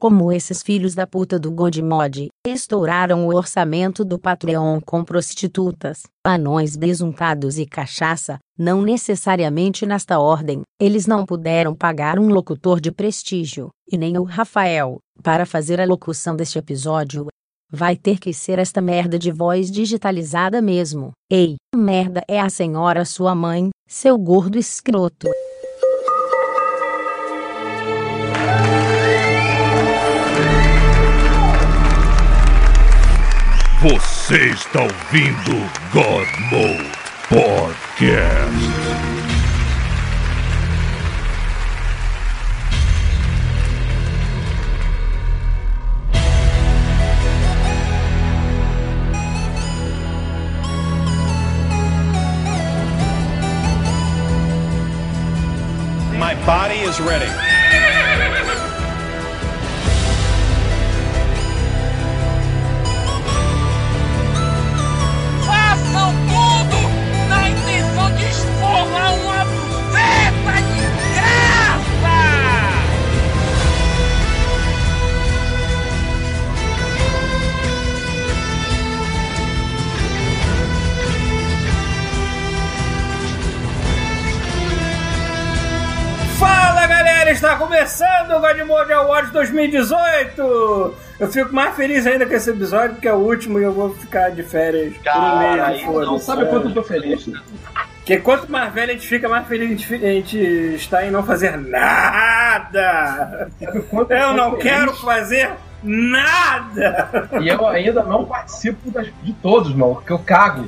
Como esses filhos da puta do Godmode, estouraram o orçamento do Patreon com prostitutas, anões besuntados e cachaça, não necessariamente nesta ordem, eles não puderam pagar um locutor de prestígio, e nem o Rafael, para fazer a locução deste episódio. Vai ter que ser esta merda de voz digitalizada mesmo. Ei, merda é a senhora sua mãe, seu gordo escroto. Você está ouvindo God Mode Podcast. My body is ready. Fala galera, está começando o Godmode Awards 2018! Eu fico mais feliz ainda com esse episódio, porque é o último e eu vou ficar de férias por um mês. Cara, não sabe quanto eu tô feliz. Porque quanto mais velho a gente fica, mais feliz a gente, a gente está em não fazer nada! Eu não quero fazer nada! E eu ainda não participo das- de todos, mano, porque eu cago.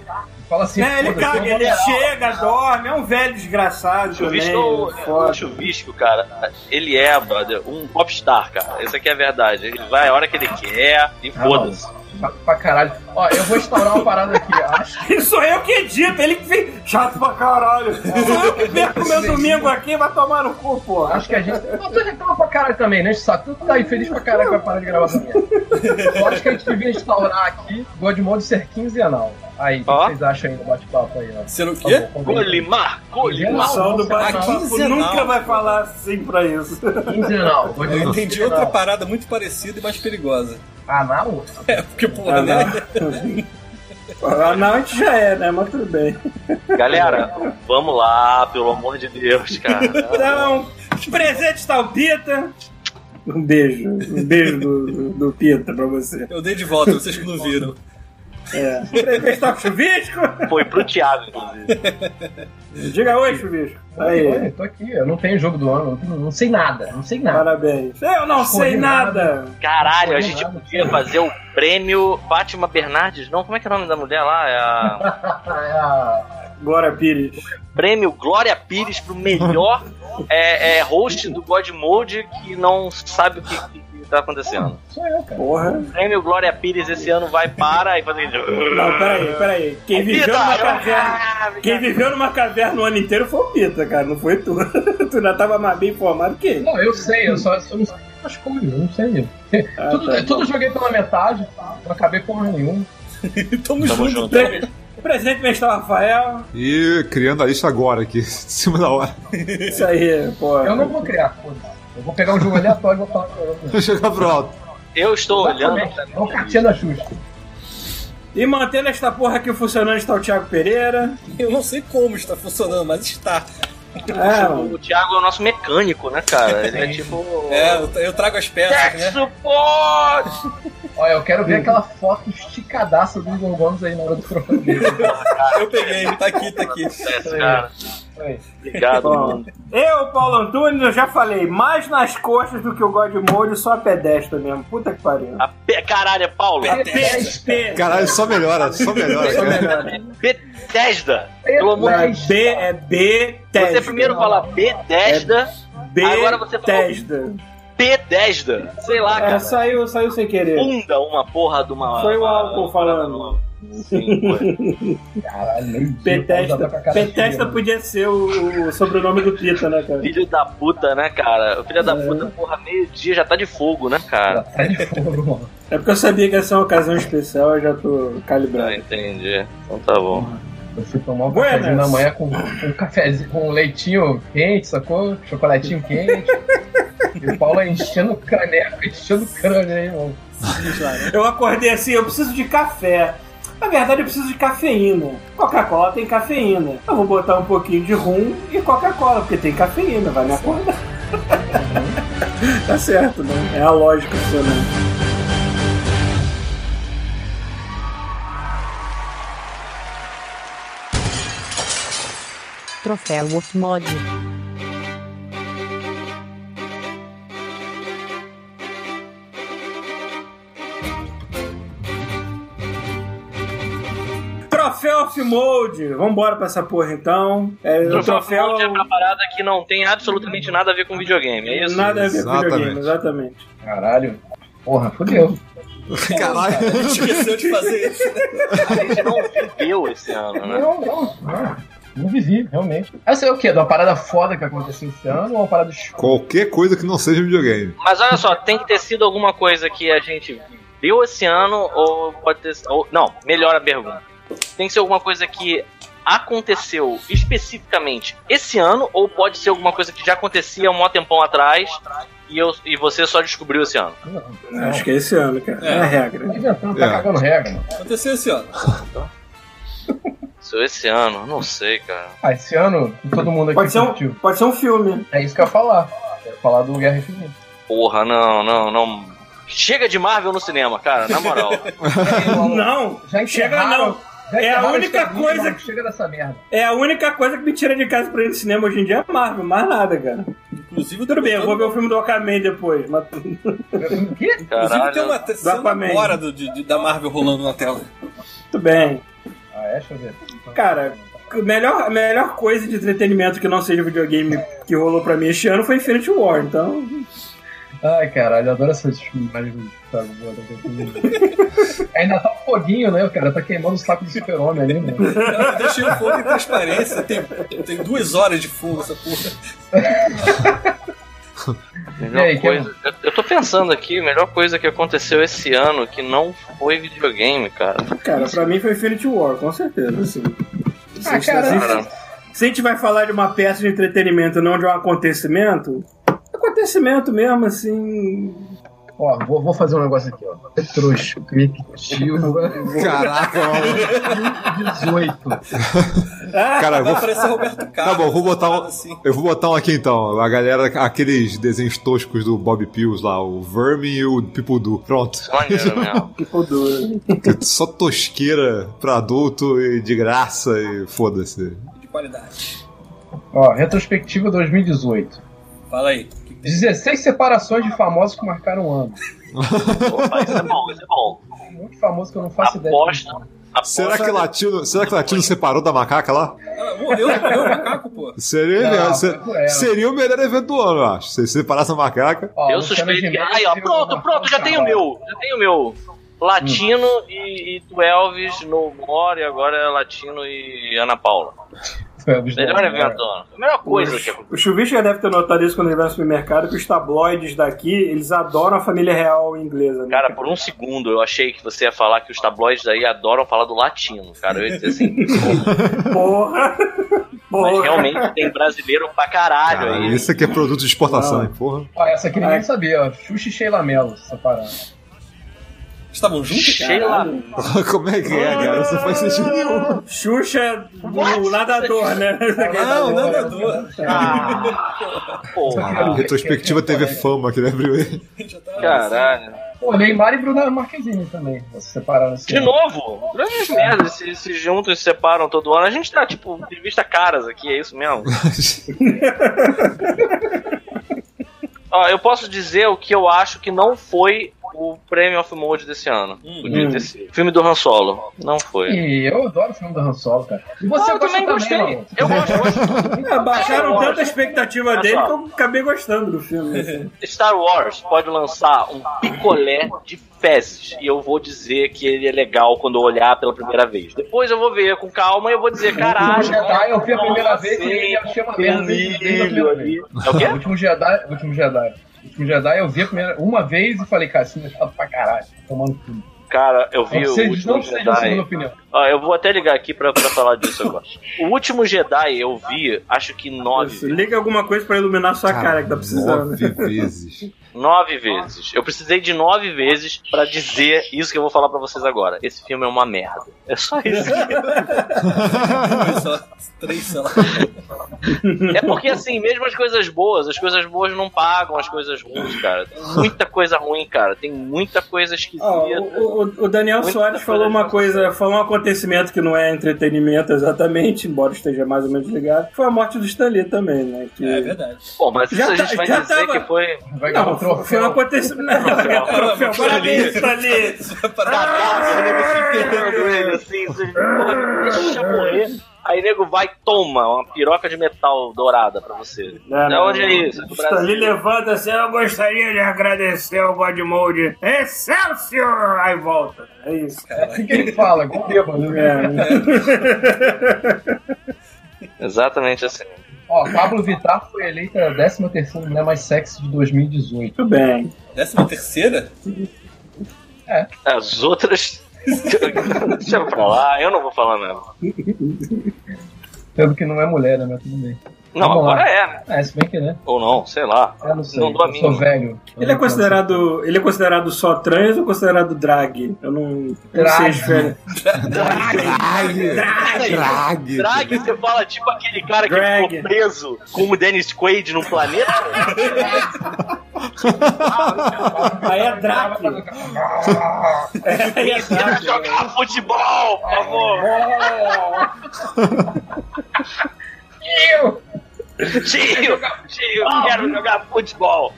Fala assim, Né, ele caga, ele chega, dorme, é um velho desgraçado Chuvisco, também. o, foda. o Chuvisco, cara, ele é, brother, um popstar, cara. Isso aqui é verdade. Ele vai a hora que ele quer e foda-se. Chato pra caralho. Ó, eu vou instaurar uma parada aqui. Acho sou eu que edito, ele que fez. Chato pra caralho. Sou eu que perco meu domingo aqui, vai tomar no cu, porra. Acho que a gente. Não, tu reclama pra caralho também, né? Saco, tu tá aí feliz pra caralho que vai parar de gravar também. Eu acho que a gente devia instaurar aqui Godmode ser quinzenal. Aí, o que vocês acham aí no bate-papo aí, ó? Sendo o quê? Golimar. pessoal do A bate-papo quinzenal. nunca vai falar assim pra isso. Quinzenal. Eu entendi outra parada muito parecida e mais perigosa. Ah, não? É, porque, porra, Ah, né? Ah, não, a gente já é, né? Mas tudo bem. Galera, vamos lá, pelo amor de Deus, cara. Então, os presentes tá o Pita. Um beijo. Um beijo do, do, do Pita pra você. Eu dei de volta, vocês que não viram. É. Presente tá o Chuvisco. Foi pro Thiago, inclusive. Diga oi, Chuvisco. Aí. Oi, tô aqui, eu não tenho jogo do ano, não, não sei nada, não sei nada. Parabéns. Eu não sei Escolhi nada. Caralho, a gente podia fazer o prêmio Fátima Bernardes, não? Como é que é o nome da mulher lá? É a... É a- Glória Pires. Prêmio Glória Pires pro melhor é, é, host do God Mode que não sabe o que tá acontecendo. Sou eu, cara. Porra. Prêmio Glória Pires esse ano vai para e fazer. Não, peraí, peraí. Quem viveu numa caverna. Quem viveu numa caverna o ano inteiro foi o Pita, cara, não foi tu. tu já tava mais bem informado que ele. Não, eu sei, eu só eu não sei as coisas, eu não sei. Ah, tudo, tá. tudo eu joguei pela metade, não acabei porra nenhuma. Tamo, Tamo junto. junto. Pre- Presente mestre Rafael. E criando a lista agora aqui, em cima da hora. Isso aí, pô. Eu não vou criar, foda-se. Eu vou pegar um jogo aleatório e vou falar pra Vou jogar pro alto. Eu estou olhando. É o cartinha da Xuxa. E mantendo esta porra aqui funcionando está o Thiago Pereira. Eu não sei como está funcionando, mas está. É. O Thiago é o nosso mecânico, né, cara? Ele é tipo. É, eu, trago as peças, Tech né? Olha, eu quero ver aquela foto esticadaça do Igor Gomes aí na hora do crocodilo. Eu peguei, tá aqui, tá aqui. É, cara. Aí. Obrigado, Bom, mano. eu, Paulo Antunes, eu já falei, mais nas costas do que o God Mode, só a pedestre mesmo. Puta que pariu. A Pe- Caralho, é Paulo. P, Caralho, só melhora, só melhora. cara. Bethesda. Pelo amor é de Deus. B, é B, Você primeiro fala Bethesda, B, agora você falou- Tesda. Bethesda. Sei lá, É, cara. saiu, saiu sem querer. Funda uma porra de uma. Foi o álcool falando. Sim. Caralho, meio Petesta. Petesta podia ser o, o sobrenome do Pita, né, cara? Filho da puta, né, cara? O filho da puta, porra, meio-dia já tá de fogo, né, cara? Tá de fogo, mano. É porque eu sabia que essa é uma ocasião especial, eu já tô Ah, calibrado. entendi. Então tá bom. Eu fui tomar um Buenas. cafezinho da manhã com, com um cafezinho, com leitinho quente, sacou? Chocolatinho quente. E o Paulo é enchendo o caneco, enchendo o crânio aí, irmão. Eu acordei assim, eu preciso de café. Na verdade, eu preciso de cafeína. Coca-Cola tem cafeína. Eu vou botar um pouquinho de rum e Coca-Cola, porque tem cafeína, vai me acordar. tá certo, né? É a lógica funcionando. Troféu Wolfmod. Mode. Vambora pra essa porra então. É, o Troféu. Mode é uma parada que não tem absolutamente nada a ver com videogame, é isso? Nada a ver com videogame, exatamente. Caralho. Porra, fodeu. Caralho. A gente esqueceu de fazer isso. A gente não viveu esse ano, né? Não, não, não. Não vivi, realmente. Essa é o quê? De uma parada foda que aconteceu esse ano ou uma parada escura? Qualquer coisa que não seja videogame. Mas olha só, tem que ter sido alguma coisa que a gente viu esse ano ou pode ter. Ou, não, melhor a pergunta. Tem que ser alguma coisa que aconteceu especificamente esse ano ou pode ser alguma coisa que já acontecia um mó tempão atrás e, eu, e você só descobriu esse ano? Acho que é esse ano, cara. É, É. a regra. Tá inventando, tá É. cagando regra, mano. Aconteceu esse ano. Isso esse ano, não sei, cara. Ah, esse ano, todo mundo aqui Pode ser, um, pode ser um filme. É isso que eu ia falar. Eu ia falar do Guerra Infinita. Porra, não, não, não. Chega de Marvel no cinema, cara, na moral. Não, Já chega não. É a enterraram única coisa mano, que- Chega dessa merda. É a única coisa que me tira de casa pra ir no cinema hoje em dia é Marvel, mais nada, cara. Inclusive, Tudo bem, eu vou ver o filme do Aquaman depois, mas O quê? Inclusive tem uma cena Aquaman. agora do, de- de- da Marvel rolando na tela. tudo bem. Ah, é? Deixa eu ver. Cara, a melhor, melhor coisa de entretenimento que não seja videogame que rolou pra mim este ano foi Infinity War, então. Ai, caralho, eu adoro essas imagens do Boa. Ainda tá um foguinho, né, cara? Tá queimando o saco do super-homem ali, mano. Eu deixei o fogo em transparência. Tem, tem duas horas de fogo essa porra. Melhor aí, que coisa. Eu, eu tô pensando aqui, a melhor coisa que aconteceu esse ano que não foi videogame, cara. Cara, pra mim foi Infinity War, com certeza, assim. Se, Ah, a gente- cara, se- se a gente vai falar de uma peça de entretenimento, não de um acontecimento, acontecimento mesmo, assim. Ó, vou, vou fazer um negócio aqui, ó. É trouxa. Criativo. Caraca, mano. 18. Cara, eu Vai vou, aparecer Roberto Carlos. tá bom, vou botar um, assim. eu vou botar um aqui então. A galera, aqueles desenhos toscos do Bob Pills lá, o Vermin e o People Do. Pronto. maneiro mesmo. Só tosqueira pra adulto e de graça e foda-se. De qualidade. Ó, retrospectiva 2018. Fala aí. 16 separações de famosos que marcaram o ano. Opa, isso é bom, isso é bom. Um de famoso que eu não faço ideia. Aposta. aposta Será que latino, será que latino separou da macaca lá? Ah, morreu, morreu o macaco, pô. Seria, Não, se- foi por ela. seria o melhor evento do ano, eu acho. Se separasse a macaca. Ó, Eu suspeito que. Aí, ó, pronto, pronto, já tenho o meu. Já tenho o meu. Latino e, e tu Elvis no More, e agora é Latino e Ana Paula. Melhor evento do ano. A melhor coisa que O Chuvisco já deve ter notado isso quando ele vai no supermercado, que os tabloides daqui, eles adoram a família real inglesa. Né? Cara, por um segundo eu achei que você ia falar que os tabloides aí adoram falar do latino, cara. Eu ia dizer assim, Porra! mas Porra! realmente tem brasileiro pra caralho Cara, aí. isso aqui é produto de exportação, hein, porra. Ó, essa aqui ninguém Ai. sabia, ó. Xuxa e Sheila Mello separaram. Estavam juntos? Sheila. Como é que é, cara? Isso não faz sentido nenhum. Xuxa, o nadador, né? Não, nadador. Ah, porra, A retrospectiva teve fama que ele abriu ele. caralho. Pô, Neymar e Bruna Marquezine também. Se separaram esse De ano. novo, grandes merdas, se, se juntam e se separam todo ano. A gente tá, tipo, de vista caras aqui, é isso mesmo? Ó, eu posso dizer o que eu acho que não foi o Prêmio of Mode desse ano. Podia ter sido. Filme do Han Solo. Não foi. E eu adoro o filme do Han Solo, cara. E você Ah, eu também gostei. mano? Eu gosto, gosto. É, baixaram tanta expectativa dele que eu acabei gostando do filme. Star Wars pode lançar um picolé de fezes e eu vou dizer que ele é legal quando eu olhar pela primeira vez. Depois eu vou ver com calma e eu vou dizer, caralho. O Jedi eu vi a primeira vez e eu achei uma um merda. É o O último Jedi, o último Jedi. O último Jedi eu vi a primeira, uma vez e falei, cara, filme é chato pra caralho. tá Tomando tudo. Cara, eu vi Não o precisa, último não Jedi. opinião. Ó, eu vou até ligar aqui pra, pra falar disso agora. O último Jedi eu vi, acho que nove. Isso, Liga alguma coisa pra iluminar sua cara, que tá precisando. Nove vezes. Nove vezes. Eu precisei de nove vezes pra dizer isso que eu vou falar pra vocês agora. Esse filme é uma merda. É só isso. Só três, sei lá. É porque assim, mesmo as coisas boas, as coisas boas não pagam as coisas ruins, cara. Tem muita coisa ruim, cara. Tem muita coisa esquisita. Ó, o, o- Daniel Soares falou uma coisa, falou um acontecimento que não é entretenimento exatamente, embora esteja mais ou menos ligado. Foi a morte do Stanley também, né? Que... É verdade. Pô, mas Já isso a tá- gente vai já dizer tava- que foi. Não, um foi, um troféu. acontecimento. Não, vai ganhar troféu. Parabéns, Stanley! Cagado, nego se enterrando ele assim, porra, deixa morrer. Aí nego vai e toma uma piroca de metal dourada pra você. Não, De não, onde é isso? É do Stanley Brasil. levanta assim, eu gostaria de agradecer ao Godmode. Excelsior! Aí volta. É isso. O que ele fala? Com bêbado, né? É. Exatamente assim. Ó, Pablo Vittar foi eleita a 13 terceira mulher mais sexy de 2018. Muito bem. Décima terceira? As outras. Deixa eu falar, eu não vou falar nada. Pelo que não é mulher, né? Mas tudo bem. Não, Vamos lá. agora é, né? É, se bem que né? Ou não, sei lá. Eu não sei. Não dou a eu sou velho. Ele é considerado. Ele é considerado só trans ou considerado drag? Eu não, não sei Drag. a diferença. Drag. Drag, você fala tipo aquele cara que Drag. ficou preso com o Dennis Quaid num planeta? Aí é drag. Aí é Quero drag. jogar futebol, por favor. Tio, tio, quero jogar futebol.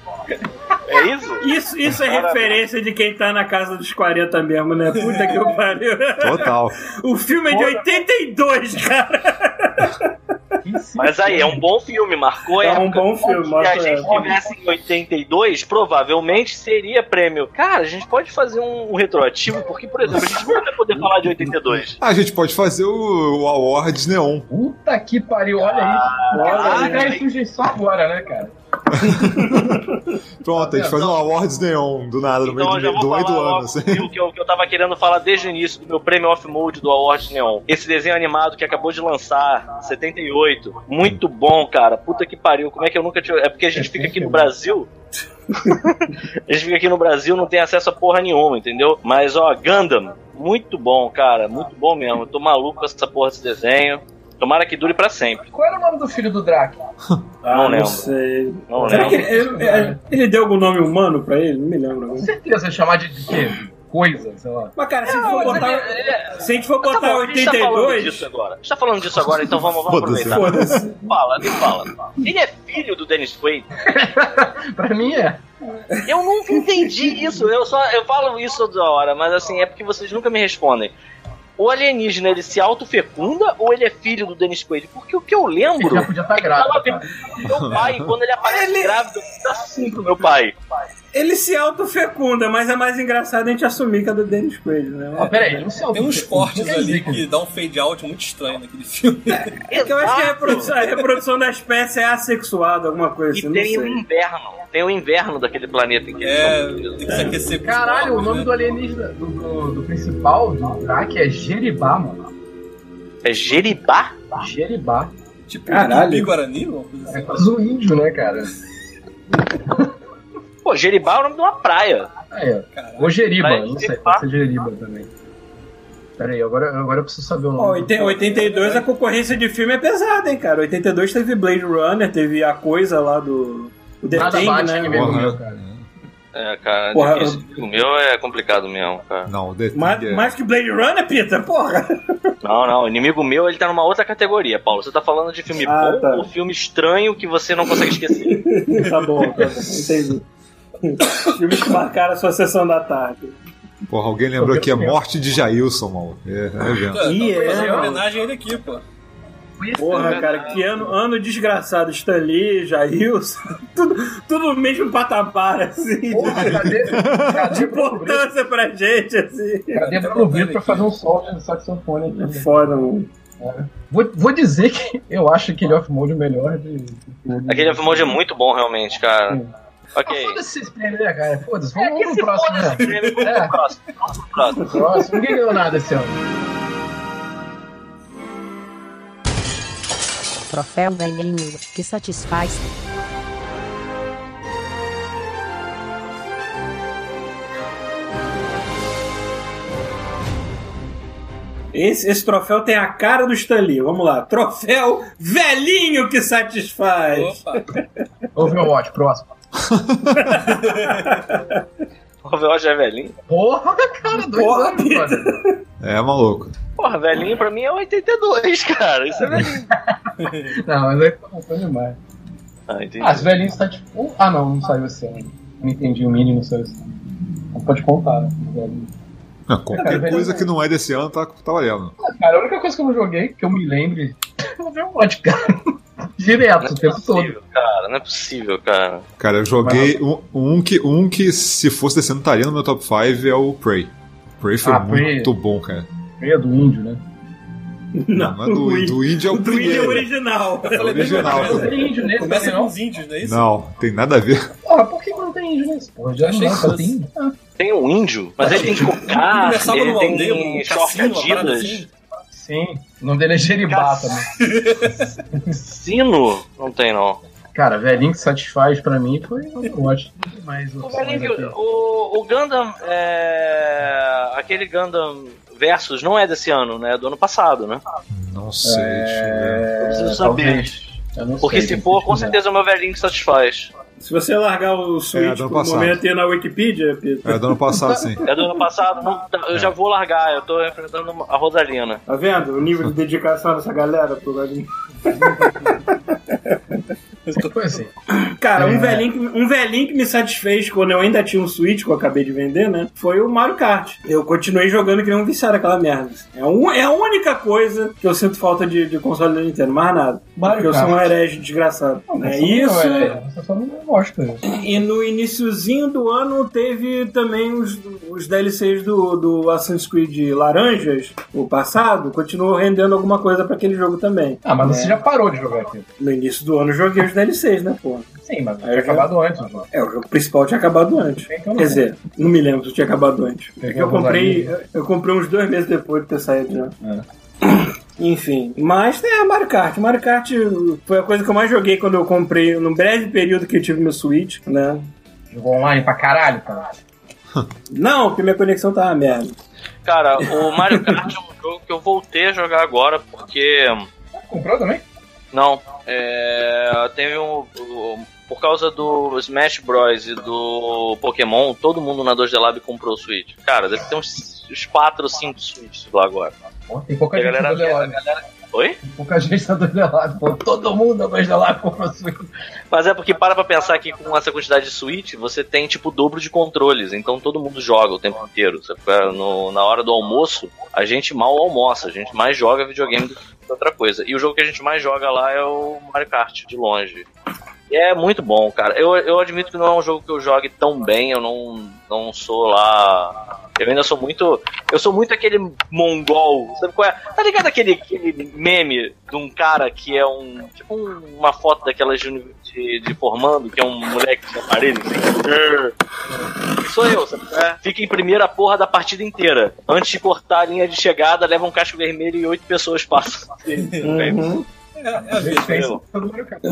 É isso? Isso, isso é referência de quem tá na casa dos 40 mesmo, né? Puta que eu pariu. Total. O filme é de 82, cara. Mas aí, é um bom filme, marcou É um bom filme, Se a gente tivesse em 82, provavelmente seria prêmio. Cara, a gente pode fazer um, um retroativo, porque, por exemplo, a gente não vai poder falar de 82. A gente pode fazer o, o Awards Neon. Puta que pariu, olha isso. Olha Esse aí. cara surge só agora, né, cara? Pronto, a gente faz um Awards Neon do nada, no meio Então do, do meio falar do ano. Assim. o que eu, que eu tava querendo falar desde o início do meu prêmio off mode do Award Neon. Esse desenho animado que acabou de lançar, 78. Muito bom, cara. Puta que pariu. Como é que eu nunca tinha. É porque a gente fica aqui no Brasil. a gente fica aqui no Brasil não tem acesso a porra nenhuma, entendeu? Mas ó, Gundam, muito bom, cara. Muito bom mesmo. Eu tô maluco com essa porra desse desenho. Tomara que dure pra sempre. Qual era o nome do filho do Drake? Ah, Não lembro. sei. Não Será que lembro. ele, ele, ele deu algum nome humano pra ele? Não me lembro. Com certeza chamar de, de quê? Coisa, sei lá. Mas, cara, se a gente Não, for botar, ele- ele- se a gente for Tá botar bom, a gente tá falando 82, disso agora. A gente tá falando disso agora, então vamos, vamos aproveitar. foda-se. Fala, me fala. Ele é filho do Dennis Quaid? pra mim é. Eu nunca entendi isso. Eu só eu falo isso toda hora, mas assim, é porque vocês nunca me respondem. O alienígena, ele se autofecunda ou ele é filho do Dennis Quaid? Porque o que eu Ele já lembro... podia estar grávida. vendo cara. meu pai, quando ele aparece Ele- grávido, tá assim pro meu pai. Ele se autofecunda, mas é mais engraçado a gente assumir que é do Dennis Quaid, né? Ó, peraí, não sei Tem uns cortes quer ali dizer que dá um fade out muito estranho naquele filme. É que eu acho que a reprodução, a reprodução da espécie é assexuada, alguma coisa E assim, não tem o sei. inverno. Tem o inverno daquele planeta em que É, eles tem que se aquecer com os Caralho, o nome né? do alienígena, do, do, do principal, do Drake, é Jeribá, mano. É Jeribá? Jeribá. Tipo, Caralho. Guarani, uma coisa É assim. quase um índio, né, cara? Pô, Jeribá é o nome de uma praia. Ó. Caralho. Ou Jeriba, Vai, não sei, pode ser Jeriba também. Peraí, agora, agora eu preciso saber o nome. oiten- 82 a concorrência de filme é pesada, hein, cara. 82 teve Blade Runner, teve a coisa lá do. O The Nada Thing, bate né? meu, cara. É, cara, Porra, difícil. O meu é complicado mesmo, cara. Não, o The Mais, é- mais que Blade Runner, Peter? Porra! Não, não, o inimigo meu, ele tá numa outra categoria, Paulo. Você tá falando de filme Ah, bom tá. ou filme estranho que você não consegue esquecer? tá bom, tá bom, entendi. Filmes que marcaram a sua sessão da tarde. Porra, alguém lembrou aqui a morte de Jailson, mano. É, é evento. Ih, tá é, mano. homenagem a ele aqui, pô. Porra, cara, que ano, ano desgraçado. Stan Lee, Jailson, tudo, tudo no mesmo patamar, assim, Porra, cadê, de cadê Brito? importância pra gente, assim. Cadê Bruno Brito pra fazer um solo de saxofone aqui? né? Foda, mano. Vou, vou dizer que eu acho aquele off-mode o melhor de, de. Aquele F-Mode é muito bom, realmente, cara. Ok. Ah, foda-se esse prêmio, né, cara? Foda-se. Vamos, é, vamos pro próximo, né? Prêmio, vamos pro é. próximo. Próximo. próximo. Ninguém ganhou nada esse ano. Troféu velhinho, que satisfaz. Esse, esse, troféu tem a cara do Stanley. Vamos lá. Troféu velhinho que satisfaz. Opa. Overwatch, próximo. O Overwatch é velhinho. Porra, cara, dois Porra, anos, brother. É maluco. Porra, velhinho pra mim é 82, cara. Isso é velhinho. Não, mas aí tá contando demais. Ah, entendi. Ah, está tipo. Ah, não, não saiu esse ano. Não entendi, o mini não saiu esse ano. Não pode contar, né? velhinho. Não, qualquer Cara, coisa que não é desse ano tá, tá valendo. Ah, Cara, a única coisa que eu não joguei, que eu me lembre, é o Overwatch, cara. Direto, Não o é tempo todo. possível, cara. Não é possível, cara. Cara, eu joguei um, um que, um que se fosse desse ano estaria no meu top 5 é o Prey. Prey foi Ah, Prey. muito bom, cara. Meia do índio, né? Não, Mas do, o do Indie é o o do Índio é original. Bem Original. Não tem índio nesse Começa com não. os índios, não é isso? Não, tem nada a ver. Porra, por que não tem índio nesse? Porra, já Achei não, que tem índio. Ah, Tem um índio, mas ele tem cocar, Começava ele um tem short Adidas. Sim, o nome dele é Jeribá também. Sino? Não tem, não. Cara, velhinho que satisfaz pra mim foi Overwatch. Mais O, velhinho, o, o Gundam, é, aquele Gundam Versus não é desse ano, né? É do ano passado, né? Não sei, deixa eu preciso É, saber. Eu não Porque sei, se for, que com certeza é o meu velhinho que satisfaz. Se você largar o É, Switch do ano por passado. momento e ir na Wikipedia, Pedro, É do ano passado, sim. É do ano passado, não, tá, eu já vou largar, eu tô enfrentando a Rosalina. tá vendo o nível de dedicação dessa galera pro velhinho? Foi assim. Cara, um, É. velhinho que, um velhinho que me satisfez quando eu ainda tinha um Switch que eu acabei de vender, né? Foi o Mario Kart. Eu continuei jogando que nem um viciado aquela merda. É, um, é a única coisa que eu sinto falta de, de console da Nintendo, mais nada. Mario porque eu sou um Kart. herege desgraçado. Não, é não isso. é, Você só não gosta. E no iniciozinho do ano teve também os, os DLCs do, do Assassin's Creed Laranjas, o passado, continuou rendendo alguma coisa pra aquele jogo também. Ah, mas É. você já parou de jogar aqui. No início do ano eu joguei os DLCs, né, pô? Sim, mas tinha eu acabado antes o jogo. É, o jogo principal tinha acabado antes. Então não. Quer dizer, não me lembro se tinha acabado antes. É que eu a comprei, Rosalia. eu comprei uns dois meses depois de ter saído já. É. Enfim, mas é Mario Kart. Mario Kart foi a coisa que eu mais joguei quando eu comprei, no breve período que eu tive meu Switch, né? Jogou online pra caralho, cara. Não, porque minha conexão tava uma merda. Cara, o Mario Kart é um jogo que eu voltei a jogar agora porque. Comprou também? Não, é. Teve um. um- Por causa do Smash Bros. e do Pokémon, todo mundo na 2D Lab comprou o Switch. Cara, deve ter uns, uns 4 ou 5 Switches lá agora. Tem pouca a gente galera, na 2D a Lab. galera- Oi? Tem pouca gente na 2D Lab. Pô, todo mundo na 2D Lab comprou Switch. Mas é porque para pra pensar que com essa quantidade de Switch, você tem tipo o dobro de controles, então todo mundo joga o tempo inteiro. No- na hora do almoço, a gente mal almoça, a gente mais joga videogame do que outra coisa. E o jogo que a gente mais joga lá é o Mario Kart, de longe. E é muito bom, cara. Eu, eu admito que não é um jogo que eu jogue tão bem, eu não, não sou lá. Eu ainda sou muito. Eu sou muito aquele mongol. Sabe qual é? Tá ligado aquele, aquele meme de um cara que é um. Tipo um- uma foto daquelas de, de, de formando, que é um moleque de aparelho. Assim. Sou eu, sabe? qual é? Fica em primeira porra da partida inteira. Antes de cortar a linha de chegada, leva um casco vermelho e oito pessoas passam. Uhum. É, é a Kart.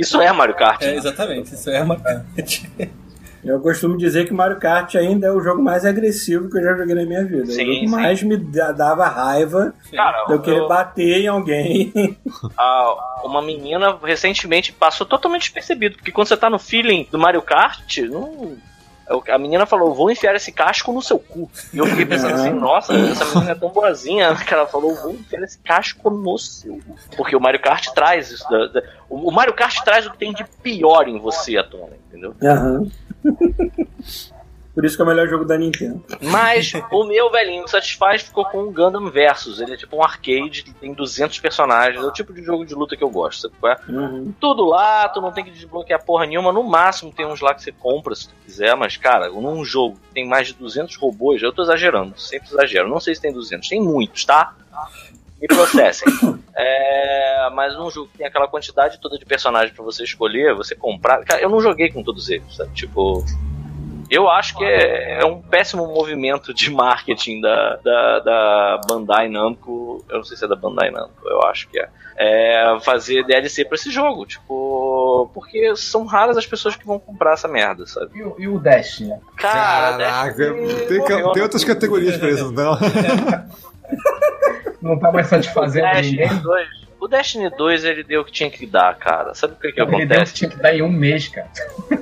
Isso é Mario Kart. É, exatamente. Isso é marcante. Eu costumo dizer que Mario Kart ainda é o jogo mais agressivo que eu já joguei na minha vida. Sim, o jogo que sim. mais me da- dava raiva Cara, de eu querer eu- bater em alguém. a- uma menina recentemente passou totalmente despercebido, porque quando você tá no feeling do Mario Kart, não. A menina falou, vou enfiar esse casco no seu cu. E eu fiquei pensando assim, nossa, essa menina é tão boazinha que ela falou, vou enfiar esse casco no seu cu. Porque o Mario Kart traz isso. da- da- o Mario Kart traz o que tem de pior em você à tona, entendeu? Aham. Por isso que é o melhor jogo da Nintendo. Mas o meu velhinho que satisfaz ficou com o Gundam Versus. Ele é tipo um arcade, tem 200 personagens. É o tipo de jogo de luta que eu gosto, sabe qual é? Uhum. tudo lá, tu não tem que desbloquear porra nenhuma. No máximo tem uns lá que você compra se tu quiser, mas cara, num jogo que tem mais de 200 robôs, eu tô exagerando, sempre exagero. Não sei se tem 200, tem muitos, tá? Me processem. É, mas num jogo que tem aquela quantidade toda de personagens pra você escolher, você comprar. Cara, eu não joguei com todos eles, sabe? Tipo. Eu acho que é, é um péssimo movimento de marketing da, da, da Bandai Namco. Eu não sei se é da Bandai Namco, eu acho que é. É fazer DLC pra esse jogo, tipo. Porque são raras as pessoas que vão comprar essa merda, sabe? E, o- e o Destiny? Cara, Caraca, Destiny tem, morreu, tem né? outras categorias pra isso, não? Não tá mais satisfazendo Destiny ninguém? 2. O Destiny 2 ele deu o que tinha que dar, cara. Sabe o que, que Ele deu o que acontece? tinha que dar em um mês, cara.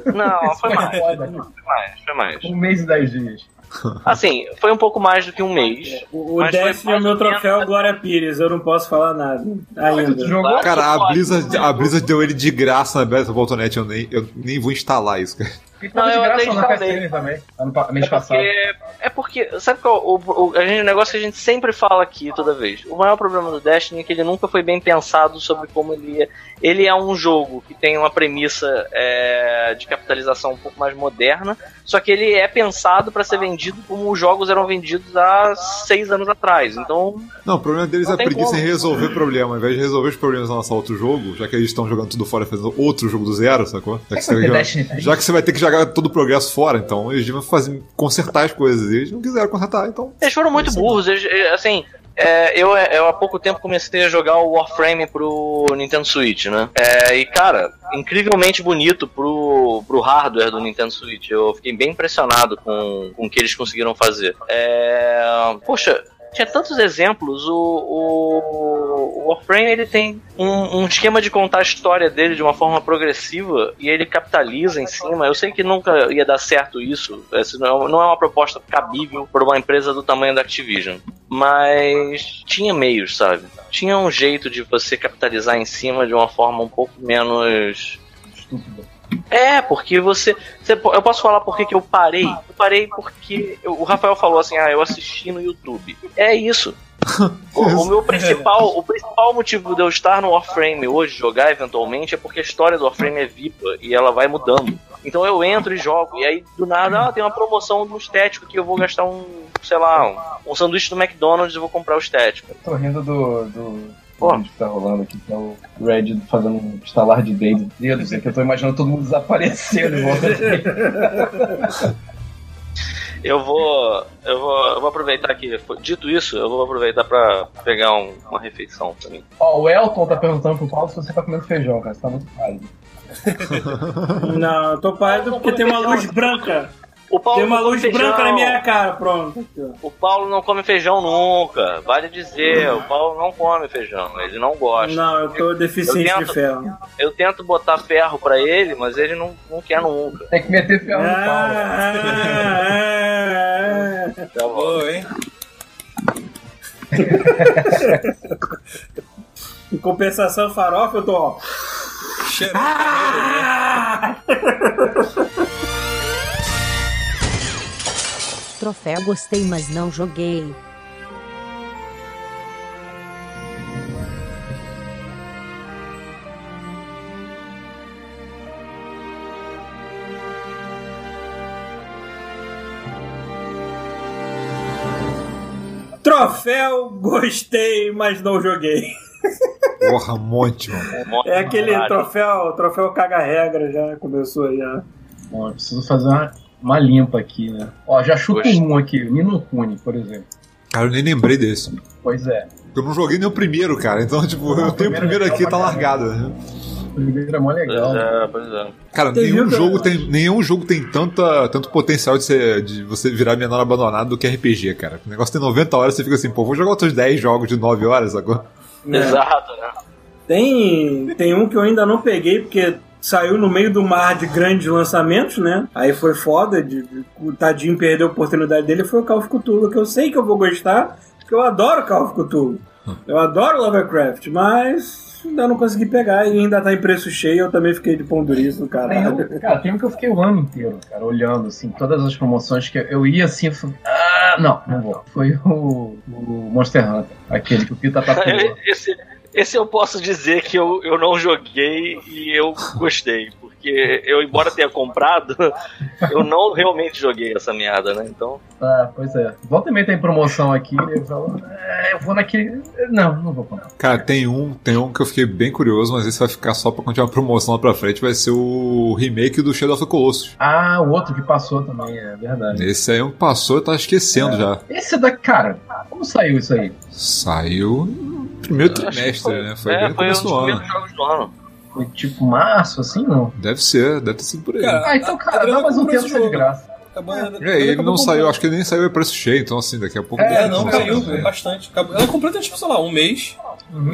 Não, foi mais. Foda. Foi mais, foi mais. Um mês e dez dias. Assim, foi um pouco mais do que um mês. O, o foi Destiny é mais meu troféu Glória Pires, eu não posso falar nada ainda. jogou? Cara, a Blizzard, a Blizzard deu ele de graça na Battle.net, eu nem, eu nem vou instalar isso, cara. E tava Não, de eu graça na. PSN também, ano mês É passado. porque, é porque, sabe qual o, o, a gente, o negócio que a gente sempre fala aqui toda vez? O maior problema do Destiny é que ele nunca foi bem pensado sobre como ele é. Ele é um jogo que tem uma premissa é, de capitalização um pouco mais moderna, só que ele é pensado para ser vendido como os jogos eram vendidos há seis anos atrás. Então, Não, o problema deles é tem preguiça como. em resolver problema. Ao invés de resolver os problemas e lançar outro jogo, já que eles estão jogando tudo fora e fazendo outro jogo do zero, sacou? Já que, ter você, Destiny três? já que você vai ter que jogar todo o progresso fora, então eles deviam fazer, consertar as coisas. Eles não quiseram consertar, então. eles foram muito burros. Eles, eh, assim, é, eu, eu há pouco tempo comecei a jogar o Warframe pro Nintendo Switch, né? É, e cara, incrivelmente bonito pro, pro hardware do Nintendo Switch. Eu fiquei bem impressionado com, com o que eles conseguiram fazer. É, poxa. Tinha tantos exemplos. O, o, o Warframe ele tem um, um esquema de contar a história dele de uma forma progressiva e ele capitaliza em cima. Eu sei que nunca ia dar certo isso. Essa não é- não é uma proposta cabível para uma empresa do tamanho da Activision. Mas tinha meios, sabe? Tinha um jeito de você capitalizar em cima de uma forma um pouco menos. É, porque você. você eu posso falar por que que eu parei? Eu parei porque eu- o Rafael falou assim: ah, eu assisti no YouTube. É isso. O, o meu principal, o principal motivo de eu estar no Warframe hoje, jogar eventualmente, é porque a história do Warframe é viva e ela vai mudando. Então eu entro e jogo, e aí do nada, ah, tem uma promoção no estético que eu vou gastar um, sei lá, um, um sanduíche do McDonald's e vou comprar o estético. Tô rindo do, do Pô. que tá rolando aqui, que é o Red fazendo um estalar de dedo- dedos, é que eu tô imaginando todo mundo desaparecendo em volta dele. Eu vou, eu vou, eu vou aproveitar que, foi- dito isso, eu vou aproveitar pra pegar um- uma refeição mim. Ó, o Elton tá perguntando pro Paulo se você tá comendo feijão, cara, você tá muito pálido. Não, eu tô pálido porque tem uma luz branca. O Paulo Tem uma não come luz feijão. branca na minha cara, pronto. O Paulo não come feijão nunca. Vale dizer, o Paulo não come feijão. Ele não gosta. Não, eu tô deficiente Eu de tento- ferro. Eu tento botar ferro pra ele, mas ele não, não quer nunca. Tem que meter ferro no Paulo. Ah, ah, ah, Tá bom. Hein? ah. Em compensação, farofa, eu tô. Cheirando né? Ah! Troféu gostei, mas não joguei. Troféu, gostei, mas não joguei. Porra, um monte, mano. É aquele Caralho. troféu, troféu caga-regra, já começou aí. Já. Bom, eu preciso fazer uma, uma limpa aqui, né? Ó, já chuto Poxa. um aqui, Nino Kuni, por exemplo. Cara, eu nem lembrei desse. Pois é. Eu não joguei nem o primeiro, cara. Então, tipo, eu tenho o primeiro aqui tá largado. né? O primeiro é mó Pois legal. é, pois é. Cara, Tem nenhum jogo, tem, nenhum jogo tem tanta, tanto potencial de, ser, de você virar menor abandonado do que RPG, cara. O negócio tem 90 horas, você fica assim, pô, vou jogar outros 10 jogos de 9 horas agora. Exato, né? Tem, tem um que eu ainda não peguei, porque saiu no meio do mar de grandes lançamentos, né? Aí foi foda, de, de- o tadinho perdeu a oportunidade dele, foi o Call of Cthulhu, que eu sei que eu vou gostar, porque eu adoro Call of Cthulhu. Eu adoro Lovecraft, mas ainda não consegui pegar e ainda tá em preço cheio, eu também fiquei de pão duríssimo, caralho. um, cara, tem um que eu fiquei o ano inteiro, cara, olhando, assim, todas as promoções que eu ia assim, eu falei, ah, não, não vou. Foi o, o Monster Hunter, aquele que o Pita tatuou. Esse, esse eu posso dizer que eu, eu não joguei e eu gostei. Porque eu, embora tenha comprado, eu não realmente joguei essa merda, né? Então. Ah, pois é. Volta e meia tem promoção aqui, eu falo, é, eu vou naquele. Não, não vou comprar. Cara, tem um, tem um que eu fiquei bem curioso, mas esse vai ficar só pra continuar a promoção lá pra frente, vai ser o remake do Shadow of the Colossus. Ah, o outro que passou também, é verdade. Esse aí é um que passou, eu tava esquecendo já. Esse da. Cara, como saiu isso aí? Saiu primeiro trimestre, né? Foi é, bem no foi um começo dos do ano. primeiros jogos do ano. Foi tipo março, assim, não? Deve ser, deve ter sido por aí. Cara, Ah, então, cara, Adriana dá mais um comprou tempo tá de graça. Acabou, É, ele não saiu, acho que ele nem saiu a preço cheio, então assim, daqui a pouco. É, É, não, caiu bastante. Acabou- Ela comprou tem, tipo, sei lá, um mês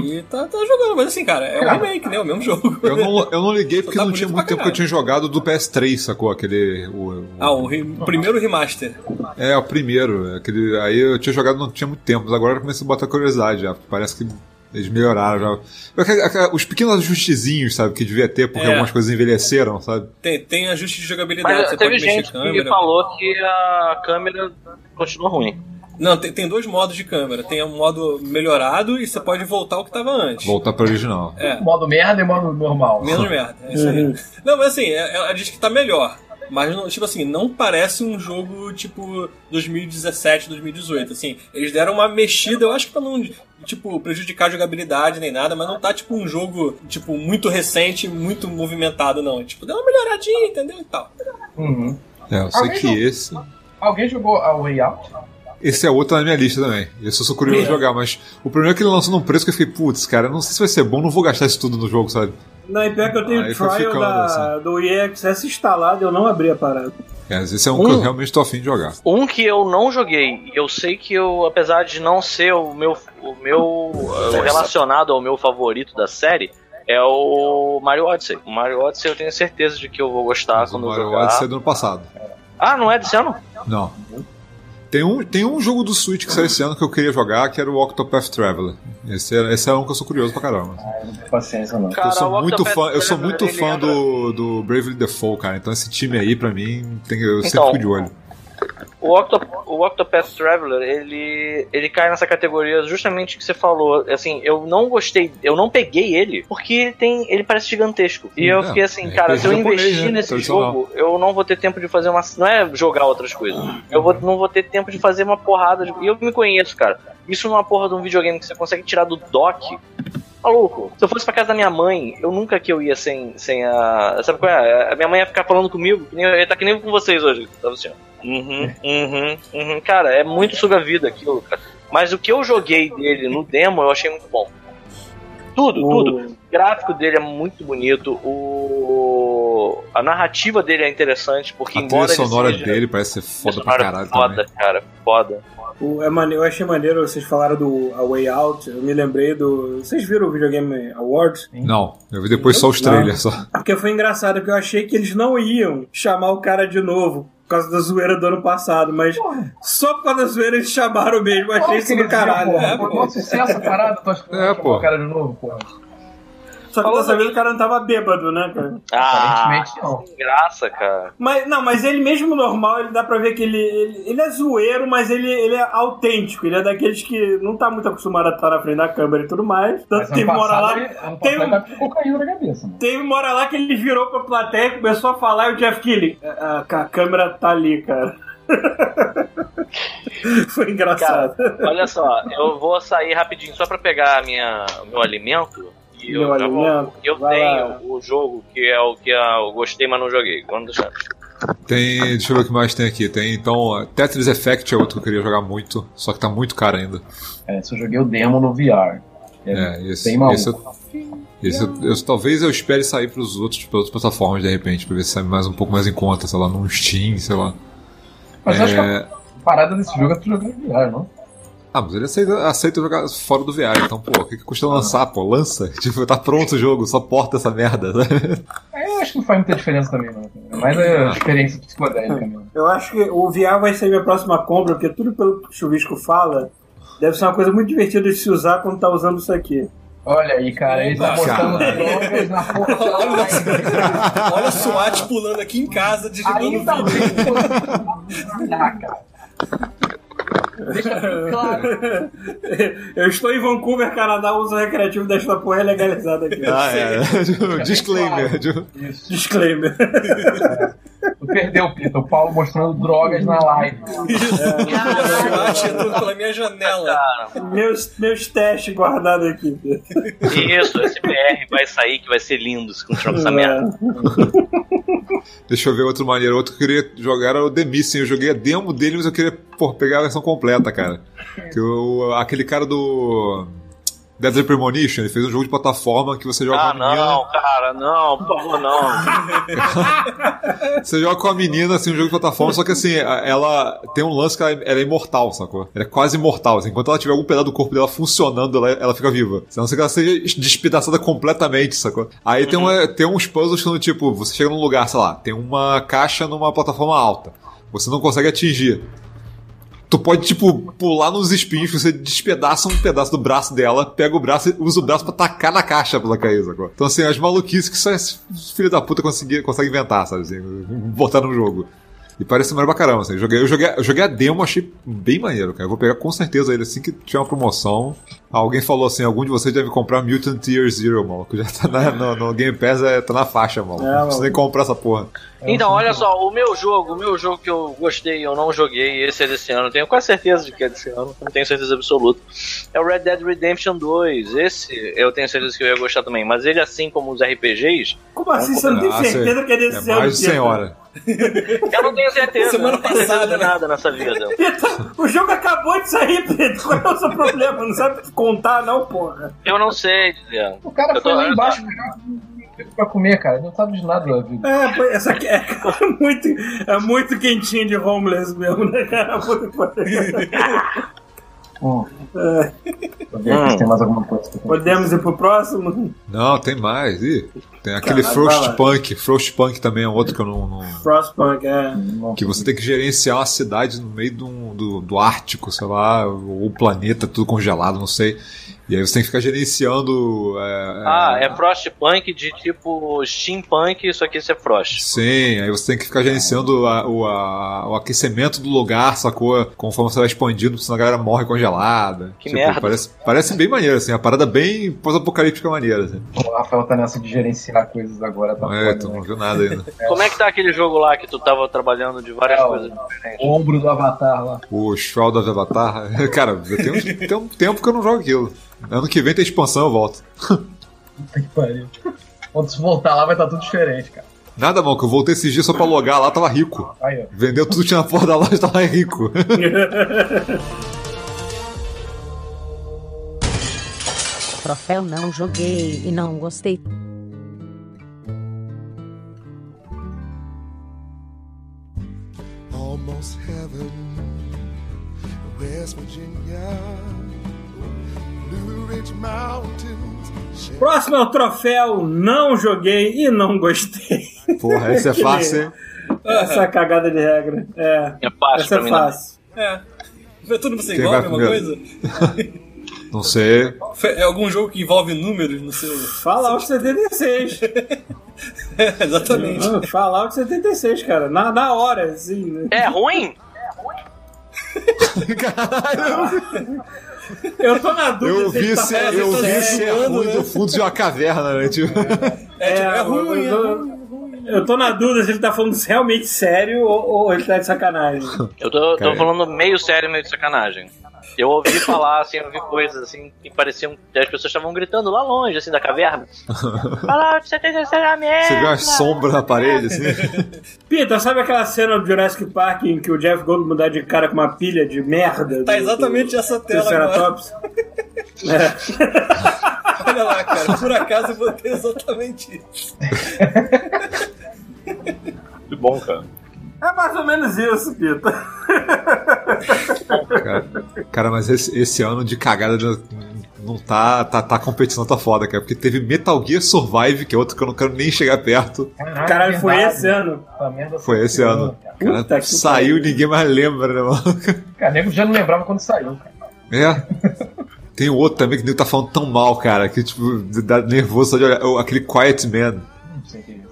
e tá, tá jogando. Mas assim, cara, é um Cara. remake, né? O mesmo jogo. Eu não, eu não liguei porque Tá não tinha muito tempo que eu tinha jogado do PS3, sacou? Aquele. O, o- Ah, o, re- o primeiro remaster. É, o primeiro. Aquele, aí eu tinha jogado não tinha muito tempo, mas agora eu comecei a botar curiosidade já. Parece que eles melhoraram já. Os pequenos ajustezinhos, sabe, que devia ter, porque É. algumas coisas envelheceram, sabe? Tem, tem ajuste de jogabilidade. Mas você teve pode mexer gente a câmera. que falou que a câmera continua ruim. Não, tem, tem dois modos de câmera. Tem um modo melhorado e você pode voltar ao que tava antes. Voltar pro original. É, Modo merda e modo normal. menos merda. É isso aí. Não, mas assim, é- ela diz que tá melhor. Mas, não- tipo assim, não parece um jogo tipo 2017, 2018. Assim, eles deram uma mexida, eu acho que pra não, tipo, prejudicar a jogabilidade nem nada, mas não tá tipo um jogo, tipo, muito recente, muito movimentado, não. Tipo, deu uma melhoradinha, entendeu? E tal. Uhum. É, eu sei Alguém que jogou? esse. Alguém jogou a Way Out? Esse é outro na minha lista também. Esse eu sou curioso de jogar, mas o problema é que ele lançou num preço que eu fiquei, putz, cara, não sei se vai ser bom, não vou gastar isso tudo no jogo, sabe? Não, e pior que eu tenho Aí o trial ficando, da, assim. do EA Access instalado e eu não abri a parada. É, mas esse é um que eu realmente tô afim de jogar. Um que eu não joguei, e eu sei que eu, apesar de não ser o meu, o meu eh, relacionado ao meu favorito da série, é o Mario Odyssey. O Mario Odyssey eu tenho certeza de que eu vou gostar Mas o quando eu Mario jogar. Odyssey é do ano passado. Ah, não é desse ano? Não. Tem um, tem um jogo do Switch que saiu esse ano que eu queria jogar, que era o Octopath Traveler. Esse é, esse é um que eu sou curioso pra caramba. Ah, não tenho paciência, não. Cara, eu sou muito fã, eu sou muito fã do, do Bravely Default, cara. Então esse time aí, pra mim, tem, eu sempre Então, fico de olho. O, Octo, o Octopath Traveler, ele, ele cai nessa categoria justamente que você falou. Assim, eu não gostei, eu não peguei ele porque ele tem, ele parece gigantesco. E eu fiquei assim, é cara, se eu investir né? nesse jogo, eu não vou ter tempo de fazer uma. Não é jogar outras coisas. Eu vou, não vou ter tempo de fazer uma porrada. De, e eu me conheço, cara. Isso numa porra de um videogame que você consegue tirar do dock. Maluco, se eu fosse pra casa da minha mãe, eu nunca que eu ia sem, sem a. Sabe qual é? A minha mãe ia ficar falando comigo, que nem, ia estar que nem com vocês hoje. Tava assim, ó. Uhum, uhum, uhum. Cara, é muito suga-vida aquilo, cara. Mas o que eu joguei dele no demo eu achei muito bom. Tudo, tudo. O gráfico dele é muito bonito. O... A narrativa dele é interessante, porque A embora trilha ele sonora seja... dele parece ser foda pra caralho foda, também. cara, foda. O, é mane- eu achei maneiro, vocês falaram do A Way Out, eu me lembrei do. Vocês viram o Videogame Awards? Não, eu vi depois só os trailers só. Porque foi engraçado, porque eu achei que eles não iam chamar o cara de novo. Por causa da zoeira do ano passado, mas só por causa da zoeira eles chamaram mesmo. Eu achei isso do caralho. É, pô, sucesso a parada, tu acha que É, é, pô. o cara de novo, pô. Só que dessa vez o cara não tava bêbado, né, cara? Ah, Aparentemente não. sem graça, cara. Mas, não, mas ele mesmo normal, ele dá pra ver que ele, ele, ele é zoeiro, mas ele, ele é autêntico. Ele é daqueles que não tá muito acostumado a estar na frente da câmera e tudo mais. Tanto que teve ano uma hora passado, lá. ele, um- ele tá cocaína na cabeça, mano. Teve uma hora lá que ele virou pra plateia e começou a falar e o Jeff Keighley. A, a- a câmera tá ali, cara. Foi engraçado. Olha só, eu vou sair rapidinho só pra pegar minha, o meu alimento. E eu, alimento? eu tenho lá. o jogo que é o que eu gostei, mas não joguei. Vamos deixar. Tem. Deixa eu ver o que mais tem aqui. Tem então. Tetris Effect é outro que eu queria jogar muito, só que tá muito caro ainda. É, se eu joguei o demo no VR. É, esse, bem maluco. esse, eu, esse eu, eu- talvez eu espere sair pros outros, pra outras plataformas de repente, pra ver se sai mais um pouco mais em conta, sei lá, num Steam, sei lá. Mas eu acho que É, a parada desse jogo é tu jogar no VR, não? Ah, mas ele aceita, aceita jogar fora do VR, então, pô, o que, que custa lançar, pô? Lança? Tipo, tá pronto o jogo, só porta essa merda. É, eu acho que não faz muita diferença também, não. É mais a experiência psicodélica mesmo. Eu acho que o VR vai ser minha próxima compra, porque tudo pelo que o Chuvisco fala deve ser uma coisa muito divertida de se usar quando tá usando isso aqui. Olha aí, cara, ele tá Opa, botando drogas na porra. Olha o SWAT pulando aqui em casa, desligando o Ainda vídeo. bem Ah, cara. Deixa tudo claro. Eu estou em Vancouver, Canadá, o uso recreativo desta porra é legalizado aqui. Ah, é. Disclaimer. Disclaimer. Tu perdeu, Pita. O Paulo mostrando drogas na live. Chocolate entrando pela minha janela. meus, meus testes guardados aqui. Isso, esse BR vai sair que vai ser lindo se continuar com essa merda. Deixa eu ver outro maneiro. Outro que eu queria jogar era o The Missing. Eu joguei a demo dele, mas eu queria pô, pegar a versão completa, cara. Que o, aquele cara do. Deadly Premonition, ele fez um jogo de plataforma que você joga Ah, com a menina. não, cara, não, por favor, não. Você joga com a menina, assim, um jogo de plataforma, só que assim, ela tem um lance que ela, ela é imortal, sacou? Ela é quase imortal. Assim, enquanto ela tiver algum pedaço do corpo dela funcionando, ela, ela fica viva. A não ser que ela seja despedaçada completamente, sacou? Aí tem, uma, tem uns puzzles que tipo, você chega num lugar, sei lá, tem uma caixa numa plataforma alta. Você não consegue atingir. Tu pode, tipo, pular nos espinhos, você despedaça um pedaço do braço dela, pega o braço e usa o braço pra tacar na caixa pra cair, sacou? Então, assim, as maluquices que só esse filho da puta consegue, consegue inventar, sabe? Assim, botar no jogo. E parece maneiro pra caramba, assim. Eu joguei, eu, joguei, eu joguei a demo, achei bem maneiro, cara. Eu vou pegar com certeza ele assim que tiver uma promoção. Alguém falou assim: algum de vocês deve comprar Mutant Year Zero, maluco. Já tá na- no, no Game Pass, é, tá na faixa, maluco. É, não precisa nem comprar essa porra. Então, olha só, o meu jogo, o meu jogo que eu gostei e eu não joguei, esse é desse ano, eu tenho quase certeza de que é desse ano, não tenho certeza absoluta. É o Red Dead Redemption 2. Esse eu tenho certeza que eu ia gostar também, mas ele, assim como os RPGs, Como assim? Você não tem Ah, certeza que é desse É ano? mais de 100 Pita? horas. eu não tenho certeza. Semana não tenho certeza passada, de né? nada nessa vida. Pita, o jogo acabou de sair, Pedro. Qual é o seu problema? Não sabe contar, não, porra. Eu não sei dizer. O cara Eu foi lá embaixo pra comer, cara. Não sabe de nada da vida. É, pô, essa aqui é muito, é muito quentinho de homeless mesmo, né, cara? Pariu. Hum. É, se tem mais alguma coisa. que eu tenho. podemos ir pro próximo? Não, tem mais. Ih, tem aquele. Frostpunk. Frostpunk também é outro que eu não- não, Frostpunk, é. Que você tem que gerenciar uma cidade no meio do, do, do Ártico, sei lá, ou o planeta tudo congelado, não sei. E aí você tem que ficar gerenciando. é, Ah, é Frostpunk de tipo steampunk, isso aqui é Frost. Sim, aí você tem que ficar gerenciando a- o, a- o aquecimento do lugar, sacou? Conforme você vai expandindo, senão a galera morre congelada. Que merda. Parece, parece bem maneiro, assim, a parada bem pós-apocalíptica maneira, assim. O Rafael tá nessa de gerenciar coisas agora. Tá É, tu né? não viu nada ainda. Como é que tá aquele jogo lá que tu tava trabalhando de várias É, coisas o- diferentes? O ombro do Avatar lá. O Shroud of Avatar, cara, já tem, uns- tem um tempo que eu não jogo aquilo. Ano que vem tem expansão, eu volto. Puta que pariu. Quando você voltar lá vai estar tudo diferente, cara. Nada, mal, que eu voltei esses dias só pra logar lá, tava rico. Aí, ó. Vendeu tudo que tinha na porta da loja, tava rico. Troféu não joguei e não gostei. almost heaven. West Virginia. Próximo é o troféu Não Joguei e Não Gostei. Porra, essa é fácil, hein? Essa é cagada de regra. É, É fácil essa é mim. não. fácil. É. Tudo Quem igual, a mesma coisa? Não sei. É algum jogo que envolve números no seu. Fallout 76. É, exatamente. Ah, Fallout 76, cara. Na, na hora, assim. né? É ruim? Eu tô na dúvida Eu se ele vi tá ser, falando eu vi sério. ser ruim do fundo de uma caverna, né? Tipo, É, tipo, é ruim, é eu, ruim. eu tô na dúvida se ele tá falando realmente sério ou, ou ele tá de sacanagem. Eu tô, tô falando meio sério, meio de sacanagem. Eu ouvi falar, assim, eu ouvi coisas assim que pareciam que as pessoas estavam gritando lá longe, assim, da caverna. Fallout 76 é a merda! você vê umas sombras na parede, assim. Peter, sabe aquela cena do Jurassic Park em que o Jeff Goldblum dá de cara com uma pilha de merda? Tá do- exatamente do essa tela agora. Triceratops? É. Olha lá, cara. Por acaso eu botei exatamente isso. Que bom, cara. É mais ou menos isso, Peter. Cara, cara, mas esse, esse ano de cagada não- tá, tá, tá a competição tá foda, cara. Porque teve Metal Gear Survive, que é outro que eu não quero nem chegar perto. Caraca, Caralho, foi verdade. esse ano. Foi esse saiu, ano. cara. Cara, Puta que saiu e ninguém mais lembra, né, mano? Cara, nego já não lembrava quando saiu, cara. É. Tem outro também que o nego tá falando tão mal, cara, que tipo, dá nervoso só de olhar. Aquele Quiet Man,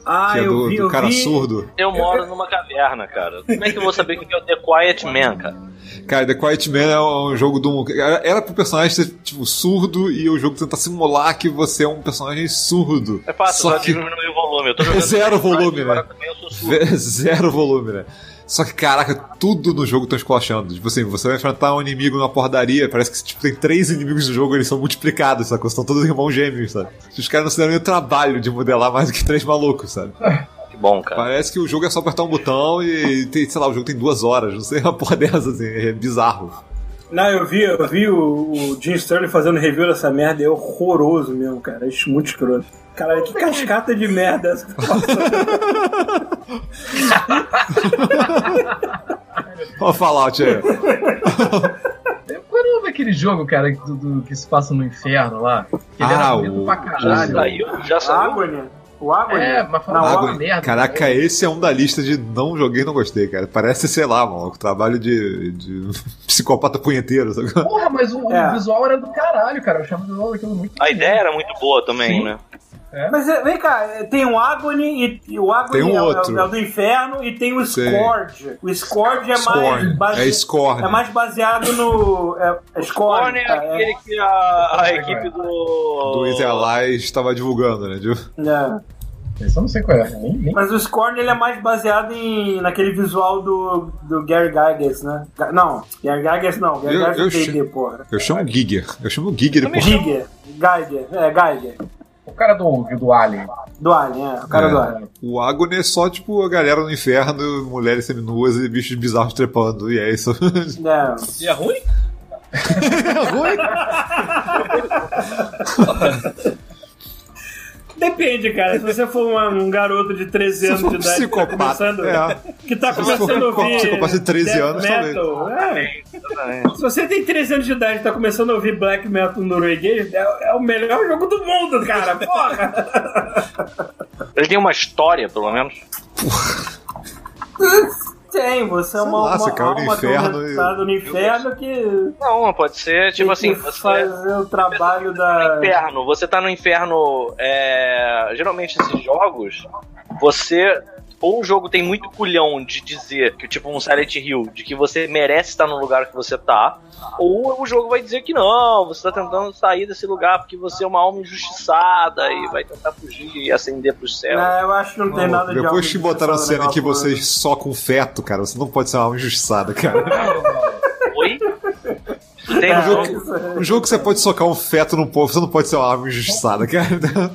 É. Ah, é eu do, vi, do eu cara vi. surdo. Eu moro numa caverna, cara. Como é que eu vou saber o que é o The Quiet Man, cara? Cara, The Quiet Man é um jogo de um. Era pro personagem ser, tipo, surdo e o jogo tentar simular que você é um personagem surdo. É fácil, Só só que diminuir o volume. Eu tô jogando Zero Street Fighter, volume, agora né? também eu sou surdo. Ve- Zero volume, né? Só que, caraca, tudo no jogo tá esculachando. Tipo assim, você vai enfrentar um inimigo numa pordaria, parece que tipo, tem três inimigos no jogo, eles são multiplicados, sacou? São todos irmãos gêmeos, sabe? Os caras não se deram nem o trabalho de modelar mais do que três malucos, sabe? Que bom, cara. Parece que o jogo é só apertar um botão e, tem, sei lá, o jogo tem duas horas, não sei, uma porra dessa, assim, é bizarro. Não, eu vi, eu vi o, o Jim Sterling fazendo review dessa merda, é horroroso mesmo, cara. É muito escroto. Caralho, que cascata de merda é essa que? Olha o Fallout aí. Qual é o nome daquele jogo, cara, do, do- que se passa no inferno lá? Que ele Ah, era o- pra caralho. Saiu? Já saiu? Agony. O Agony. É, mas uma Água- merda. Caraca, esse é um da lista de não joguei não gostei, cara. Parece, sei lá, mano, trabalho de, de psicopata punheteiro, sabe? Porra, mas o, o É. visual era do caralho, cara. Eu achava o visual daquilo muito A ideia era muito boa também, Sim. né? Mas é, vem cá, é, tem o Agony e, o Agony Tem um é, o- outro. é o do inferno e tem o Sim. Scourge. O Scourge é mais Scorn. base- É Scorn. é mais baseado no é, é Scorn. Scorn é tá, aquele que a, a equipe do. Do Easy Allies estava divulgando, né? de- é. Esse eu não sei qual é. Nem, nem... Mas o Scorn ele é mais baseado em naquele visual do, do Gary Gygax, né? Não, Gary Gygax não, Gary Eu- Gygax eu é D&D, che- porra. Eu chamo Giger. Eu chamo Giger porra. Giger, Geiger, é, Geiger. O cara do, do Alien. Do Alien, é, o cara É. do Alien. O Agony é só, tipo, a galera no inferno, mulheres seminuas e bichos bizarros trepando, e é isso. É. E é ruim? é ruim? Depende, cara. Se você for uma- um garoto de 13 anos de idade que tá começando, é. que tá começando a ouvir psicopata de 13 death anos, metal, é. Se você tem 13 anos de idade e tá começando a ouvir black metal norueguês, é, é o melhor jogo do mundo, cara. Porra! Ele tem uma história, pelo menos. Tem, você é uma, lá, uma você caiu no alma inferno atormentada no inferno que Não, pode ser, tipo assim, que você. fazer o trabalho da... inferno, você tá no inferno. É... Geralmente esses jogos, você. Ou o jogo tem muito culhão de dizer que, tipo um Silent Hill, de que você merece estar no lugar que você tá, ou o jogo vai dizer que não, você tá tentando sair desse lugar porque você é uma alma injustiçada e vai tentar fugir e ascender pro céu. É, eu acho que não tem nada de Depois que algo botaram a cena em que porra. vocês socam feto, cara, você não pode ser uma injustiçada, cara. Oi? Tem É, no jogo? isso é- Um jogo que você pode socar um feto num povo, você não pode ser uma arma injustiçada, cara.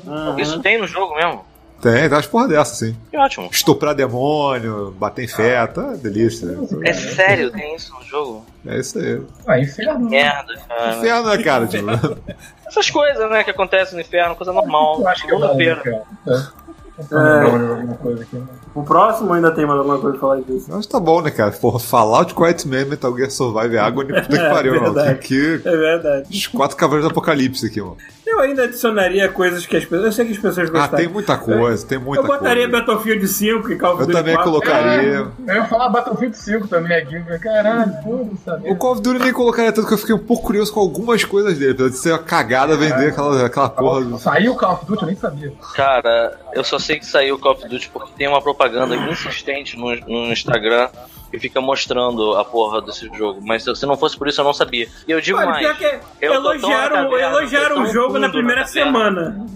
Uhum. Isso tem no jogo mesmo? Tem, tem umas porra dessa, sim. Que ótimo. Estuprar demônio, bater em feto, é delícia. É sério, tem isso no jogo? É isso aí. Ah, inferno. Merda, cara. Inferno, né, cara? Tipo, Essas coisas, né, que acontecem no inferno, coisa normal. Eu acho que é. É. Alguma coisa aqui, né? O próximo ainda tem mais alguma coisa pra falar disso. mas tá bom, né, cara? Porra, Fallout, Quiet Man, Metal Gear Survive, Agony, puta que É, pariu, mano. verdade. Que, que, É verdade. os quatro cavaleiros do apocalipse aqui, mano. Eu ainda adicionaria coisas que as pessoas. Eu sei que as pessoas Ah, gostaram. tem muita coisa, tem muita eu botaria coisa. Battlefield 5 e Call of Eu Duty também 4. colocaria. Eu ia falar Battlefield 5 também aqui. Caralho, foda-se, sabe? O Call of Duty nem colocaria tanto que eu fiquei um pouco curioso com algumas coisas dele, apesar de ser uma cagada vender aquela, aquela porra. do- Saiu o Call of Duty, eu nem sabia. Cara, eu só sei que saiu o Call of Duty porque tem uma propaganda insistente no, no Instagram que fica mostrando a porra desse jogo. Mas se não fosse por isso, eu não sabia. E eu digo Olha, mais. pior que eu elogiaram, caverna, elogiaram o jogo na primeira na caverna. semana.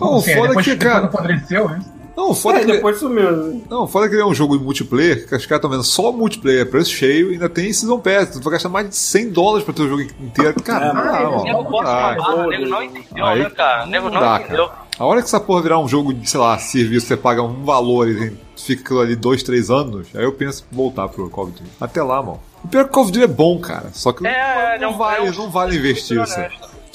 Não, Sim, foda que, cara. apodreceu, isso. Não, foda É, que. depois sumiu. Não, foda que ele é um jogo de multiplayer, que os caras estão vendo só multiplayer, preço cheio, e ainda tem Season Pass. Tu vai gastar mais de 100 dólares pra ter o jogo inteiro. Cara, É, não mano. Nego Não bota dá. uma barra, o nego não entendeu, Aí- né, cara? O nego não não dá, entendeu. A hora que essa porra virar um jogo de, sei lá, serviço, você paga um valor e fica aquilo ali dois, três anos, aí eu penso em voltar pro Call of Duty. Até lá, mano. O pior é que o Call of Duty é bom, cara. Só que É, não, é um- vale, é um- não vale investir isso.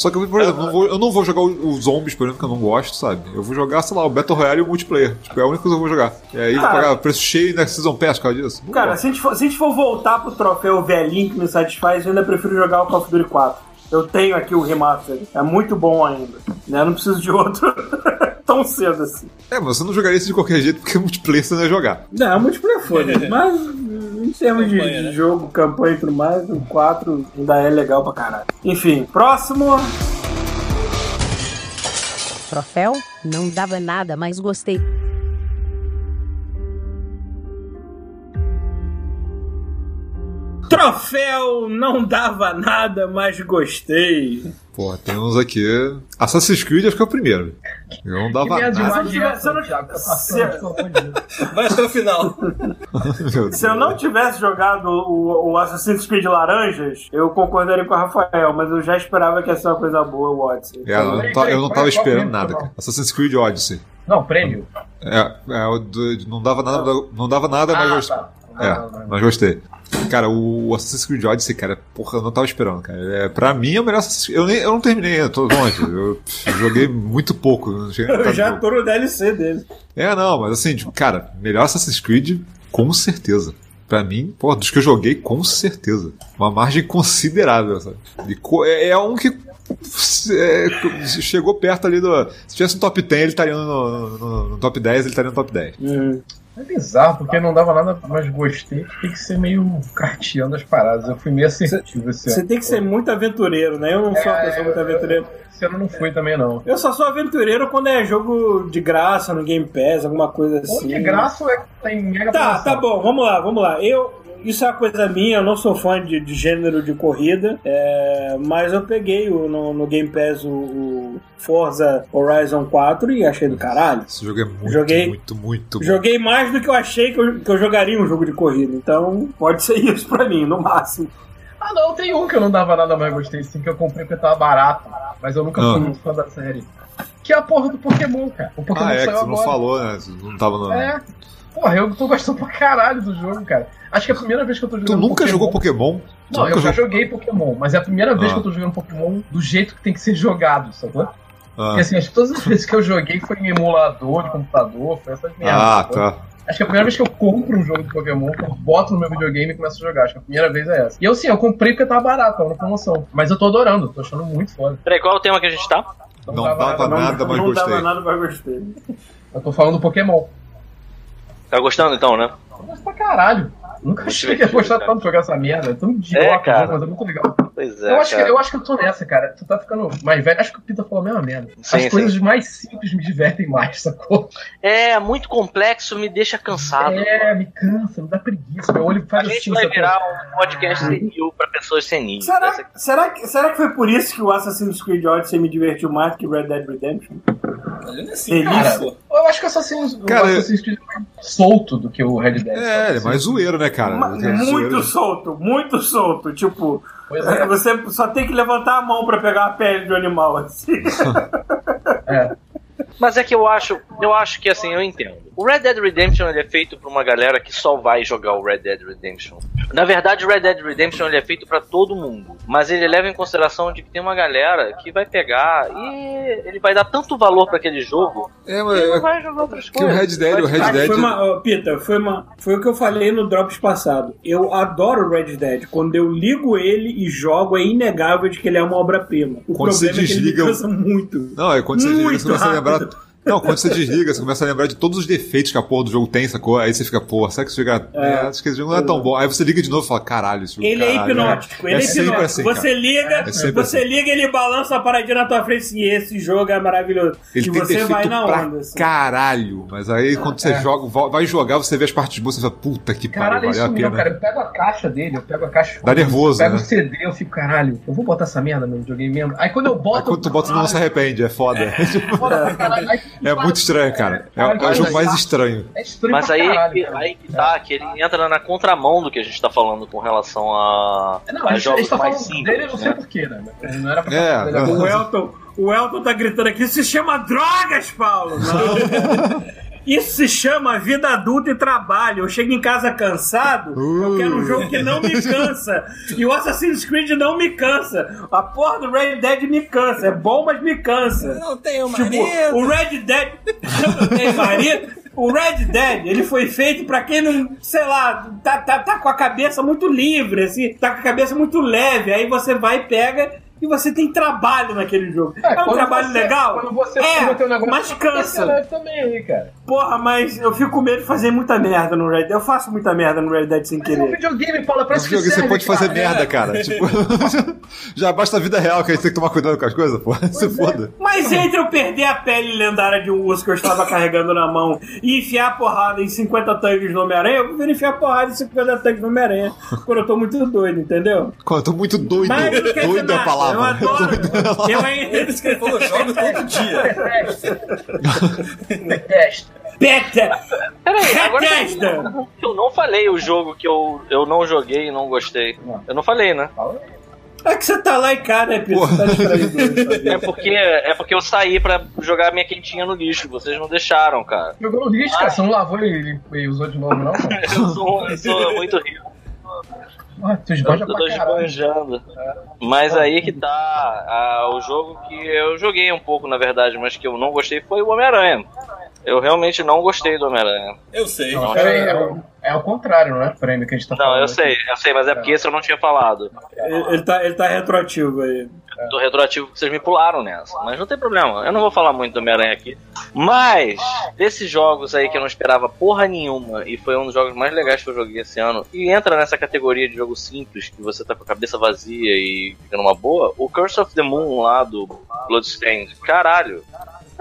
Só que, por exemplo, eu não vou, eu não vou jogar o- os zombies, por exemplo, que eu não gosto, sabe? Eu vou jogar, sei lá, o Battle Royale e o multiplayer. Tipo, é a única coisa que eu vou jogar. E aí vou Cara. pagar preço cheio na Season Pass por causa disso. Não Cara, gosto. se a, gente for, se a gente for voltar pro troféu velhinho que me satisfaz, eu ainda prefiro jogar o Call of Duty 4. Eu tenho aqui o remaster. É muito bom ainda. Né? Eu não preciso de outro tão cedo assim. É, mas você não jogaria isso de qualquer jeito porque multiplayer você não ia jogar. Não, multiplayer foda Mas em termos de, de né? jogo, campanha e tudo mais, o 4 ainda é legal pra caralho. Enfim, próximo. Troféu? Não dava nada, mas gostei. Troféu não dava nada, mas gostei. Pô, tem uns aqui. Assassin's Creed acho que é o primeiro. Eu não dava nada. é se eu não- Thiago? Tá. Vai até o final. Se eu não tivesse jogado o, o Assassin's Creed Laranjas, eu concordaria com o Rafael, mas eu já esperava que ia ser uma coisa boa o Odyssey. É, eu não, peraí, eu não tava qual esperando nada, cara. Assassin's Creed Odyssey. Não, prêmio. É, é não dava nada, não dava nada, mas Ah, gostei. tá. É, mas gostei. Cara, o Assassin's Creed Odyssey, cara, porra, eu não tava esperando, cara. É, pra mim é o melhor Assassin's Creed. Eu, nem, eu não terminei ainda, tô longe. Eu joguei muito pouco. Não cheguei Eu já tô no DLC dele. É, não, mas assim, tipo, cara, melhor Assassin's Creed, com certeza. Pra mim, pô, dos que eu joguei, com certeza. Uma margem considerável, sabe? É, é um que é, chegou perto ali do. Se tivesse um top 10, ele estaria no, no- no top 10, ele estaria no top 10. É bizarro, porque não dava nada, mas gostei. Tem que ser meio carteando as paradas. Eu fui meio assertivo Você ano. tem que ser muito aventureiro, né? Eu não sou uma É, pessoa muito aventureira. Esse ano não fui também, não. Eu só sou aventureiro quando é jogo de graça no Game Pass, alguma coisa Ou assim. de graça ou é que tem mega Tá, promoção? tá bom, vamos lá, vamos lá. Eu. Isso é uma coisa minha, eu não sou fã de, de gênero de corrida, é, mas eu peguei o- no, no Game Pass o, o Forza Horizon 4 e achei do caralho. Esse jogo é muito, Joguei- muito, muito bom. Joguei mais do que eu achei que eu, que eu jogaria um jogo de corrida, então pode ser isso pra mim, no máximo. Ah, não, tem um que eu não dava nada, mas gostei sim, que eu comprei porque tava barato. Mas eu nunca Ah. fui muito fã da série. Que é a porra do Pokémon, cara. O Pokémon Ah, é, que saiu você não agora. falou, né? Você não tava no. É. Porra, eu tô gostando pra caralho do jogo, cara. Acho que é a primeira vez que eu tô Tu jogando nunca Pokémon. jogou Pokémon? Tu Não, nunca eu já jogou- joguei Pokémon, mas é a primeira vez Ah. que eu tô jogando Pokémon do jeito que tem que ser jogado, sacou? Ah, Porque assim, acho que todas as vezes que eu joguei foi em emulador de computador, foi essas merdas. ah sacou? tá. Acho que é a primeira vez que eu compro um jogo de Pokémon, que eu boto no meu videogame e começo a jogar. Acho que a primeira vez é essa. E eu sim, eu comprei porque tava barato, tava na promoção. Mas eu tô adorando, tô achando muito foda. Peraí, qual é o tema que a gente tá? Então Não dava Não, nada, mas não gostei. dava nada, mas gostei. Eu tô falando do Pokémon. Tá gostando então, né? Eu gosto pra caralho. Nunca achei que ia gostar tanto de jogar essa merda. É tão idiota, É, cara. mas é muito legal. Pois é. eu, acho que, cara. eu acho que eu tô nessa, cara. Tu tá ficando mais velho. Acho que o Pita falou a mesma merda. Sim, As sim. coisas mais simples me divertem mais, sacou? É, muito complexo, me deixa cansado. É, me cansa, me dá preguiça. Meu olho A faz gente assim, vai sacou? virar um podcast senil pra pessoas senis. Será, Essa- será, que, será que foi por isso que o Assassin's Creed Odyssey me divertiu mais que Red Dead Redemption? Ele não é assim, Cara. Eu acho que o Assassin's, Cara, o Assassin's Creed é mais solto do que o Red Dead. É, ele é mais zoeiro, né, cara? Ma- Ele é muito zoeiro. solto, muito solto. Tipo, é. você só tem que levantar a mão pra pegar a pele do animal, assim. É. Mas é que eu acho, eu acho que assim, eu entendo. O Red Dead Redemption ele é feito pra uma galera que só vai jogar o Red Dead Redemption. Na verdade, o Red Dead Redemption ele é feito pra todo mundo, mas ele leva em consideração de que tem uma galera que vai pegar e ele vai dar tanto valor pra aquele jogo É, que mas ele não é vai jogar outras que o coisas. Red Dead, o Red Dead. foi uma, ó, Pita, foi, uma, foi o que eu falei no Drops passado. Eu adoro o Red Dead. Quando eu ligo ele e jogo, é inegável de que ele é uma obra-prima. O Quando você problema é que ele me desliga o- cansa muito. Não, é quando você desliga, Muito você começa a lembrar. Rápido. Não, quando você desliga, você começa a lembrar de todos os defeitos que a porra do jogo tem, sacou? Aí você fica, pô, será que esse jogo é... é, acho que esse jogo não é tão bom. Aí você liga de novo e fala, caralho, esse jogo Ele é caralho, hipnótico, ele é, sempre hipnótico. assim, você cara. liga, É você assim. liga, ele balança a paradinha na tua frente e esse jogo é maravilhoso. Ele e tem você vai na pra onda. assim. caralho. Mas aí quando você joga, va- vai jogar, você vê as partes boas, você fala, puta que pariu, Caralho, é valeu a pena. cara. Eu pego a caixa dele, eu pego a caixa. Dá nervoso, eu pego né? o CD, eu fico, caralho, eu vou botar essa merda no videogame mesmo. Aí quando eu boto. Aí quando tu bota, não se arrepende, é foda. Foda pra caralho. É muito estranho, cara. É, é o jogo mais estranho. É estranho Mas aí, caralho, aí que tá, que ele entra na contramão do que a gente tá falando com relação a, Não, a jogos tá mais falando simples. dele, eu não sei né? porquê, né? Não era pra É, dele. O. Elton, o Elton tá gritando aqui, se chama drogas, Paulo! Não. Isso se chama vida adulta e trabalho. Eu chego em casa cansado, eu quero um jogo que não me cansa. E o Assassin's Creed não me cansa. A porra do Red Dead me cansa. É bom, mas me cansa. Não tenho Tipo, marido. o Red Dead. Tem marido? O Red Dead, ele foi feito pra quem não, sei lá, tá, tá, tá com a cabeça muito livre, assim, tá com a cabeça muito leve. Aí você vai e pega e você tem trabalho naquele jogo. É, um quando trabalho você- legal? Quando você é, teu negócio, mas cansa. também aí, cara. Porra, mas eu fico com medo de fazer muita merda no Red Dead. Eu faço muita merda no Red Dead sem Mas é um querer. videogame, Paula, pra No isso que videogame você serve, pode fazer cara. merda, cara. Tipo, já basta a vida real que a gente tem que tomar cuidado com as coisas, pô. Se foda. Mas entre eu perder a pele lendária de um urso que eu estava carregando na mão e enfiar a porrada em 50 tanques no Homem-Aranha, eu prefiro enfiar a porrada em 50 tanques no Homem-Aranha quando eu tô muito doido, entendeu? Quando eu tô muito doido. Doido é a nada, Eu adoro. Eu ainda. Ele disse que ele falou jogo todo dia. Detesta. Peta! Peraí, agora eu não falei o jogo que eu, eu não joguei e não gostei. Eu não falei, né? É que você tá lá em casa, né, Pedro? Tá? É porque, é porque eu saí pra jogar minha quentinha no lixo. Vocês não deixaram, cara. Jogou no lixo, cara. Você não lavou e, e usou de novo, não? cara? Eu sou, eu sou muito rico. Ah, tu Eu tô esbanjando. Mas aí que tá. ah, o jogo que eu joguei um pouco, na verdade, mas que eu não gostei foi o Homem-Aranha. Eu realmente não gostei do Homem-Aranha. Eu sei. Não, peraí, é, o- é o contrário, não é prêmio que a gente tá Não, falando. eu aqui. sei, eu sei, mas é porque esse eu não tinha falado. Ele, ele tá, ele tá retroativo aí. Tô retroativo porque vocês me pularam nessa. Mas não tem problema, eu não vou falar muito do Homem-Aranha aqui. Mas, desses jogos aí que eu não esperava porra nenhuma, e foi um dos jogos mais legais que eu joguei esse ano, e entra nessa categoria de jogo simples, que você tá com a cabeça vazia e fica numa boa, o Curse of the Moon lá do Bloodstained. Caralho, eu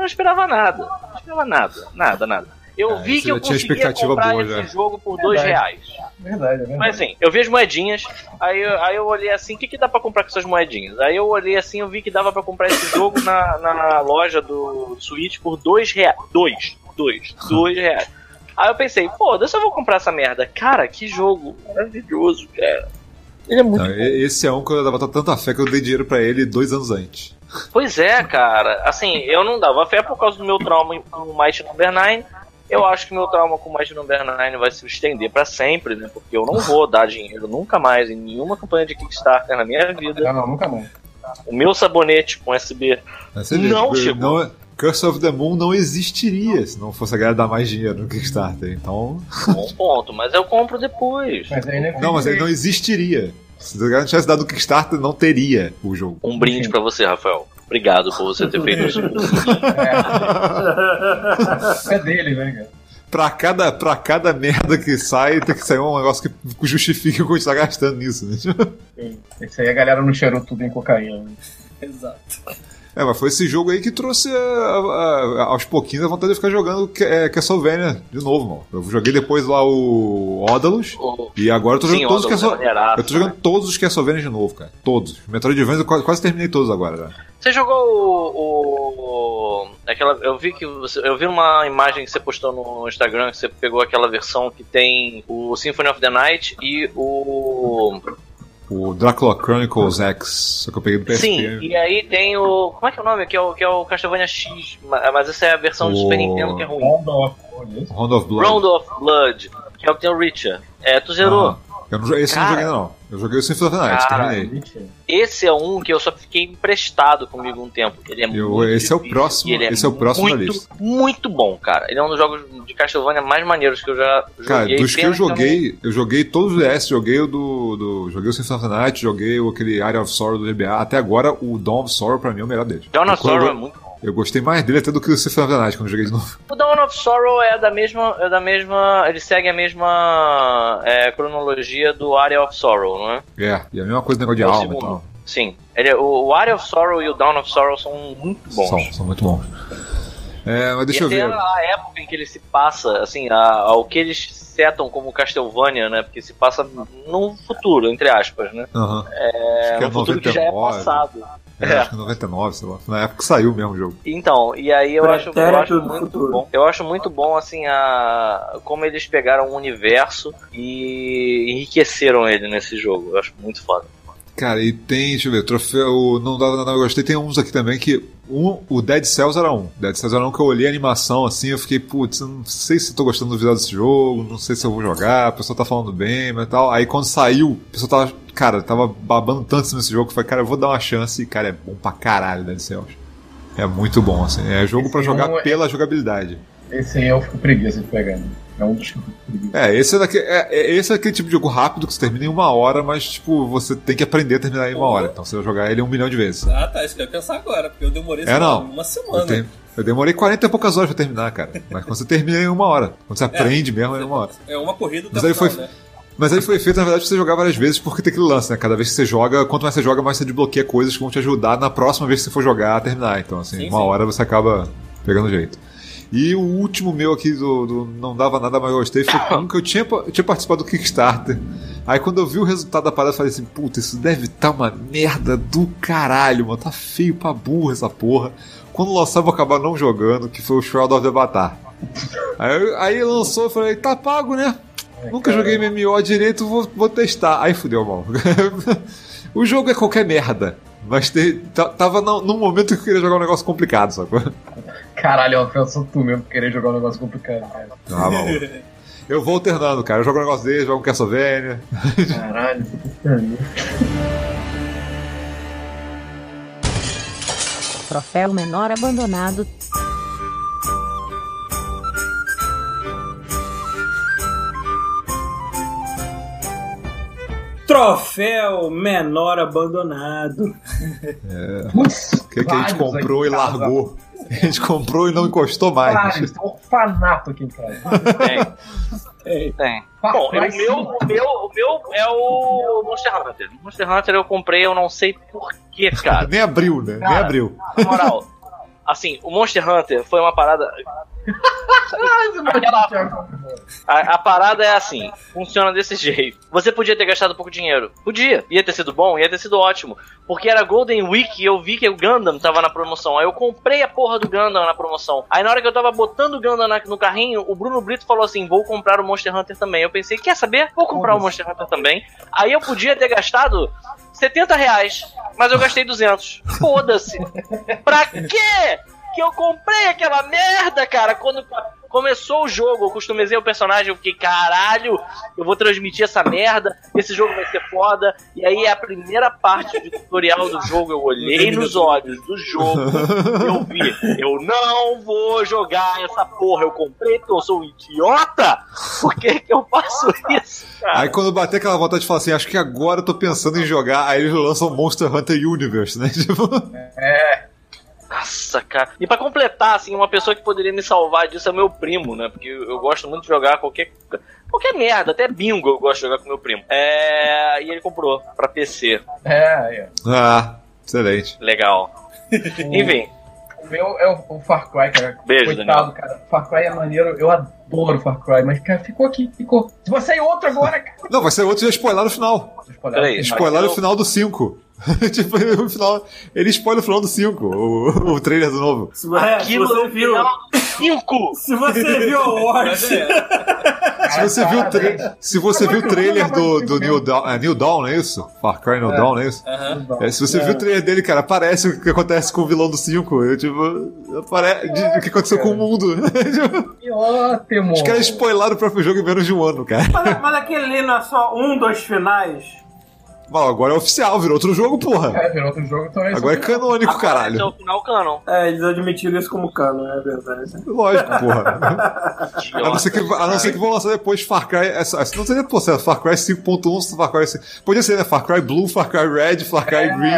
não esperava nada. Não esperava nada, nada, nada. Eu É, vi que eu conseguia comprar boa esse já. jogo por dois Verdade. reais. Verdade, é verdade. Mas assim, eu vi as moedinhas, aí, eu- aí eu olhei assim, o que, que dá pra comprar com essas moedinhas? Aí eu olhei assim, eu vi que dava pra comprar esse jogo na, na loja do Switch por dois reais. Dois, dois, dois reais. Aí eu pensei, foda-se, eu vou comprar essa merda. Cara, que jogo maravilhoso, cara. Ele é muito Não, esse é um que eu dava tanta fé que eu dei dinheiro pra ele dois anos antes. Pois é, cara. Assim, eu não dava fé por causa do meu trauma com o Mighty Number 9. Eu acho que meu trauma com o Mighty Number 9 vai se estender pra sempre, né? Porque eu não vou dar dinheiro nunca mais em nenhuma campanha de Kickstarter na minha vida. Não, não, nunca mais. O meu sabonete com SB não chegou. não- Curse of the Moon não existiria se não fosse a galera dar mais dinheiro no Kickstarter. Então. Bom ponto, mas eu compro depois. Mas aí, né, Não, mas ele não existiria. Se não tivesse dado no Kickstarter, não teria o jogo. Um brinde pra você, Rafael. Obrigado por você ter feito isso. É dele, né, cara? Pra cada, pra cada merda que sai, tem que sair um negócio que justifique o que a gente tá gastando nisso, né? Esse aí a galera não cheirou tudo em cocaína. né? Exato. É, mas foi esse jogo aí que trouxe a- a- aos pouquinhos a vontade de ficar jogando é, Castlevania de novo, mano. Eu joguei depois lá o Odalus O- e agora eu tô jogando Sim, todos os Odalus é Castlevania. maneiraço, Eu tô jogando todos os Castlevania de novo, cara. Todos. Metroidvania eu quase, quase terminei todos agora, né? Você jogou o, o- aquela eu vi que você eu vi uma imagem que você postou no Instagram que você pegou aquela versão que tem o Symphony of the Night e o O Dracula Chronicles X, só que eu peguei do PSP. Sim, e aí tem o como é que é o nome? Que é o que é o Castlevania X, ma- mas essa é a versão do O- Super Nintendo que é ruim. Round of Blood. Round of Blood. Round of Blood, que é o que tem o Richard. É, tu zerou. Aham. Eu não, esse eu não Cara. joguei, não. Eu joguei o Symphony of the Night, Cara, terminei. Esse é um que eu só fiquei emprestado comigo um tempo. Ele é Eu- muito esse é o difícil próximo- ele esse é o próximo da muito, lista. Muito bom, cara. Ele é um dos jogos de Castlevania mais maneiros que eu já Cara, joguei. dos que eu joguei, eu joguei todos os DS, joguei o do, do. Joguei o Symphony of the Night, joguei o- aquele Area of Sorrow do GBA. Até agora, o Dawn of Sorrow pra mim é o melhor deles. Dawn of Sorrow é muito bom. Eu gostei mais dele até do que o Symphony of the Night quando eu joguei de novo. O Dawn of Sorrow é da mesma. É da mesma. Ele segue a mesma é, cronologia do Area of Sorrow, não é? É, e a mesma coisa do negócio de alma e segundo. tal. Sim. Ele, é- o, o Area of Sorrow e o Dawn of Sorrow são muito bons. São, são muito bons. É, mas deixa e eu ver. a época em que ele se passa, assim, ao que eles setam como Castlevania, né? Porque se passa no futuro, entre aspas, né? Aham. É, que é futuro que já é 99. passado. É, É. acho que 99, sei lá. Na época que saiu mesmo o jogo. Então, e aí eu acho, eu acho muito futuro. bom. Eu acho muito bom, assim, a como eles pegaram o universo e enriqueceram ele nesse jogo. Eu acho muito foda. Cara, e tem, deixa eu ver, troféu. Não dava nada, eu gostei. Tem uns aqui também que. Um, o Dead Cells era um. Dead Cells era um que eu olhei a animação assim, eu fiquei, putz, não sei se eu tô gostando do visual desse jogo, não sei se eu vou jogar, a pessoa tá falando bem, mas tal. Aí quando saiu, a pessoa tava, cara, tava babando tanto nesse jogo que eu falei, cara, eu vou dar uma chance e, cara, é bom pra caralho Dead Cells. É muito bom, assim. É jogo pra Esse jogar é- pela jogabilidade. Esse aí eu fico preguiça de pegar. né? É um dos que eu fico preguiça. É, esse é, é, é- esse é aquele tipo de jogo rápido que você termina em uma hora, mas, tipo, você tem que aprender a terminar em uma hora. Então você vai jogar ele um milhão de vezes. Ah, tá, isso que eu ia pensar agora, porque eu demorei É, não. uma Eu, semana. tenho- eu demorei 40 e poucas horas pra terminar, cara. Mas quando você termina é em uma hora. Quando você aprende mesmo é em uma hora. É uma corrida Mas até aí foi- né? Mas aí foi feito, na verdade, pra você jogar várias vezes, porque tem aquele lance, né? Cada vez que você joga, quanto mais você joga, mais você desbloqueia coisas que vão te ajudar na próxima vez que você for jogar a terminar. Então, assim, Sim, uma sim. hora você acaba pegando jeito. E o último meu aqui do, do Não Dava Nada Mais Gostei foi um que eu tinha, eu tinha participado do Kickstarter. Aí quando eu vi o resultado da parada, eu falei assim, puta, isso deve tá uma merda do caralho, mano. Tá feio pra burra essa porra. Quando lançar, eu vou acabar não jogando, que foi o Shroud of the Avatar. Aí, aí lançou, eu falei, tá pago, né? Nunca joguei MMO direito, vou, vou testar. Aí fudeu, mal. o jogo é qualquer merda. Mas te- ta- tava no- num momento que eu queria jogar um negócio complicado, sacou? Caralho, é uma ofensa tu mesmo querer jogar um negócio complicado, cara. Ah, mal. Eu vou alternando, cara. Eu jogo um negócio dele, jogo um Castlevania. Caralho, Troféu menor abandonado. Troféu menor abandonado. Putz, Que, que a gente comprou e largou. A gente comprou e não encostou mais. Vários, tem um orfanato aqui em casa. Tem. Tem. Far Bom, Cry o meu, o, meu, o meu é o Monster Hunter. Monster Hunter eu comprei, eu não sei porquê, cara. Nem abriu, né? Nem Cara, abriu. Na moral, assim, o Monster Hunter foi uma parada. A, a parada é assim, funciona desse jeito. Você podia ter gastado pouco dinheiro. Podia. Ia ter sido bom, ia ter sido ótimo. Porque era Golden Week e eu vi que o Gundam tava na promoção. Aí eu comprei a porra do Gundam na promoção. Aí na hora que eu tava botando o Gundam na- no carrinho, o Bruno Brito falou assim: vou comprar o Monster Hunter também. Eu pensei, quer saber? Vou comprar o Monster Hunter também. Aí eu podia ter gastado 70 reais, mas eu gastei 200. Foda-se. Pra quê? Que eu comprei aquela merda, cara, quando começou o jogo, eu customizei o personagem, eu fiquei, caralho, eu vou transmitir essa merda, esse jogo vai ser foda. E aí a primeira parte do tutorial do jogo, eu olhei nos olhos do jogo, eu vi, eu não vou jogar essa porra, eu comprei porque eu sou um idiota? Por que que eu faço isso, cara? Aí quando bater aquela vontade de falar assim, acho que agora eu tô pensando em jogar, aí eles lançam Monster Hunter Universe, né? Tipo, É, Nossa, cara. E pra completar, assim, uma pessoa que poderia me salvar disso é meu primo, né? Porque eu gosto muito de jogar qualquer. Qualquer merda, até bingo eu gosto de jogar com meu primo. É. E ele comprou pra PC. é, é. ah, excelente. Legal. Enfim, O meu é o, o Far Cry, cara. Beijo, Coitado, cara. Far Cry é maneiro, eu adoro Far Cry, mas, cara, ficou aqui, ficou. Se você é outro agora, cara. Não, vai ser outro já spoiler no final. Peraí, Spoiler no eu- final do 5. tipo, o final, ele spoiler o final do 5, o, o trailer do novo. Se, é, aquilo você no viu. final do 5! Se você viu a Mas Watch. é, Se você viu, o tra- se você viu o trailer do, do New Dawn, é New Dawn, não é isso? Far Cry New Dawn, não é isso? aham. É, se você viu o trailer dele, cara, parece o que acontece com o vilão do 5. Eu, tipo, apare... de- o que aconteceu com o mundo. Tipo, Que ótimo. Os caras spoilaram o próprio jogo em menos de um ano, cara. Mas, mas aquele ali não é só um dos finais. Mas agora é oficial, virou outro jogo, porra. É, virou outro jogo, então é isso. Agora é canônico, Esse é caralho. o final canon. É, eles admitiram isso como cano, é verdade. Lógico, porra. A não ser que, a não ser que vão lançar depois Far Cry. Essa, não seria pô, se é Far Cry 5.1, Far Cry. 5. Podia ser, né? Far Cry Blue, Far Cry Red, Far Cry Green.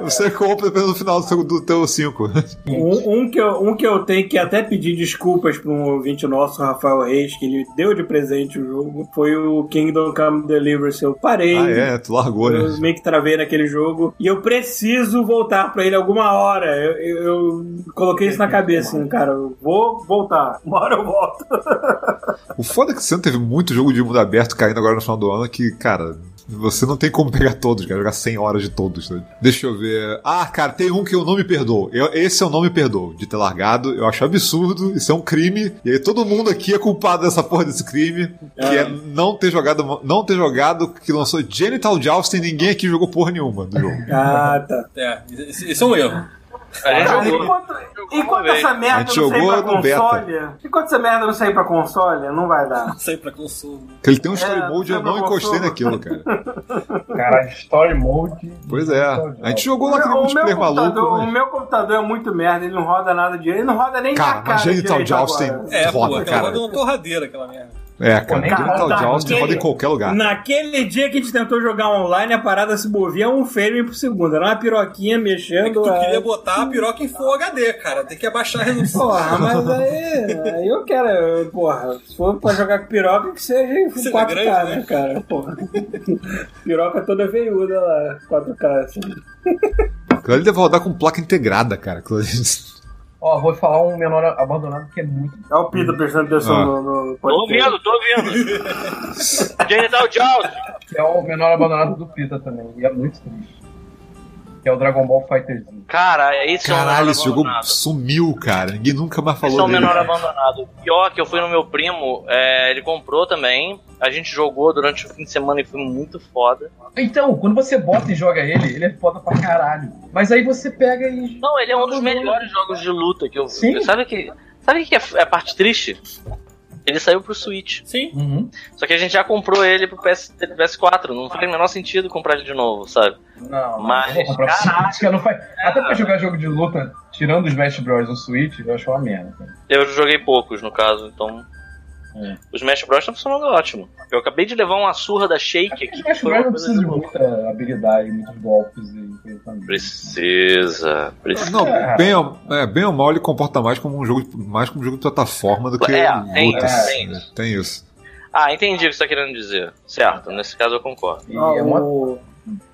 Você compra dependendo do final do seu, do teu 5. Um, um que eu, um que eu tenho que até pedir desculpas para um ouvinte nosso, Rafael Reis, que ele deu de presente o jogo, foi o Kingdom Come Deliverance. Eu parei. Ah, é, tu largou, Eu né? meio que travei naquele jogo e eu preciso voltar pra ele alguma hora. Eu, eu- eu coloquei isso na cabeça, assim, cara. Eu vou voltar. Uma hora eu volto. O foda é que esse ano teve muito jogo de mundo aberto caindo agora no final do ano que, cara. Você não tem como pegar todos, cara. Jogar 100 horas de todos. Sabe? Deixa eu ver. Ah, cara, tem um que eu não me perdoo. Eu- esse eu não me perdoo de ter largado. Eu acho absurdo. Isso é um crime. E aí todo mundo aqui é culpado dessa porra desse crime. Que é não ter jogado. Não ter jogado que lançou Genital Jousting e ninguém aqui jogou porra nenhuma do jogo. Ah, tá. É, isso é um erro. Cara, jogou. enquanto essa merda não sair pra beta. console, enquanto essa merda não sair pra console, não vai dar. Sair pra console. Ele tem um story É, mode, eu não encostei naquilo, cara. Caralho, Story Mode. Pois é. A gente jogou lá aquele o, meu multiplayer maluco, computador, o mas... meu computador é muito merda, ele não roda nada direito, ele não roda nem Cara, na cara mas Genital Jousting agora. É, pô, roda, cara. roda é uma torradeira, aquela merda. É, cara, cara, Jousting tá, roda em qualquer lugar. Naquele dia que a gente tentou jogar online, a parada se movia um frame por segundo. Era uma piroquinha É que mexendo. tu é. queria botar a piroca em Full HD, cara. Tem que abaixar a resolução. Porra, mas aí, aí eu quero, porra, se for pra jogar com piroca, que seja em Seja 4K, grande, né, né? cara? Porra. piroca toda veiuda lá, 4K, assim. Aquilo ali deve rodar com placa integrada, cara. Ó, vou falar um menor abandonado que é muito. Olha o Pita prestando atenção Ah. no, no Tô ouvindo, tô ouvindo. Genital Joust. Que é o menor abandonado do Pita também. E é muito triste. Que é o Dragon Ball Fighter Z. Cara, esse é o Caralho, menor esse jogo abandonado. sumiu, cara. Ninguém nunca mais Esse é falou o dele. menor abandonado. Pior que eu fui no meu primo, é, ele comprou também. A gente jogou durante o fim de semana e foi muito foda. Então, quando você bota e joga ele, ele é foda pra caralho. Mas aí você pega e. Não, ele é um dos melhores jogos de luta que eu vi. Sim. Sabe que sabe o que é é a parte triste? Ele saiu pro Switch. Sim. Uhum. Só que a gente já comprou ele pro PS, PS4. Não faz o menor sentido comprar ele de novo, sabe? Não, Mas, não caralho. Switch, que não faz. Até pra jogar jogo de luta, tirando os Smash Bros. no Switch, eu acho uma merda. cara. Eu joguei poucos, no caso, então. É. Os Smash Bros estão funcionando ótimo. Eu acabei de levar uma surra da Shake aqui. Smash que foi Bros. uma não coisa precisa de muita habilidade, muitos golpes e também. Precisa. Precisa. Não, É. bem, ou- é, bem ou mal ele comporta mais como um jogo, mais como um jogo de plataforma do que É, tem isso, tem isso. Tem isso. Ah, entendi o que você tá querendo dizer. Certo, nesse caso eu concordo. E é uma o,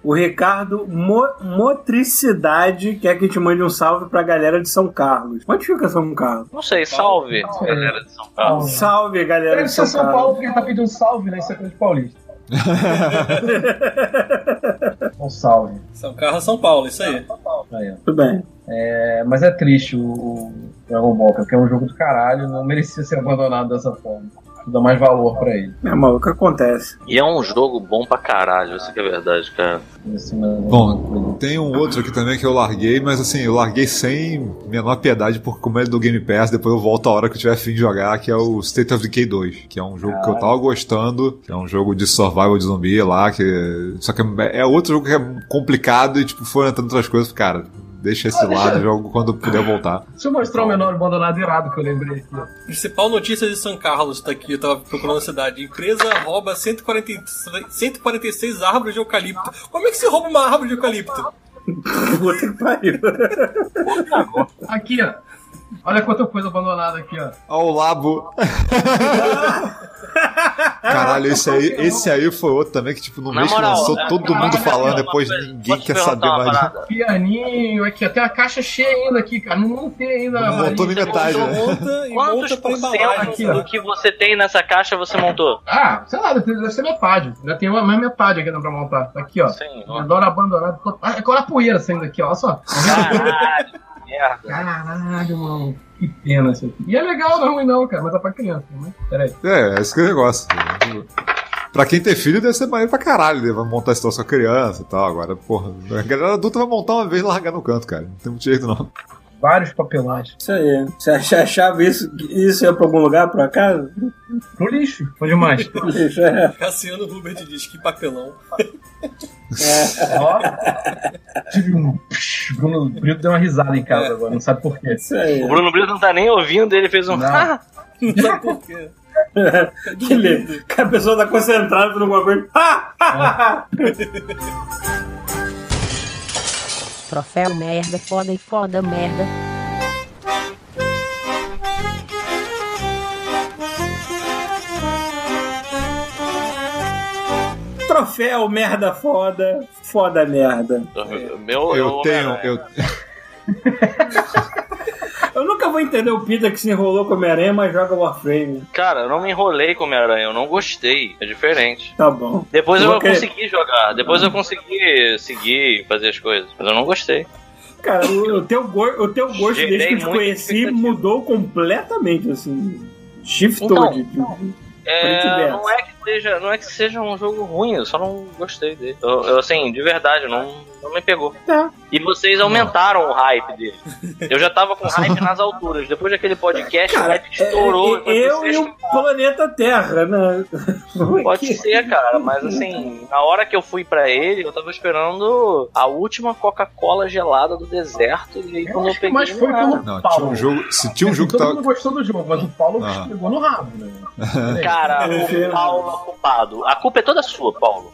o Ricardo Mo- Motricidade quer que te mande um salve pra galera de São Carlos. Onde fica São Carlos? Não sei, salve, Salve. galera de São Paulo. Salve, galera Deve de ser São, São Carlos. Paulo porque ele tá pedindo salve, né? Isso é coisa de paulista. um salve. São Carlos, São Paulo, isso aí. Aí, ó. Tudo bem. É, mas é triste o, o Dragon Ball, porque é um jogo do caralho, não merecia ser abandonado dessa forma. Dá mais valor pra ele. É maluco, acontece. E é um jogo bom pra caralho, isso que é verdade, cara. Não- Bom, tem um outro aqui também que eu larguei, mas assim, eu larguei sem menor piedade, porque como é do Game Pass, depois eu volto a hora que eu tiver fim de jogar, que é o State of Decay 2, que é um jogo que eu tava gostando, que é um jogo de survival de zumbi lá, que. Só que é outro jogo que é complicado e tipo, foi entrando outras coisas, cara. Deixa esse lado, jogo quando puder voltar. Deixa eu mostrar o menor abandonado irado que eu lembrei aqui. Principal notícia de São Carlos tá aqui, eu tava procurando a cidade. Empresa rouba 143 146 árvores de eucalipto. Como é que se rouba uma árvore de eucalipto? Puta que pariu. Aqui, ó. Olha quanta coisa abandonada aqui, ó. Ó, o Labo. Caralho, esse aí, esse aí foi outro também que, tipo, no Na mês que lançou, é, todo cara, mundo olha falando, depois ninguém quer saber mais. parada? Pianinho aqui, até a caixa cheia ainda aqui, cara. Não montei ainda. Não montou nem metade, né? Monta Quantos por cento aqui, ó. do que você tem nessa caixa você montou? Ah, sei lá, deve ser metade. Ainda tem uma, mais metade aqui pra montar. Aqui, ó. Sim, ó. Adoro abandonado. Ah, Olha a poeira saindo aqui, ó. Olha só. Caralho, merda. Caralho, mano. Que pena isso aqui. E é legal, não é ruim não, cara. Mas é pra criança. Né? Pera aí. É, esse que é o negócio. Pra quem tem filho, deve ser maneiro pra caralho, né? Vai montar esse troço com a criança e tal. Agora, porra, a galera adulta vai montar uma vez e largar no canto, cara. Não tem muito jeito, não. Vários papelões. Isso aí. Você ach- achava isso, isso ia pra algum lugar, por acaso? Pro lixo. Onde mais? Isso é. Cassiano Hubert diz que papelão. ó. Tive um. Bruno Brito deu uma risada em casa agora. Não sabe por quê. Isso aí. O Bruno Brito não tá nem ouvindo, ele fez um. Não. "Ah". Não sabe por quê. que, que a pessoa tá concentrada por alguma coisa. Ah. Troféu merda, foda e foda merda. Troféu, merda foda, foda merda. Meu, Eu tenho. Homem-Aranha. Eu, Eu nunca vou entender o Peter que se enrolou com Homem-Aranha, mas joga Warframe. Cara, eu não me enrolei com Homem-Aranha, eu não gostei. É diferente. Tá bom. Depois Eu eu, querer- consegui jogar, depois eu consegui seguir, fazer as coisas. Mas eu não gostei. Cara, o, o teu, go- o teu gosto Gerei desde que eu te conheci mudou completamente, assim. Shiftou Então, de, de- É, não é que seja, não é que seja um jogo ruim, eu só não gostei dele. Eu, eu, assim, de verdade, não Não me pegou. Tá. E vocês aumentaram o hype dele. Eu já tava com hype nas alturas. Depois daquele podcast, o hype estourou. É, eu e o planeta Terra, né? Pode ser, cara, mas assim, na hora que eu fui pra ele, eu tava esperando a última Coca-Cola gelada do deserto. E aí quando eu peguei. Mas foi não pelo Não, Paulo. tinha um jogo. Se tinha um jogo que Todo tava. mundo gostou do jogo, mas o Paulo Ah. pegou no rabo, né? Cara, o Paulo culpado. A culpa é toda sua, Paulo.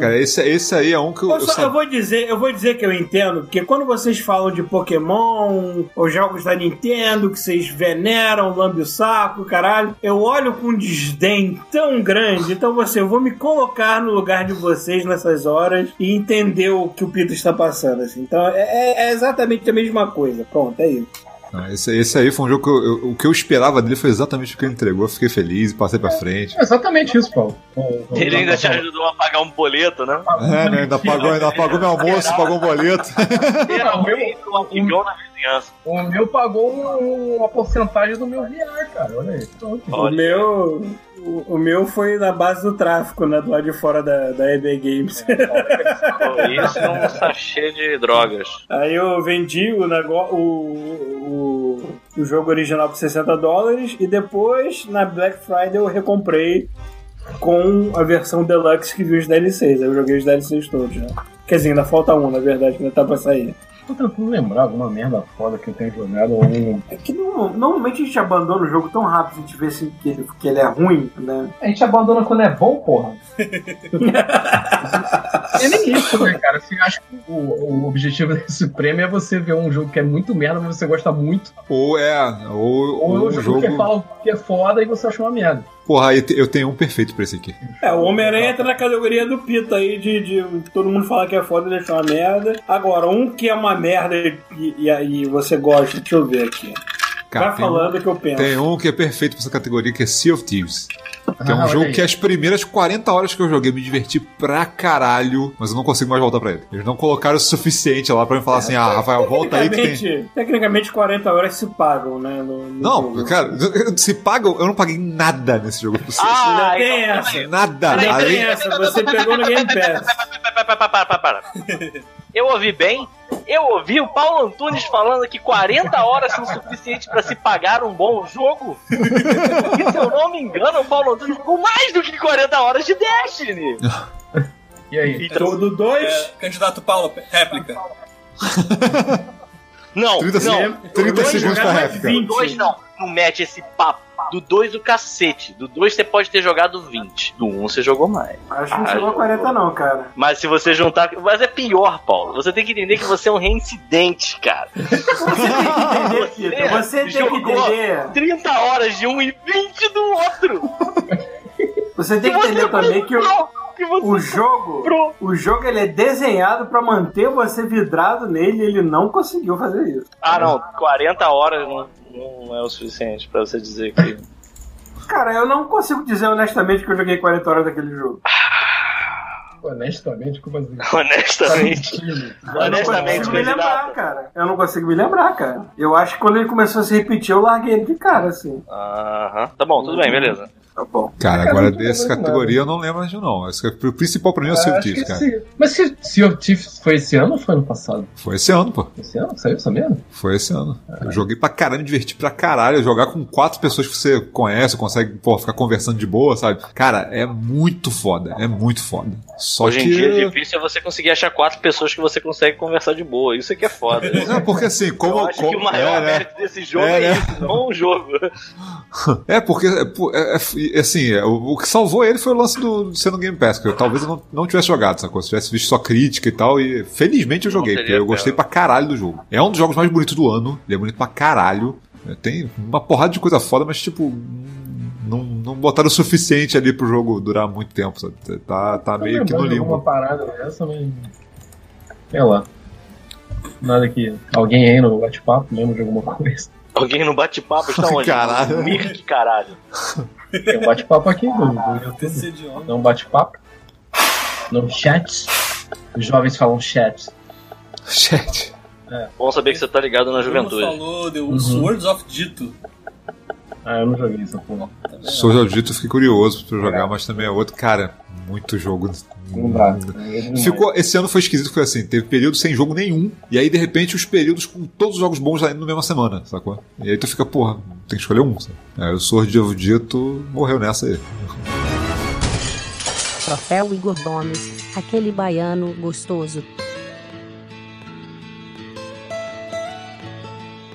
Cara, esse, esse aí é um que eu, Eu, eu só- eu vou dizer, eu vou dizer que eu entendo, porque quando vocês falam de Pokémon ou jogos da Nintendo que vocês veneram, lambe o saco, caralho, eu olho com um desdém tão grande. Então você, eu vou me colocar no lugar de vocês nessas horas e entender o que o Pito está passando. Assim. Então é, é- é exatamente a mesma coisa. Pronto, é isso. Não, esse, esse aí foi um jogo que eu- eu- o que eu esperava dele foi exatamente o que ele entregou. Eu fiquei feliz e passei pra frente. É exatamente isso, Paulo. O- o- Ele ainda te o- ajudou a pagar um boleto, né? É, né? Ainda pagou, ainda pagou meu almoço, pagou um boleto. Na vizinhança. O meu pagou um- uma porcentagem do meu VR, cara. Olha aí. Pronto. O meu, o, o meu foi na base do tráfico, né? Do lado de fora da, da EB Games. Pô, Isso é um sachê de drogas. Aí eu vendi o, negócio, o, o, o jogo original por 60 dólares e depois, na Black Friday, eu recomprei com a versão deluxe que viu os DLCs. Aí eu joguei os DLCs todos, né? Quer dizer, ainda falta um, na verdade, que ainda tá pra sair. Tô tentando lembrar alguma merda foda que eu tenho jogado. Um... É que não- normalmente a gente abandona o jogo tão rápido, a gente vê assim, que, ele, que ele é ruim, né? A gente abandona quando é bom, porra. é nem isso, né, cara? Assim, acho que o, o objetivo desse prêmio é você ver um jogo que é muito merda, mas você gosta muito. Ou é, ou, Ou ou um um jogo, jogo. que fala que é foda e você acha uma merda. Porra, eu tenho um perfeito pra esse aqui. É, o Homem-Aranha entra na categoria do Pita aí, de, de todo mundo falar que é foda e deixar uma merda. Agora, um que é uma merda e, e você gosta, deixa eu ver aqui. Cara, Vai tem um- falando que eu penso. Tem um que é perfeito pra essa categoria, que é Sea of Thieves. Que é um Ah, jogo aí. que as primeiras 40 horas que eu joguei eu me diverti pra caralho, mas eu não consigo mais voltar pra ele. Eles não colocaram o suficiente lá pra me falar assim, ah, Rafael, volta aí que tem. Tecnicamente, tecnicamente 40 horas se pagam, né? no- no Não, jogo. cara, se pagam, eu não paguei nada nesse jogo. Ah, Não tem então, essa. Nada. Não tem essa, você pegou no Game Pass. para, para, para, para. Eu ouvi bem? Eu ouvi o Paulo Antunes falando que 40 horas são suficientes pra se pagar um bom jogo? E se eu não me engano, o Paulo Antunes ficou mais do que 40 horas de Destiny. E aí? Todo dois. É, candidato Paulo, réplica. Não, 30, não. 30 dois segundos pra jogar réplica. 20. Do 2 não. Não mete esse papo. Do 2 do cacete. Do 2 você pode ter jogado 20. Do 1 um, você jogou mais. Acho que não chegou a 40 não, cara. Mas se você juntar. Mas é pior, Paulo. Você tem que entender que você é um reincidente, cara. Você tem que entender, Pita. Você tem que entender. 30 horas de um e 20 do outro. Você tem que entender também que o, que você o jogo. comprou. O jogo ele é desenhado pra manter você vidrado nele e ele não conseguiu fazer isso. Ah, não. 40 horas não, não é o suficiente pra você dizer que. Cara, eu não consigo dizer honestamente que eu joguei 40 horas daquele jogo. Honestamente, como assim? Honestamente. Eu não Honestamente, consigo me lembrar, cara. Eu não consigo me lembrar, cara. Eu acho que quando ele começou a se repetir, eu larguei ele de cara, assim. Aham. Tá bom, tudo bem, beleza. Tá bom. Cara, Cara, agora não dessa categoria eu não lembro de não. Que- O principal pra mim é o Sea of Thieves, cara. sim. Mas se Sea of Thieves foi esse ano ou foi ano passado? Foi esse ano, pô. Esse ano? Saiu essa merda? Foi esse ano. Eu joguei pra caralho, me diverti pra caralho. Jogar com quatro pessoas que você conhece, consegue pô, ficar conversando de boa, sabe? Cara, é muito foda. É muito foda. Só Hoje em que. dia, difícil é você conseguir achar quatro pessoas que você consegue conversar de boa. Isso aqui é foda. É, porque assim, como. Eu acho como que o maior é, né? mérito desse jogo É, é, né? isso, não o jogo. É, porque, é, é, é, assim, é, o, o que salvou ele foi o lance do, do ser no Game Pass, que eu, talvez eu não, não tivesse jogado, sacou? Se tivesse visto só crítica e tal, e felizmente eu joguei, porque eu gostei pra caralho do jogo. É um dos jogos mais bonitos do ano, ele é bonito pra caralho, É, tem uma porrada de coisa foda, mas tipo, não, não botaram o suficiente ali pro jogo durar muito tempo, sabe? Tá, tá meio que no de alguma limbo. parada dessa, mas. Sei lá. Nada que. Alguém aí no bate-papo lembra de alguma coisa. Alguém no bate-papo está onde? Caralho. No Mirk, caralho. Tem um bate-papo aqui do, YouTube. Tem um bate-papo. No chat. Os jovens falam chat. Chat. Bom saber que você tá ligado na O Bruno juventude. falou do Uhum. Swords of Dito. Ah, eu não joguei essa porra. Sword of Dito eu fiquei curioso pra jogar, mas também é outro, cara, muito jogo Não dá. Ficou, esse ano foi esquisito, foi assim, teve período sem jogo nenhum, e aí de repente os períodos com todos os jogos bons saindo na mesma semana, sacou? E aí tu fica, porra, tem que escolher um, sabe? Aí o Sword of Dito morreu nessa aí. Troféu Igor Gomes, aquele baiano gostoso.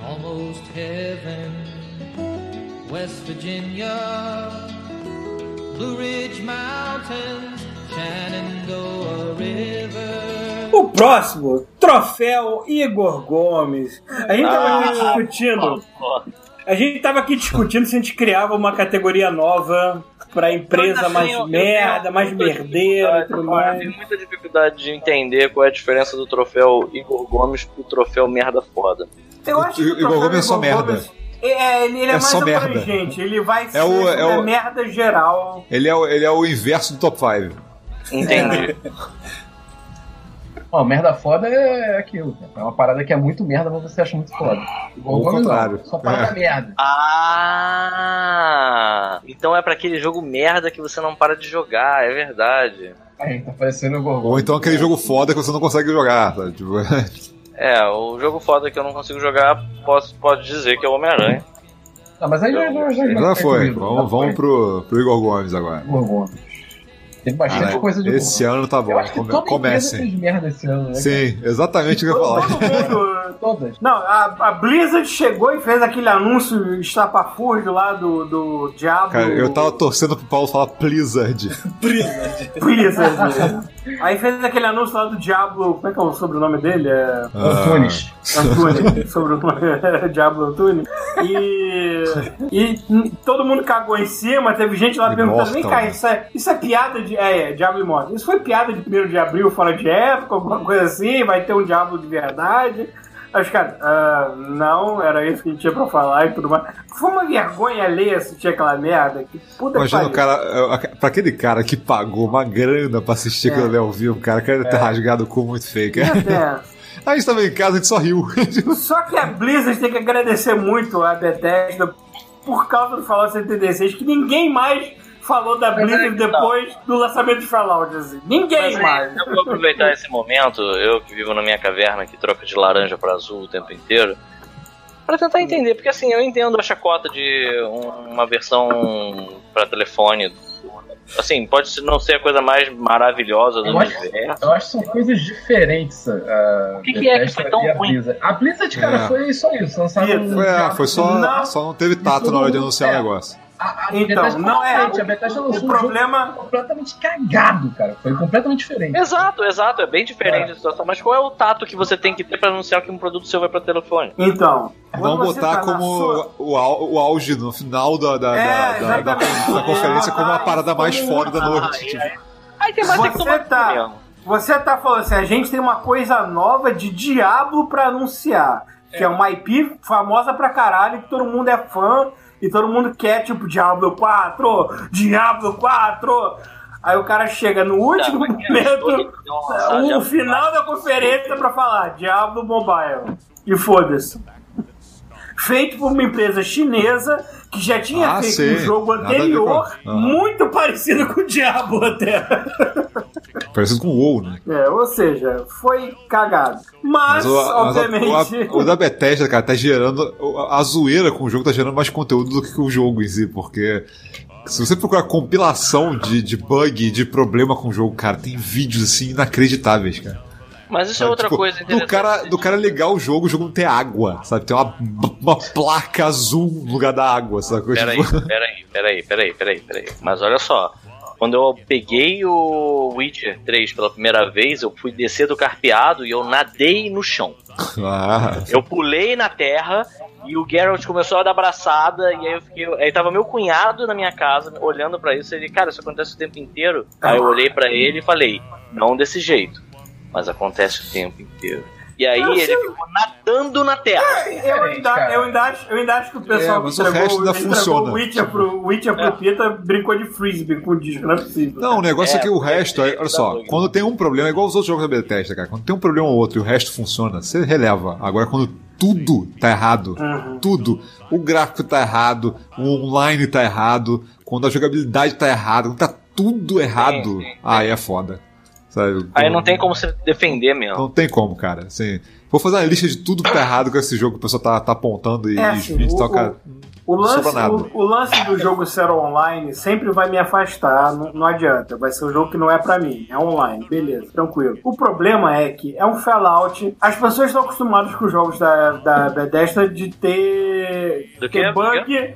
Almost heaven, West Virginia, O próximo, troféu Igor Gomes. A gente tava aqui discutindo. A gente tava aqui discutindo se a gente criava uma categoria nova pra empresa assim, mais eu- eu merda, tenho mais muita merdeira e tudo Eu mais. tenho muita dificuldade de entender qual é a diferença do troféu Igor Gomes pro troféu merda foda. Eu acho que Igor troféu Gomes é só Igor merda. Gomes- É, ele, ele é, É mais só merda. abrangente. Ele vai ser o- é uma o- merda geral. Ele é, o- ele é o inverso do top 5. Entendi. Ó, merda foda é aquilo. cara. É uma parada que é muito merda, mas você acha muito foda. Ou o contrário. Só parada É. merda. Ah! Então é pra aquele jogo merda que você não para de jogar, é verdade. Aí, tá parecendo o Gorgon. Ou então aquele jogo foda que você não consegue jogar, sabe? Tipo, É, o jogo foda que eu não consigo jogar, posso, pode dizer que é o Homem-Aranha. Não, mas aí já, já, já, já foi. já Vamos, vamos pro, pro Igor Gomes agora. Gorgon. Tem bastante Ah, coisa de esse ano tá bom. Eu acho que Come- toda comecem. fez merda esse ano, né? Sim, exatamente o que eu ia falar. Todo mundo. Todas. Não, a, a Blizzard chegou e fez aquele anúncio estapafúrdio lá do, do Diablo. Cara, eu tava torcendo pro Paulo falar Blizzard. Blizzard. Aí fez aquele anúncio lá do Diablo. Como é que é o sobrenome dele? É. Ah. Antunes. Antunes, sobrenome é Diablo Antunes. E, e todo mundo cagou em cima, teve gente lá perguntando: vem cá, isso é, isso é piada de. É, é, Diablo Immortal. Isso foi piada de 1 de abril fora de época, alguma coisa assim? Vai ter um Diablo de verdade? Os caras, ah, não, era isso que a gente tinha pra falar e tudo mais. Foi uma vergonha ler assistir aquela merda. Que puta Imagina que o cara, é, pra aquele cara que pagou uma grana pra assistir aquilo ali ao vivo, cara, quer ter rasgado o cu muito feio, cara. Aí a gente tava em casa, a gente só riu. Só que a Blizzard tem que agradecer muito a Bethesda por causa do Fallout 76, que ninguém mais falou da Blizzard depois do lançamento de Fallout. Assim. Ninguém Mas mais. aí, eu vou aproveitar esse momento, eu que vivo na minha caverna, que troca de laranja pra azul o tempo inteiro, pra tentar entender, porque assim, eu entendo a chacota de um- uma versão pra telefone. Assim, pode não ser a coisa mais maravilhosa do Eu acho, universo. eu acho que são coisas diferentes. A O que que é que foi tão a ruim? Blizzard. A Blizzard, cara, É. foi só isso. Lançaram um. Foi, é, foi só, Não. só não teve tato na hora de anunciar o negócio. A, a Então, não é. A Bethesda lançou O um jogo problema. completamente cagado, cara. Foi completamente diferente. Exato, exato, é bem diferente É. a situação, mas qual é o tato que você tem que ter pra anunciar que um produto seu vai pra telefone? Então. quando Vamos você botar tá como sua- o, o auge no final da, da, É, da, da, da- conferência como a parada mais foda da noite. tipo. Aí tem mais tem que Você tomar tá- mesmo. Você tá falando assim, a gente tem uma coisa nova de Diablo pra anunciar. Que é uma IP famosa pra caralho, que todo mundo é fã e todo mundo quer, tipo, Diablo 4, Diablo 4. Aí o cara chega no último Tá, todo momento, o final da conferência pra falar Diablo Mobile. E foda-se. Feito por uma empresa chinesa que já tinha Ah, feito sim. um jogo a anterior, com- Aham. muito parecido com o Diablo até. Parecido com o WoW, né? É, ou seja, foi cagado. Mas, Mas, o, mas obviamente. o, o da Bethesda, cara, tá gerando. A zoeira com o jogo tá gerando mais conteúdo do que o jogo em si, porque. Se você procurar compilação de, de bug, de problema com o jogo, cara, tem vídeos assim inacreditáveis, cara. Mas isso é outra tipo, coisa do interessante. cara, do cara ligar o jogo, o jogo não ter água, sabe? Tem uma, uma placa azul no lugar da água, sabe? Peraí, Tipo, peraí, peraí, peraí, peraí, peraí. Mas olha só. Quando eu peguei o Witcher 3 pela primeira vez, eu fui descer do carpeado e eu nadei no chão. ah, Eu pulei na terra e o Geralt começou a dar abraçada e aí eu fiquei. Aí tava meu cunhado na minha casa olhando pra isso e ele, cara, isso acontece o tempo inteiro. Aí eu olhei pra ele e falei, não desse jeito, mas acontece o tempo inteiro. E aí Não, ele sim. ficou nadando na terra. Eu ainda, eu, ainda acho, eu ainda acho que o pessoal É, que mas o entregou, resto ainda entregou funciona. o Witcher pro, Witcher pro É. Pita brincou de frisbee com o disco, não é possível. Não, o negócio é, É, que o porque resto, ele olha só, bug. quando tem um problema, é igual os outros jogos da Bethesda, cara. Quando tem um problema ou outro e o resto funciona, você releva. Agora, quando tudo tá errado, Uhum. tudo, o gráfico tá errado, o online tá errado, quando a jogabilidade tá errada, quando tá tudo errado, sim, sim. aí é foda. Sabe? Aí não tem como se defender mesmo. Não tem como, cara. Assim, vou fazer uma lista de tudo que tá errado com esse jogo que o pessoal tá, tá apontando e, É, assim, e o- cara. O Não lance, sobra nada. o, o lance do jogo ser online sempre vai me afastar, não, não adianta. Vai ser um jogo que não é pra mim, é online, beleza, tranquilo. O problema é que é um Fallout, as pessoas estão acostumadas com os jogos da, da Bethesda de ter, Do ter bug.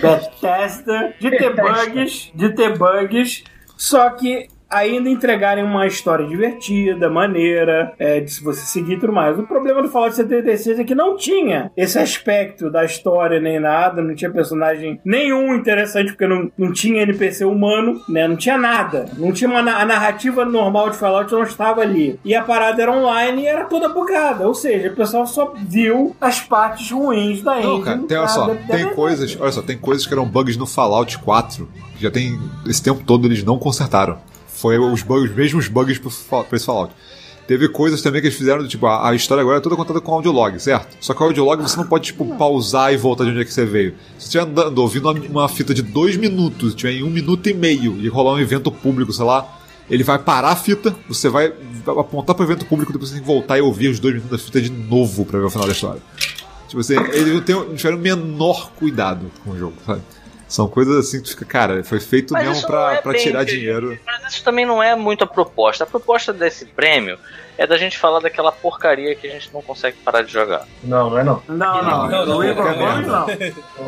Bethesda, de ter bugs, de ter bugs, só que ainda entregarem uma história divertida, maneira, é, de se você seguir e tudo mais. O problema do Fallout 76 é que não tinha esse aspecto da história nem nada, não tinha personagem nenhum interessante, porque não, não tinha NPC humano, né? Não tinha nada. Não tinha uma, a narrativa normal de Fallout não estava ali. E a parada era online e era toda bugada. Ou seja, o pessoal só viu as partes ruins da engine. Não, cara, tem, olha só, da- tem da- coisas, olha só, tem coisas que eram bugs no Fallout 4, que já tem esse tempo todo eles não consertaram. Foi os bugs, os mesmos bugs pra esse Fallout. Teve coisas também que eles fizeram, tipo, a, a história agora é toda contada com audiolog, certo? Só que o audiolog você não pode, tipo, pausar e voltar de onde é que você veio. Se você estiver andando, ouvindo uma, uma fita de dois minutos, tiver em um minuto e meio, e rolar um evento público, sei lá, ele vai parar a fita, você vai apontar pro evento público, depois você tem que voltar e ouvir os dois minutos da fita de novo pra ver o final da história. Tipo assim, eles não tiveram o menor cuidado com o jogo, sabe? São coisas assim que tu fica, cara, foi feito Mas mesmo pra, não é pra tirar dinheiro. Mas isso também não é muito a proposta. A proposta desse prêmio é da gente falar daquela porcaria que a gente não consegue parar de jogar. Não, não é não. Não, não, Não, não, é Gomes não.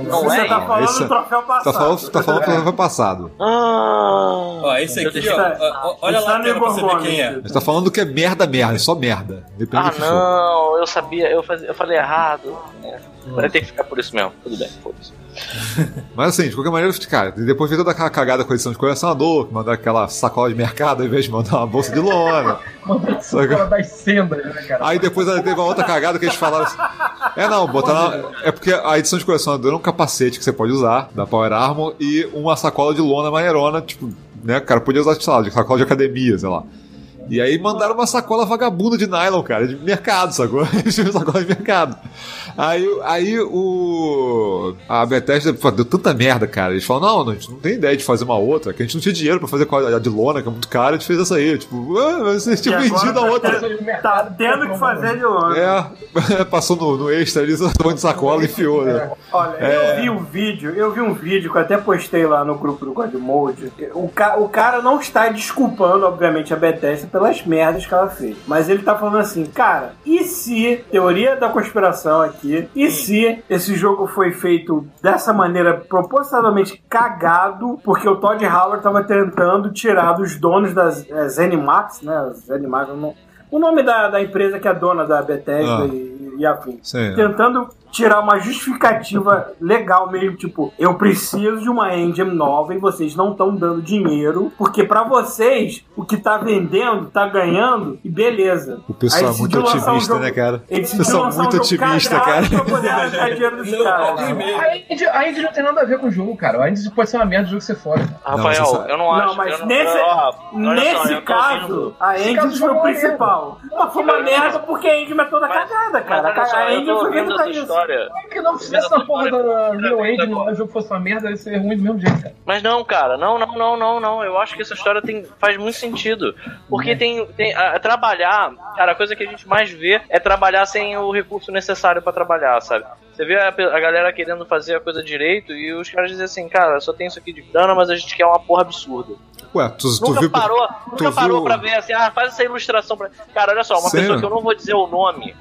Não Você é? tá falando Esse- do troféu passado. Tá falando, tá falando que foi passado. Ah, Ó, esse aqui, ó, ó, olha lá no pra você ver quem é. Gente tá falando que é merda, merda, é só merda. Depende ah do que for. não, eu sabia, eu, faz- eu falei errado. É, vai ter que ficar por isso mesmo. Tudo bem, foda-se. Mas assim, de qualquer maneira, cara, depois veio toda aquela cagada com a edição de colecionador, que mandaram aquela sacola de mercado ao invés de mandar uma bolsa de lona. Saca? Das sendas, né, cara? Aí depois teve uma outra cagada que eles falaram assim. É não, botaram. É porque a edição de colecionador é um capacete que você pode usar, da Power Armor, e uma sacola de lona maneirona, tipo, né? Cara podia usar, sei lá, de sacola de academia, sei lá. E aí mandaram uma sacola vagabunda de nylon, cara, de mercado, sacou? Sacola de mercado. Aí, aí o. A Bethesda deu tanta merda, cara. Eles falaram, não, a gente não tem ideia de fazer uma outra, que a gente não tinha dinheiro pra fazer a de lona, que é muito cara, a gente fez essa aí. Tipo, ah, vocês tinham vendido a tá outra. Tá tendo que fazer de longe. É, passou no, no extra ali, só de sacola e enfiou, né? Olha, É. eu vi um vídeo, eu vi um vídeo que eu até postei lá no grupo do Godmode. O, ca o cara não está desculpando, obviamente, a Bethesda pelas merdas que ela fez. Mas ele tá falando assim, cara, e se, teoria da conspiração aqui, e se esse jogo foi feito dessa maneira propositalmente cagado, porque o Todd Howard tava tentando tirar dos donos das é, Zenimax, né? Zenimax, não- o nome da, da empresa que é dona da Bethesda Ah. e, e afim. Sim. Tentando tirar uma justificativa legal mesmo, tipo, eu preciso de uma engine nova e vocês não estão dando dinheiro, porque pra vocês o que tá vendendo, tá ganhando e beleza. O pessoal é muito um otimista, jogo- né, cara? O pessoal é um muito cagado cara. Pra poder arrancar dinheiro dos Não, caras. mesmo. A Indy não tem nada a ver com o jogo, cara. A Indy pode ser uma merda, o jogo ser foda. Rafael, você sabe. eu não acho. Não, mas eu não, nesse, nesse tô caso, a engine foi o principal. Mas foi uma merda porque a engine é toda cagada, cara. A engine foi feita pra isso. História. Porque não fizesse essa porra da Real Age no o jogo fosse uma merda, ia ser ruim do mesmo jeito, cara. Mas não, cara, não, não, não, não, não. Eu acho que essa história tem, faz muito sentido. Porque tem, tem a- trabalhar, cara, a coisa que a gente mais vê é trabalhar sem o recurso necessário pra trabalhar, sabe? Você vê a, a galera querendo fazer a coisa direito e os caras dizem assim, cara, só tem isso aqui de grana, mas a gente quer uma porra absurda. Ué, tu, tu Nunca viu. parou, tu nunca parou viu- pra ver assim, ah, faz essa ilustração pra. Cara, olha só, uma Sério? pessoa que eu não vou dizer o nome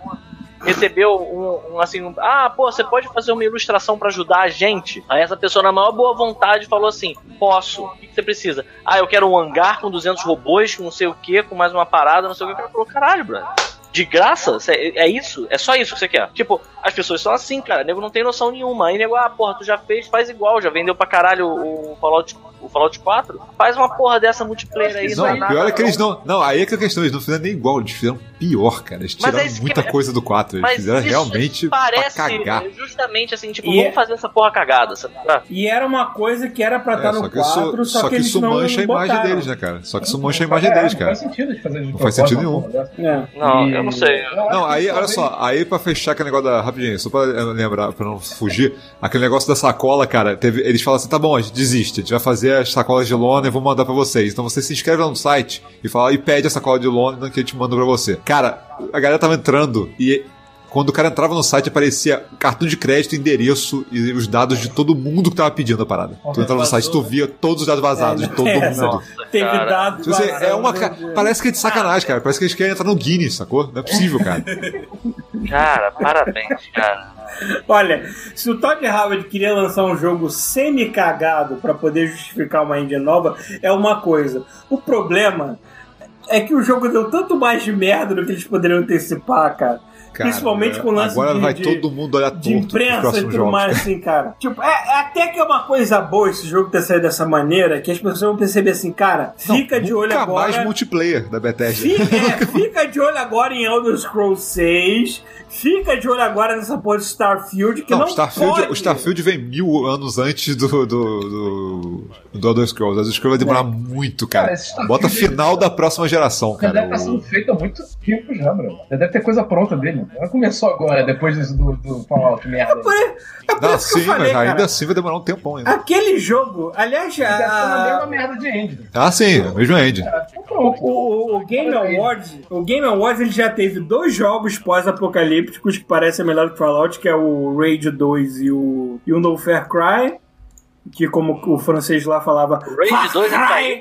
recebeu um, um, assim, um, ah, pô, você pode fazer uma ilustração pra ajudar a gente? Aí essa pessoa, na maior boa vontade, falou assim: posso, o que, você precisa? Ah, eu quero um hangar com 200 robôs, com não sei o que, com mais uma parada, não sei o que. O cara falou: caralho, brother. De graça? Cê- É isso? É só isso que você quer? Tipo, as pessoas são assim, cara. O nego não tem noção nenhuma. Aí nego, ah, porra, tu já fez, faz igual. Já vendeu pra caralho o Fallout, o Fallout 4. Faz uma porra dessa multiplayer aí. Não, é o nada, pior é que não. eles não. Não, aí é que a questão, eles não fizeram nem igual, eles fizeram pior, cara. Eles tiraram é isso que- muita coisa do 4. Eles Mas fizeram isso realmente parece pra cagar. justamente assim, tipo, E vamos é- fazer essa porra cagada, sabe? E era uma coisa que era pra É, estar só no que isso, 4, só, só que isso não mancha a imagem botaram. deles, né, cara? Só que isso mancha a imagem É, deles, Não cara. faz sentido de fazer de Não faz sentido nenhum. É. Não, eu não sei. Não, aí, olha só, aí pra fechar aquele negócio da. Rapidinho, só pra eh, lembrar, pra não fugir, aquele negócio da sacola, cara, teve, eles falam assim: tá bom, a gente desiste, a gente vai fazer as sacolas de lona e vou mandar pra vocês. Então você se inscreve lá no site e fala e pede a sacola de lona que a gente manda pra você. Cara, a galera tava entrando e. Quando o cara entrava no site, aparecia cartão de crédito, endereço e os dados de todo mundo que tava pedindo a parada. Tu entrava no site, tu via todos os dados vazados de todo É, mundo. Nossa, Teve dados. Tipo assim, é uma. vazados, ca- né? Parece que é de sacanagem, cara. Parece que eles querem entrar no Guinness, sacou? Não é possível, cara. Cara, parabéns, cara. Olha, se o Todd Howard queria lançar um jogo semi-cagado pra poder justificar uma engine nova, é uma coisa. O problema é que o jogo deu tanto mais de merda do que eles poderiam antecipar, cara. Cara, Principalmente com o lance Agora de- vai de- todo mundo olhar de imprensa e tudo jogos. mais, assim, cara. Tipo, é, é até que é uma coisa boa esse jogo ter saído dessa maneira, que as pessoas vão perceber assim, cara, fica de olho Nunca agora. mais multiplayer da Bethesda. Fica, é, fica de olho agora em Elder Scrolls 6. Fica de olho agora nessa porra de Starfield, que não, Não, Starfield, pode. o Starfield vem mil anos antes do, do, do, do Elder Scrolls. O Elder Scrolls vai demorar muito, cara. Cara, Bota é- final da próxima geração, Já cara. deve estar sendo feito há muito tempo já, bro. Já deve ter coisa pronta dele. Não começou agora, depois do, do Fallout merda. Por, é por Não, isso que sim, eu falei, mas ainda cara. assim vai demorar um tempão ainda. Aquele jogo, aliás, Já na mesma a, merda de Engine. Ah, sim, é o mesmo end. Então o, pronto. o- o Game Awards, o Game Awards ele já teve dois jogos pós-apocalípticos que parecem melhor que Fallout, que é o Raid 2 e o, e o No Fair Cry. Que como o francês lá falava. Raid 2 não saiu.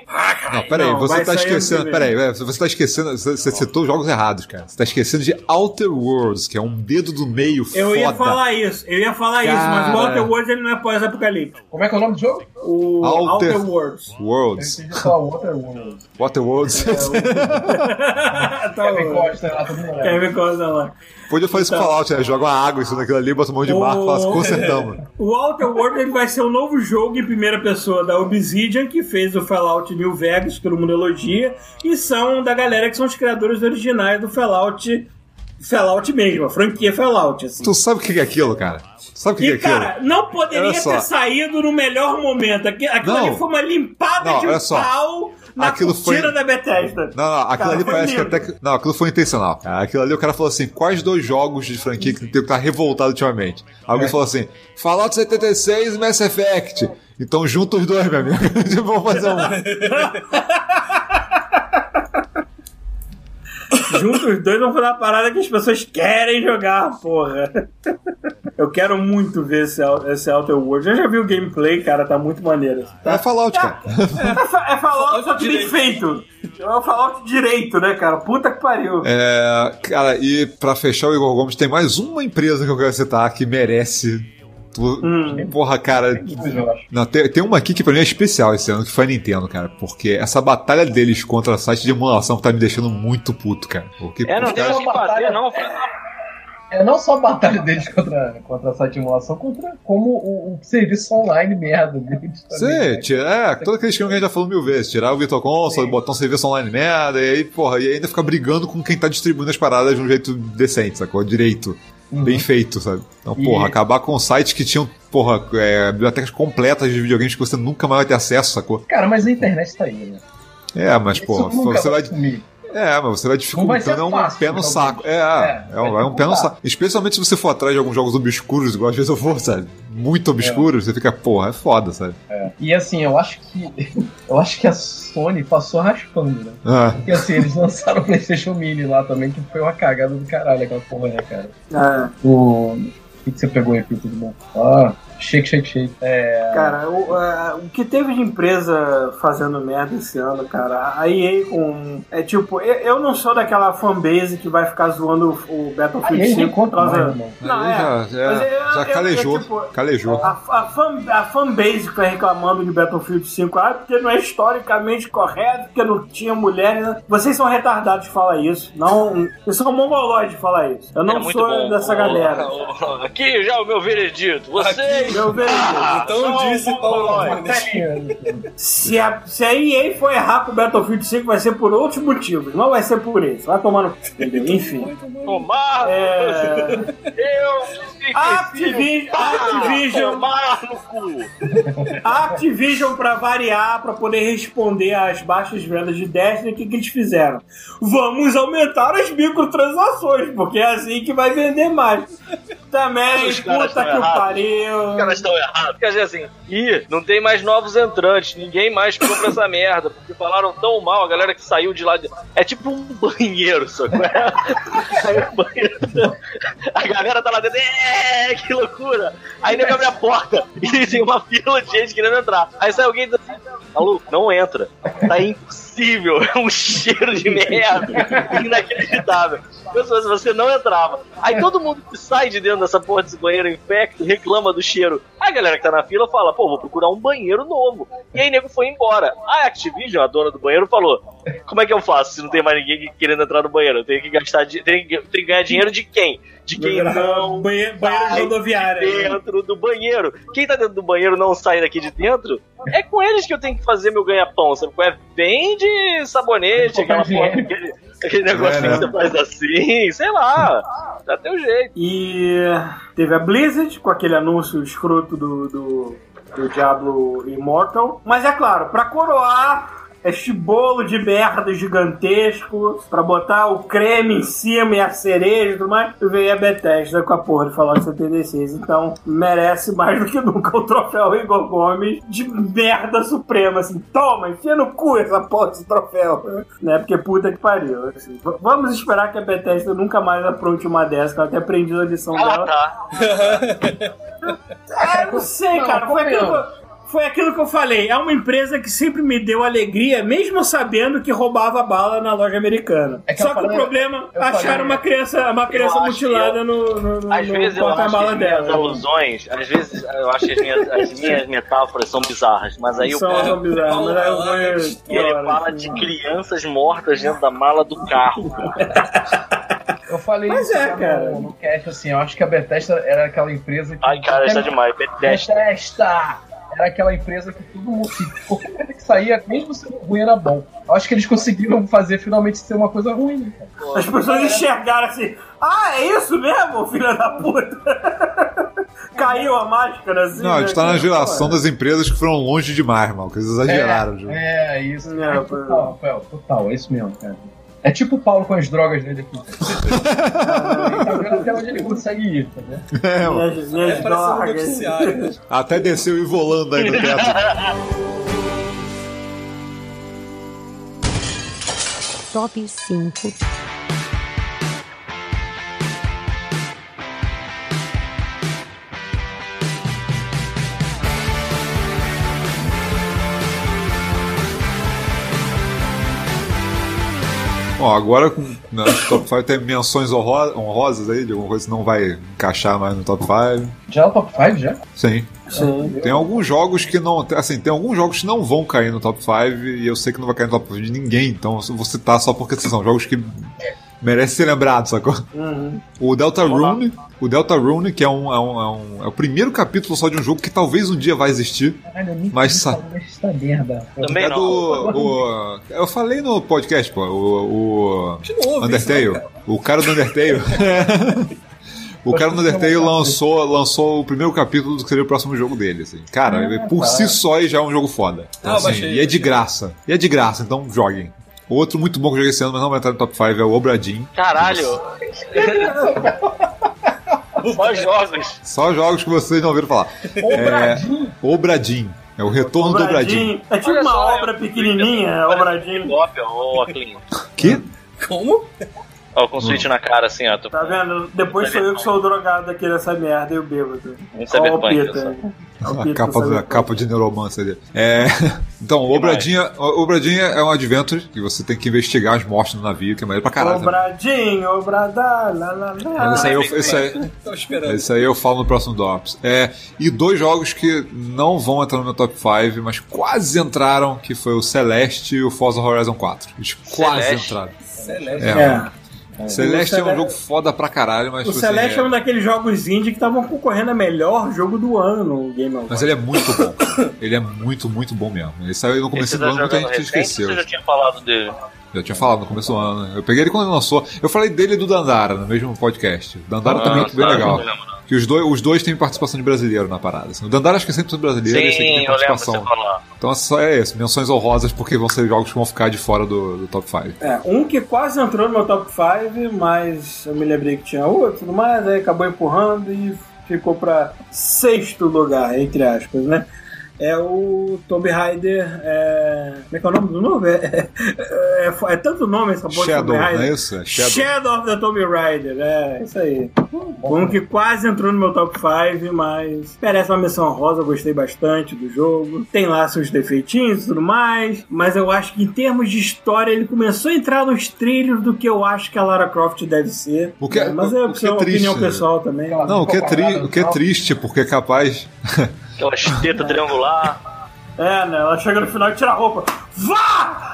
Não, peraí, Não, você tá esquecendo. que Peraí, é, você tá esquecendo. Você você citou jogos errados, cara. Você tá esquecendo de Outer Worlds, que é um dedo do meio Eu foda. ia falar isso, eu ia falar isso, mas o Cara. Outer Worlds ele não é pós-apocalíptico. Como é que é o nome do jogo? O Outer- Outer Worlds. Worlds. Esse só Water World. Outer Worlds. tá Kevin. Costa lá, todo mundo. Kevin Costa lá. Podia fazer isso com Fallout, né? Joga uma água, isso naquilo ali, bota um monte de barco fala assim, consertamos. O Outer Worlds ele vai ser um novo jogo em primeira pessoa da Obsidian, que fez o Fallout New Vegas, que todo mundo elogia, e são da galera que são os criadores originais do Fallout. Fallout mesmo, a franquia Fallout. Assim. Tu sabe o que é aquilo, cara? Tu sabe o que é E, aquilo? cara, não poderia ter saído no melhor momento. Aqui- Aquilo Não. ali foi uma limpada Não, de só. pau na Aquilo foi- da Bethesda. Não, não, aquilo Cara, ali parece que lindo. até que. Não, aquilo foi intencional. cara. Aquilo ali o cara falou assim: quais dois jogos de franquia que tem que tá revoltado ultimamente? Alguém falou assim: Fallout 76 e Mass Effect. Então junta os dois, meu amigo. Vamos fazer um. Juntos os dois vão fazer uma parada que as pessoas querem jogar, porra. Eu quero muito ver esse, esse Outer Worlds. Eu já vi o gameplay, cara, tá muito maneiro. É Fallout, cara. É, fa- é Fallout só que bem feito. É o Fallout direito, né, cara? Puta que pariu. É, cara, e pra fechar o Igor Gomes, tem mais uma empresa que eu quero citar que merece. Tu- Hum. Porra, cara. Eu acho. Não, tem, tem uma aqui que pra mim é especial esse ano, que foi a Nintendo, cara. Porque essa batalha deles contra site de emulação tá me deixando muito puto, cara. Porque, É, não tem caras- que não. É não só a batalha deles contra, contra essa simulação, contra como o, o serviço online merda deles também. Sim, né? tira, é, todo aquele esquema que a gente já falou mil vezes. Tirar o Virtual Console, botar um serviço online merda, e aí, porra, e ainda ficar brigando com quem tá distribuindo as paradas de um jeito decente, sacou? Direito. Bem feito, sabe? Então, E- porra, acabar com sites que tinham, porra, é, bibliotecas completas de videogames que você nunca mais vai ter acesso, sacou? Cara, mas a internet tá aí, né? É, mas, Isso porra, você vai. É, mas você vai dificultando é um fácil, pé no saco. É, É, é, um, é um pé no saco. Especialmente se você for atrás de alguns jogos obscuros, igual às vezes eu vou, sabe? Muito obscuros, você fica, porra, é foda, sabe? E assim, eu acho que. Eu acho que a Sony passou raspando, né? Ah, Porque assim, eles lançaram o PlayStation Mini lá também, que foi uma cagada do caralho aquela porra, né, cara? É, O. O que, que você pegou aí, bom? Ah, shake, shake, shake. É. cara, o, é, o que teve de empresa fazendo merda esse ano, cara, a EA com. É tipo, eu, eu não sou daquela fanbase que vai ficar zoando o, Battlefield nem 5 por causa. Não, é. já, já, Mas eu- já eu- eu, calejou, tipo, calejou. A, a, fan, a fanbase que tá reclamando de Battlefield 5, ah, porque não é historicamente correto, porque não tinha mulheres. né? Vocês são retardados de falar isso. Não, vocês são mongoloides de falar isso. Eu não É sou bom. dessa galera. Aqui já o meu veredito. Vocês Meu veredito. Então disse Paulo Nunes. Se a, se a EA for errar com o Battlefield 5, vai ser por outros motivos. Não vai ser por esse. Vai tomar no? Enfim. Tomar! É... Eu Activi- Activision. Tomar no cu! A Activision, pra variar, pra poder responder às baixas vendas de Destiny, o que, que eles fizeram? Vamos aumentar as microtransações, porque é assim que vai vender mais. Também, Os puta que o errados. pariu. Os caras estão errados. Quer dizer assim, ih, não tem mais novos entrantes, ninguém mais compra essa merda, porque falaram tão mal, a galera que saiu de lá. De... É tipo um banheiro, sacou? Banheiro. A galera tá lá dentro, é, que loucura! Aí nego abre a porta e tem uma fila de gente querendo entrar. Aí sai alguém e diz assim, maluco, não entra. Tá impossível, é um cheiro de merda, inacreditável. Fosse você não entrava. Aí todo mundo que sai de dentro dessa porra desse banheiro infecto reclama do cheiro. Aí a galera que tá na fila fala, pô, vou procurar um banheiro novo. E aí nego foi embora. A Activision, a dona do banheiro, falou: Como é que eu faço se não tem mais ninguém querendo entrar no banheiro? Eu tenho que gastar tenho que, tenho que ganhar dinheiro de quem? De quem não Banheiro, banheiro de sai rodoviária. né? dentro do banheiro. Quem tá dentro do banheiro não sai daqui de dentro, é com eles que eu tenho que fazer meu ganha-pão, sabe? qual É vende sabonete, aquela porra, aquele, aquele negocinho É, né? que você faz assim, sei lá. Dá teu jeito. E teve a Blizzard com aquele anúncio escroto do, do, do Diablo Immortal. Mas é claro, pra coroar este bolo de merda gigantesco, pra botar o creme em cima e a cereja e tudo mais, veio a Bethesda com a porra de Fallout 76. Então merece mais do que nunca o troféu Igor Gomes de merda suprema. Assim, toma, enfia no cu essa porra desse troféu. Né? Porque puta que pariu. assim. Vamos esperar que a Bethesda nunca mais apronte uma dessa, que ela tenha aprendido a lição Ah, dela. tá. É, não sei, Não, cara. Foi aquilo, eu, foi aquilo que eu falei. É uma empresa que sempre me deu alegria, mesmo sabendo que roubava bala na loja americana. É que eu Só que falei- o problema eu acharam falei- uma criança, uma criança mutilada que no, no, no, Às no vezes eu acho que porta-mala as minhas dela. alusões, às vezes eu acho que as minhas, as minhas metáforas são bizarras, mas aí o São, são bizarras, mas aí eu vou- ele fala assim. de crianças mortas dentro da mala do carro. Eu falei Mas isso é, já cara. No, no cast, assim, eu acho que a Bethesda era aquela empresa que... Ai, cara, isso é demais. Bethesda. Bethesda! Era aquela empresa que todo mundo... Que qualquer coisa que saía, mesmo sendo ruim, era bom. Eu acho que eles conseguiram fazer finalmente ser uma coisa ruim, né, cara? As pessoas enxergaram assim, ah, é isso mesmo, filha da puta? Caiu a máscara assim. Não, a gente tá né? na geração das empresas que foram longe demais, mal. Que eles exageraram. É, é isso. É, É, total, Rafael, total, é isso mesmo, cara. É tipo o Paulo com as drogas dele aqui. tá vendo até onde ele consegue ir, tá vendo? É. Minhas, minhas É, parece um drogas. né? Até desceu e volando aí no teto. Top 5. Ó, agora com né, o top 5 tem menções honro- honrosas aí, de alguma coisa que não vai encaixar mais no top 5. Já é o top 5 já? Sim. Sim. Tem alguns jogos que não. Assim, tem alguns jogos que não vão cair no top 5 e eu sei que não vai cair no top 5 de ninguém, então eu vou citar só porque são jogos que merecem ser lembrados, sacou? Uhum. O Delta Rune, o Delta Rune, que é um, é, um, é, um- é o primeiro capítulo só de um jogo que talvez um dia vai existir. Caralho, eu nem Mas sa- dessa merda. Também é não. do. o- eu falei no podcast, pô, o, o De novo, Undertale. isso, né, cara? o cara do Undertale. O cara do Undertale lançou, lançou o primeiro capítulo do que seria o próximo jogo dele, assim. Cara, Ah, por tá. si só já é um jogo foda. Então, Ah, assim, baixei, e é de graça. E é de graça, então joguem. Outro muito bom que eu joguei esse ano, mas não vai entrar no top 5, é o Obradin. Caralho! Só jogos. Só jogos que vocês não ouviram falar. Obradinho. É, Obradin. É o retorno do Obradin. Obradinho. É tipo Olha uma só, obra eu- pequenininha, Obradinho. Cópia, ô, Clean. Que? Como? Ó, com o switch na cara, assim, ó. Tô... Tá vendo? Depois sou eu que sou o drogado aqui dessa merda e o bêbado. Um cyberpunk, A capa, a capa de neuromancer ali. É, então, Obradinha, Obradinha é um adventure que você tem que investigar as mortes no navio, que é maneiro pra caralho. Obradinho, obradá, lá, lá, lá. Esse aí, eu, esse, aí, esse aí eu falo no próximo Drops. É, e dois jogos que não vão entrar no meu top 5, mas quase entraram, que foi o Celeste e o Forza Horizon 4. Eles quase Celeste? entraram. Celeste. É, É. Celeste O é um Cele- jogo foda pra caralho, mas O tipo Celeste é assim, um daqueles jogos indie que estavam concorrendo a melhor jogo do ano no Game Awards. Mas ele é muito bom. ele é muito, muito bom mesmo. Ele saiu no começo do tá ano, muita gente recente esqueceu. você já tinha falado dele? Já tinha falado no começo do ano. Eu peguei ele quando ele lançou. Eu falei dele e do Dandara no mesmo podcast. O Dandara Ah, também é bem tá, legal. eu lembro. Que os dois, os dois têm participação de brasileiro na parada. assim. O Dandara acho que é 100% brasileiro e esse aqui Sim, tem eu lembro você participação. Então só é isso, menções honrosas porque vão ser jogos que vão ficar de fora do, do top 5. É, um que quase entrou no meu top 5, mas eu me lembrei que tinha outro e tudo mais, aí acabou empurrando e ficou pra sexto lugar, entre aspas, né? É o Tomb Raider. É... Como é que é o nome do novo? É, é, é, é tanto nome essa porra de Shadow, Tomb não Raider. é isso? É Shadow. Shadow of the Tomb Raider, é, isso aí. Um que quase entrou no meu top 5, mas merece uma menção rosa, eu gostei bastante do jogo. Tem lá seus defeitinhos e tudo mais, mas eu acho que em termos de história ele começou a entrar nos trilhos do que eu acho que a Lara Croft deve ser. O que é- É, mas é, o que é uma opinião triste. pessoal também. Não, o que é, tri, o que é triste, porque é capaz. Aquela esteta triangular. É, né? Ela chega no final e tira a roupa. Vá!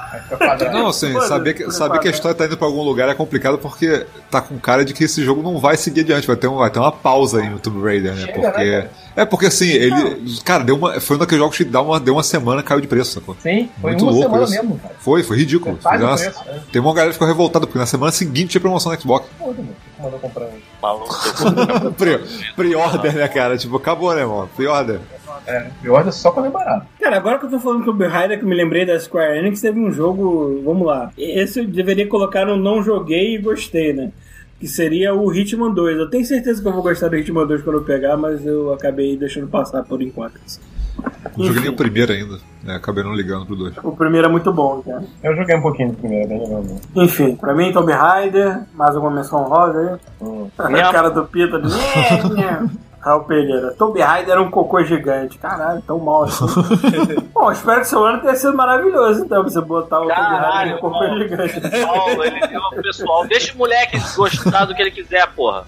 Não, assim, saber que, saber que a história tá indo pra algum lugar é complicado porque tá com cara de que esse jogo não vai seguir adiante, vai ter, um, vai ter uma pausa aí no Tomb Raider, né? Chega, Porque. né, é porque assim, ele. Cara, deu uma, foi um daqueles jogos que dá uma, deu uma semana caiu de preço, sacou? Sim, foi Muito uma louco semana isso. mesmo, cara. Foi, foi ridículo. Deu do uma- preço, né? Tem uma galera que ficou revoltada, porque na semana seguinte tinha promoção no Xbox. Que mandou comprar um. Maluco. Pre- Pre-order, né, cara? Tipo, acabou, né, mano? Pre-order. É, e ordem só quando é barato. Cara, agora que eu tô falando Tomb Raider, que eu me lembrei da Square Enix, teve um jogo. Vamos lá. Esse eu deveria colocar no não joguei e gostei, né? Que seria o Hitman 2. Eu tenho certeza que eu vou gostar do Hitman 2 quando eu pegar, mas eu acabei deixando passar por enquanto. Não joguei Enfim. o primeiro ainda, né? Acabei não ligando pro dois. O primeiro é muito bom, cara. Eu joguei um pouquinho do primeiro, bem legal. Né? Enfim, pra mim, Tomb Raider, mais alguma menção rosa aí? Hum. A cara do Pita. Raul Pereira. Tomb Raider era um cocô gigante. Caralho, tão mal assim. Bom, espero que seu ano tenha sido maravilhoso, então, pra você botar o Tomb Raider Caralho, no cocô gigante. Paulo, ele deu pro pessoal. Deixa o moleque gostar do que ele quiser, porra.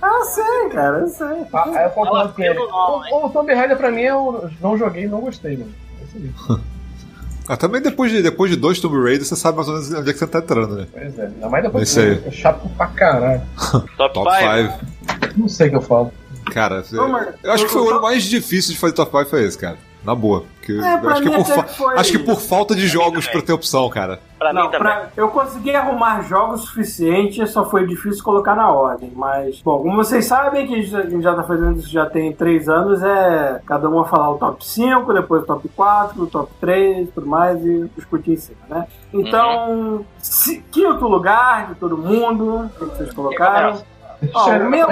Ah, eu sei, cara, eu sei. Ah, aí eu concordo com ele. O, o Tomb Raider pra mim eu não joguei e não gostei, mano. Esse aí. Ah, também depois de, depois de dois Tomb Raider, você sabe mais ou menos onde é que você tá entrando, né? Pois é, ainda mais depois Esse aí. é chato pra caralho. Top, Top 5. 5. Não sei o que eu falo. Cara, Ô, eu acho que foi eu- o ano mais difícil de fazer top 5 foi esse, cara. Na boa. Porque É, pra acho, que por fa- foi- acho que por falta de jogos também. pra ter opção, cara. Pra Não, mim também. pra- eu consegui arrumar jogos suficientes, só foi difícil colocar na ordem. Mas, bom, como vocês sabem que a gente já- a tá fazendo isso já tem três anos, é cada um vai falar o top 5, depois o top 4, o top 3, tudo mais, e discutir em cima, né? Então, se- quinto lugar de todo mundo, o que vocês colocaram? Ó, Cheira o meu-.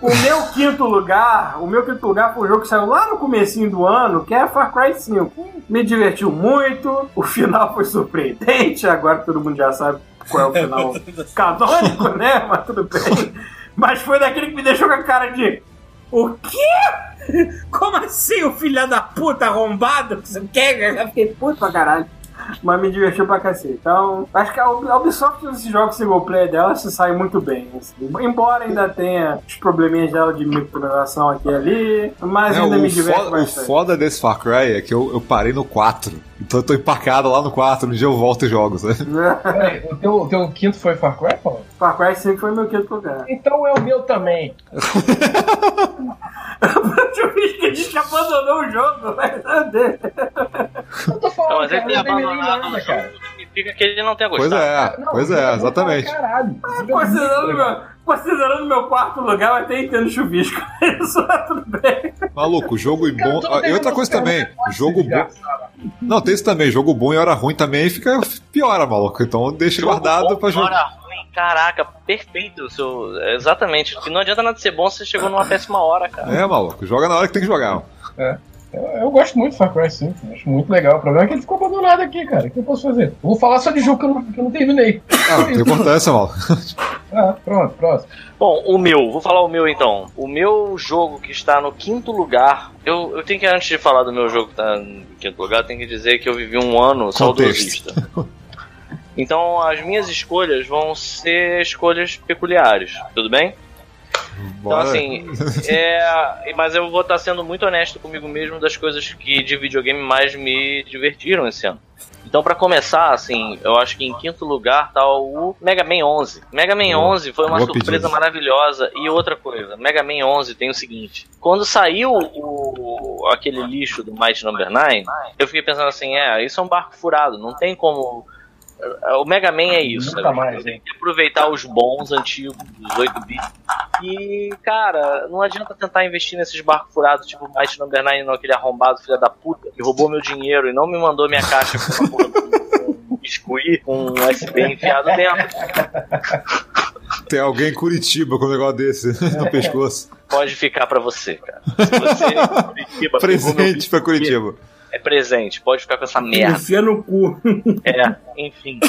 O meu quinto lugar, o meu quinto lugar foi um jogo que saiu lá no comecinho do ano, que é Far Cry 5. Me divertiu muito, o final foi surpreendente, agora todo mundo já sabe qual é o final canônico, né? Mas tudo bem. Mas foi daquele que me deixou com a cara de. O quê? Como assim, o filho da puta arrombado? que Você quer? Eu já fiquei puto pra caralho. Mas me divertiu pra cacete. Então, acho que a Ub- a Ubisoft, nesses jogos single player dela, se sai muito bem. assim. Embora ainda tenha os probleminhas dela de microtransação aqui e ali, mas É, ainda me o, diverte foda, o bastante. foda desse Far Cry é que eu, eu parei no 4. Então eu tô empacado lá no 4. Um dia eu volto e jogo, sabe? Peraí, o teu, o teu quinto foi Far Cry, Paulo? Far Cry 5 foi meu quinto lugar. Então é o meu também. Eu vi que a gente abandonou o jogo, mas Deus. Eu tô Não, falando, mas ele cara, tem não terminei abandonado nada, o cara. jogo, significa que ele não Pois gostado. é, Não, pois é, exatamente. Caralho. O jogo é muito Considerando legal. meu, considerando meu quarto lugar, eu até entendo chuvisco. Isso é tudo bem. Maluco, jogo Cara, bom. Ah, E outra coisa também, jogo bom. Não, tem isso também, jogo bom e hora ruim também fica piora, maluco. Então deixa Jogo guardado bom, pra jogar. hora ruim. Caraca, perfeito. Seu, exatamente. Não adianta nada ser bom se você chegou numa péssima hora, cara. É, maluco, joga na hora que tem que jogar. Eu, eu gosto muito do Far Cry 5, acho muito legal. O problema é que ele ficou abandonado aqui, cara. O que eu posso fazer? Eu vou falar só de jogo que eu não, que eu não terminei. Ah, não tem importância, maluco. Ah, pronto, próximo. Bom, o meu, vou falar o meu então. O meu jogo que está no quinto lugar, eu, eu tenho que, antes de falar do meu jogo que está no quinto lugar, tenho que dizer que eu vivi um ano saudosista. Então as minhas escolhas vão ser escolhas peculiares, tudo bem? Então assim, é, mas eu vou estar sendo muito honesto comigo mesmo das coisas que de videogame mais me divertiram esse ano. Então, pra começar, assim, eu acho que em quinto lugar tá o Mega Man 11. Mega Man Boa. 11 foi uma surpresa pedida. maravilhosa. E outra coisa, Mega Man 11 tem o seguinte: quando saiu o, aquele lixo do Might Number 9, eu fiquei pensando assim, é, isso é um barco furado, não tem como. O Mega Man é isso, Nunca sabe? mais, Tem que aproveitar os bons antigos dos 8 bits. E, cara, não adianta tentar investir nesses barcos furados, tipo o Might Number 9, não, aquele arrombado filho da puta, que roubou meu dinheiro e não me mandou minha caixa com uma porra com um biscuit com um USB enfiado dentro. Tem alguém em Curitiba com um negócio desse no pescoço. Pode ficar pra você, cara. Se você em Curitiba Presente pra biscuit, Curitiba. É presente, pode ficar com essa merda. Enfia no cu. É, enfim.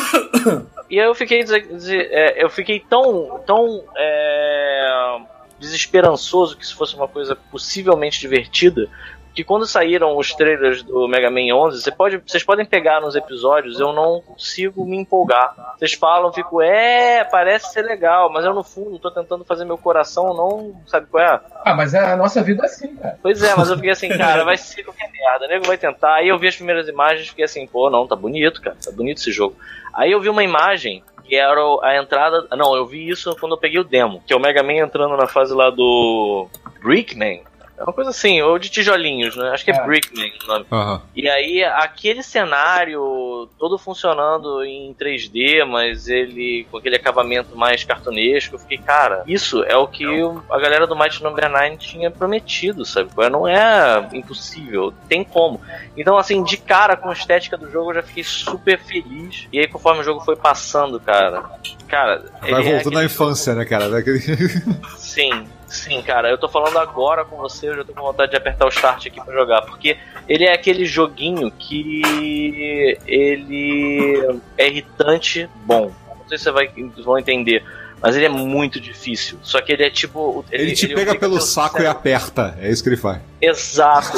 E aí eu fiquei, é, eu fiquei tão, tão é, desesperançoso que isso fosse uma coisa possivelmente divertida, que quando saíram os trailers do Mega Man 11, você pode, vocês podem pegar nos episódios, eu não consigo me empolgar. Vocês falam, fico, é, parece ser legal, mas eu no fundo tô tentando fazer meu coração não, sabe qual é? Ah, mas a nossa vida é assim, cara. Pois é, mas eu fiquei assim, cara, vai ser qualquer merda, o nego vai tentar. Aí eu vi as primeiras imagens e fiquei assim, pô, não, tá bonito, cara, tá bonito esse jogo. Aí eu vi uma imagem que era a entrada. Não, eu vi isso quando eu peguei o demo, que é o Mega Man entrando na fase lá do. Brickman. É uma coisa assim, ou de tijolinhos, né? Acho que é, É. Brickman o nome. Aham. E aí, aquele cenário todo funcionando em 3D, mas ele com aquele acabamento mais cartunesco, eu fiquei, cara, isso é o que o- a galera do Might Number 9 tinha prometido, sabe? Não é impossível, tem como. Então, assim, de cara com a estética do jogo, eu já fiquei super feliz. E aí, conforme o jogo foi passando, cara, cara. Vai é voltando à infância, né, cara? Daquele... Sim, sim, cara. Eu tô falando agora com você, eu já tô com vontade de apertar o start aqui pra jogar. Porque ele é aquele joguinho que ele é irritante bom. Não sei se você vai, vão entender. Mas ele é muito difícil. Só que ele é tipo. Ele te pega obriga pelo saco e cérebro- aperta. É isso que ele faz. Exato.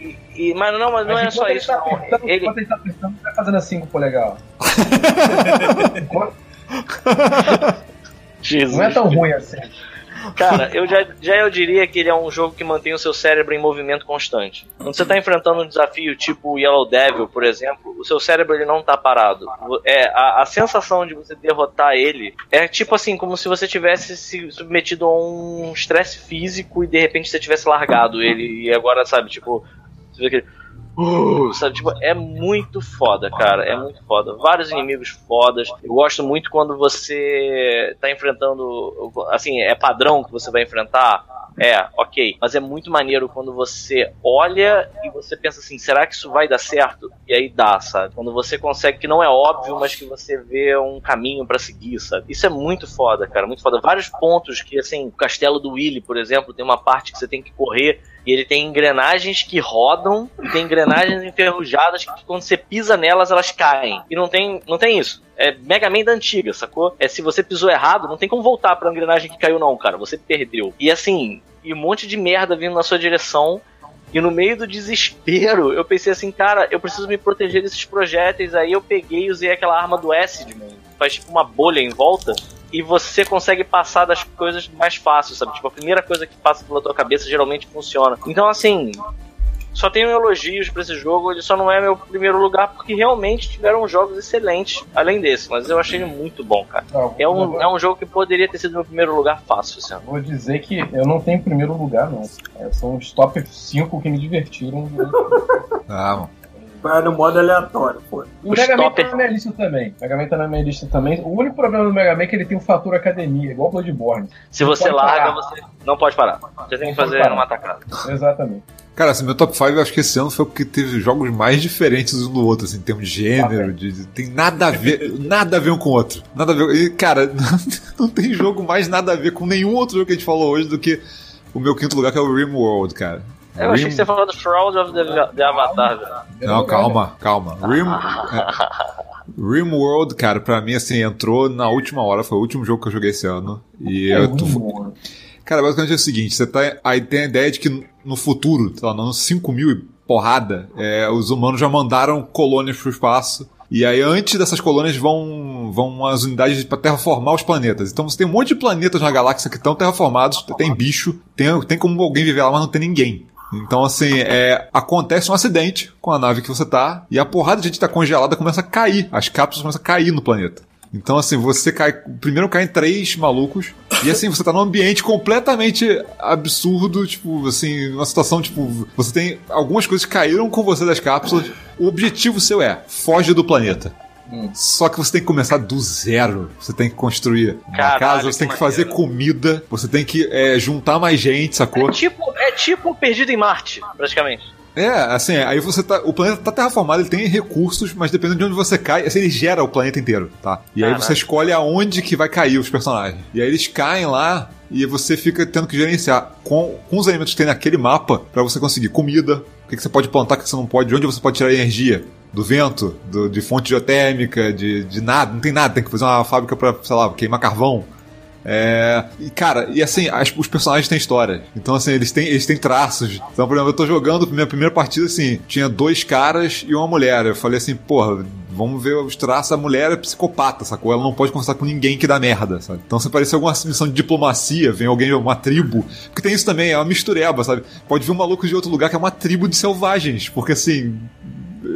E, e- mas não, mas não é só isso, Ele tá não. apertando, Ele, Enquanto ele tá apertando, ele vai fazendo assim com o polegar. Jesus. Não é tão ruim assim. Cara, eu já, já eu diria que ele é um jogo que mantém o seu cérebro em movimento constante. Quando você tá enfrentando um desafio tipo Yellow Devil, por exemplo, o seu cérebro ele não tá parado. É, a, a sensação de você derrotar ele é tipo assim, como se você tivesse se submetido a um estresse físico e de repente você tivesse largado ele e agora, sabe, tipo, você vê aquele Uh, sabe, tipo, é muito foda, cara. É muito foda. Vários inimigos fodas. Eu gosto muito quando você tá enfrentando. Assim, é padrão que você vai enfrentar. É, ok. Mas é muito maneiro quando você olha e você pensa assim: será que isso vai dar certo? E aí dá, sabe? Quando você consegue, que não é óbvio, mas que você vê um caminho pra seguir, sabe? Isso é muito foda, cara. Muito foda. Vários pontos que, assim, o castelo do Willy, por exemplo, tem uma parte que você tem que correr e ele tem engrenagens que rodam e tem engrenagens enferrujadas que quando você pisa nelas elas caem. E não tem, não tem isso. É Mega Man da antiga, sacou? É se você pisou errado, não tem como voltar pra engrenagem que caiu não, cara. Você perdeu. E assim, e um monte de merda vindo na sua direção. E no meio do desespero, eu pensei assim, cara, eu preciso me proteger desses projéteis. Aí eu peguei e usei aquela arma do Acid, mano. Faz tipo uma bolha em volta. E você consegue passar das coisas mais fácil, sabe? Tipo, a primeira coisa que passa pela tua cabeça geralmente funciona. Então, assim, só tenho elogios pra esse jogo. Ele só não é meu primeiro lugar porque realmente tiveram jogos excelentes além desse. Mas eu achei ele muito bom, cara. Não, É um, é um jogo que poderia ter sido meu primeiro lugar fácil ano. Vou dizer que eu não tenho primeiro lugar, não. É, são os top 5 que me divertiram. Ah, mano. Vai no modo aleatório, pô. O Mega Man tá na minha lista também. O Mega Man tá na minha lista também. O único problema do Mega Man é que ele tem um fator academia, igual o Bloodborne. Se Não você larga, parar. você não pode parar. Você tem Não que fazer parar. uma atacada. Exatamente. Cara, assim, meu top 5 eu acho que esse ano foi o que teve jogos mais diferentes um do outro, assim, em termos de gênero, de, tem nada a ver, nada a ver um com o outro. Nada a ver. E, cara, não tem jogo mais nada a ver com nenhum outro jogo que a gente falou hoje do que o meu quinto lugar, que é o Rimworld, cara. Eu achei Rim- que você falou do Shroud of the, the Avatar, velho. Não, calma, calma. Rim... é, Rimworld, cara, pra mim, assim, entrou na última hora, foi o último jogo que eu joguei esse ano. E É eu tô. Cara, basicamente é o seguinte: você tá, aí tem a ideia de que no futuro, sei lá, no ano 5 mil e porrada, é, os humanos já mandaram colônias pro espaço. E aí, antes dessas colônias, vão, vão as unidades para terraformar os planetas. Então você tem um monte de planetas na galáxia que estão terraformados, tem bicho, tem, tem como alguém viver lá, mas não tem ninguém. Então, assim, é, acontece um acidente com a nave que você tá, e a porrada de gente tá congelada começa a cair. As cápsulas começam a cair no planeta. Então, assim, você cai. Primeiro caem três malucos. E assim, você tá num ambiente completamente absurdo, tipo, assim, uma situação, tipo, você tem. Algumas coisas que caíram com você das cápsulas. O objetivo seu é, foge do planeta. Só que você tem que começar do zero. Você tem que construir uma Caralho, casa, você tem que que fazer comida, você tem que é, juntar mais gente, sacou? É tipo, é tipo Perdido em Marte, praticamente. É, assim, aí você tá. O planeta tá terraformado, ele tem recursos, mas dependendo de onde você cai, assim, ele gera o planeta inteiro, tá? E aí você escolhe aonde que vai cair os personagens. E aí eles caem lá e você fica tendo que gerenciar com, com os elementos que tem naquele mapa pra você conseguir comida, que, que você pode plantar, o que você não pode, de onde você pode tirar energia. Do vento, do- de fonte geotérmica, de, de nada, não tem nada, tem que fazer uma fábrica pra, sei lá, queimar carvão. É. E, cara, e assim, as- os personagens têm história. Então, assim, eles têm, eles têm traços. Então, por exemplo, eu tô jogando, minha primeira partida, assim, tinha dois caras e uma mulher. Eu falei assim, porra, vamos ver os traços. A mulher é psicopata, sacou? Ela não pode conversar com ninguém que dá merda, sabe? Então, se aparecer alguma missão de diplomacia, vem alguém uma tribo. Porque tem isso também, é uma mistureba, sabe? Pode vir um maluco de outro lugar que é uma tribo de selvagens. Porque, assim,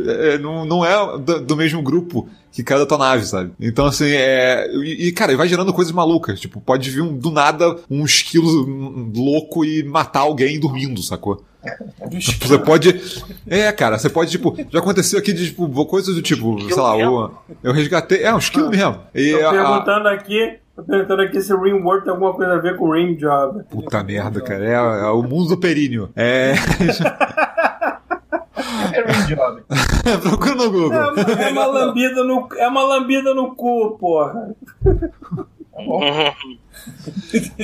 é, não, não é do, do mesmo grupo que caiu da tua nave, sabe? Então, assim, é. E, cara, vai gerando coisas malucas. Tipo, pode vir um, do nada um esquilo louco e matar alguém dormindo, sacou? Você pode. É, cara, você pode, tipo. Já aconteceu aqui de, tipo, coisas do tipo, sei lá, o, eu resgatei. É, um esquilo mesmo. E Tô a- perguntando aqui, tô perguntando aqui se o Ring World tem alguma coisa a ver com o Ring Job. Puta merda, cara. É, é o mundo do períneo. É. É Ring Job. Procura no Google. É, uma- é uma lambida no, é uma lambida no cu, porra.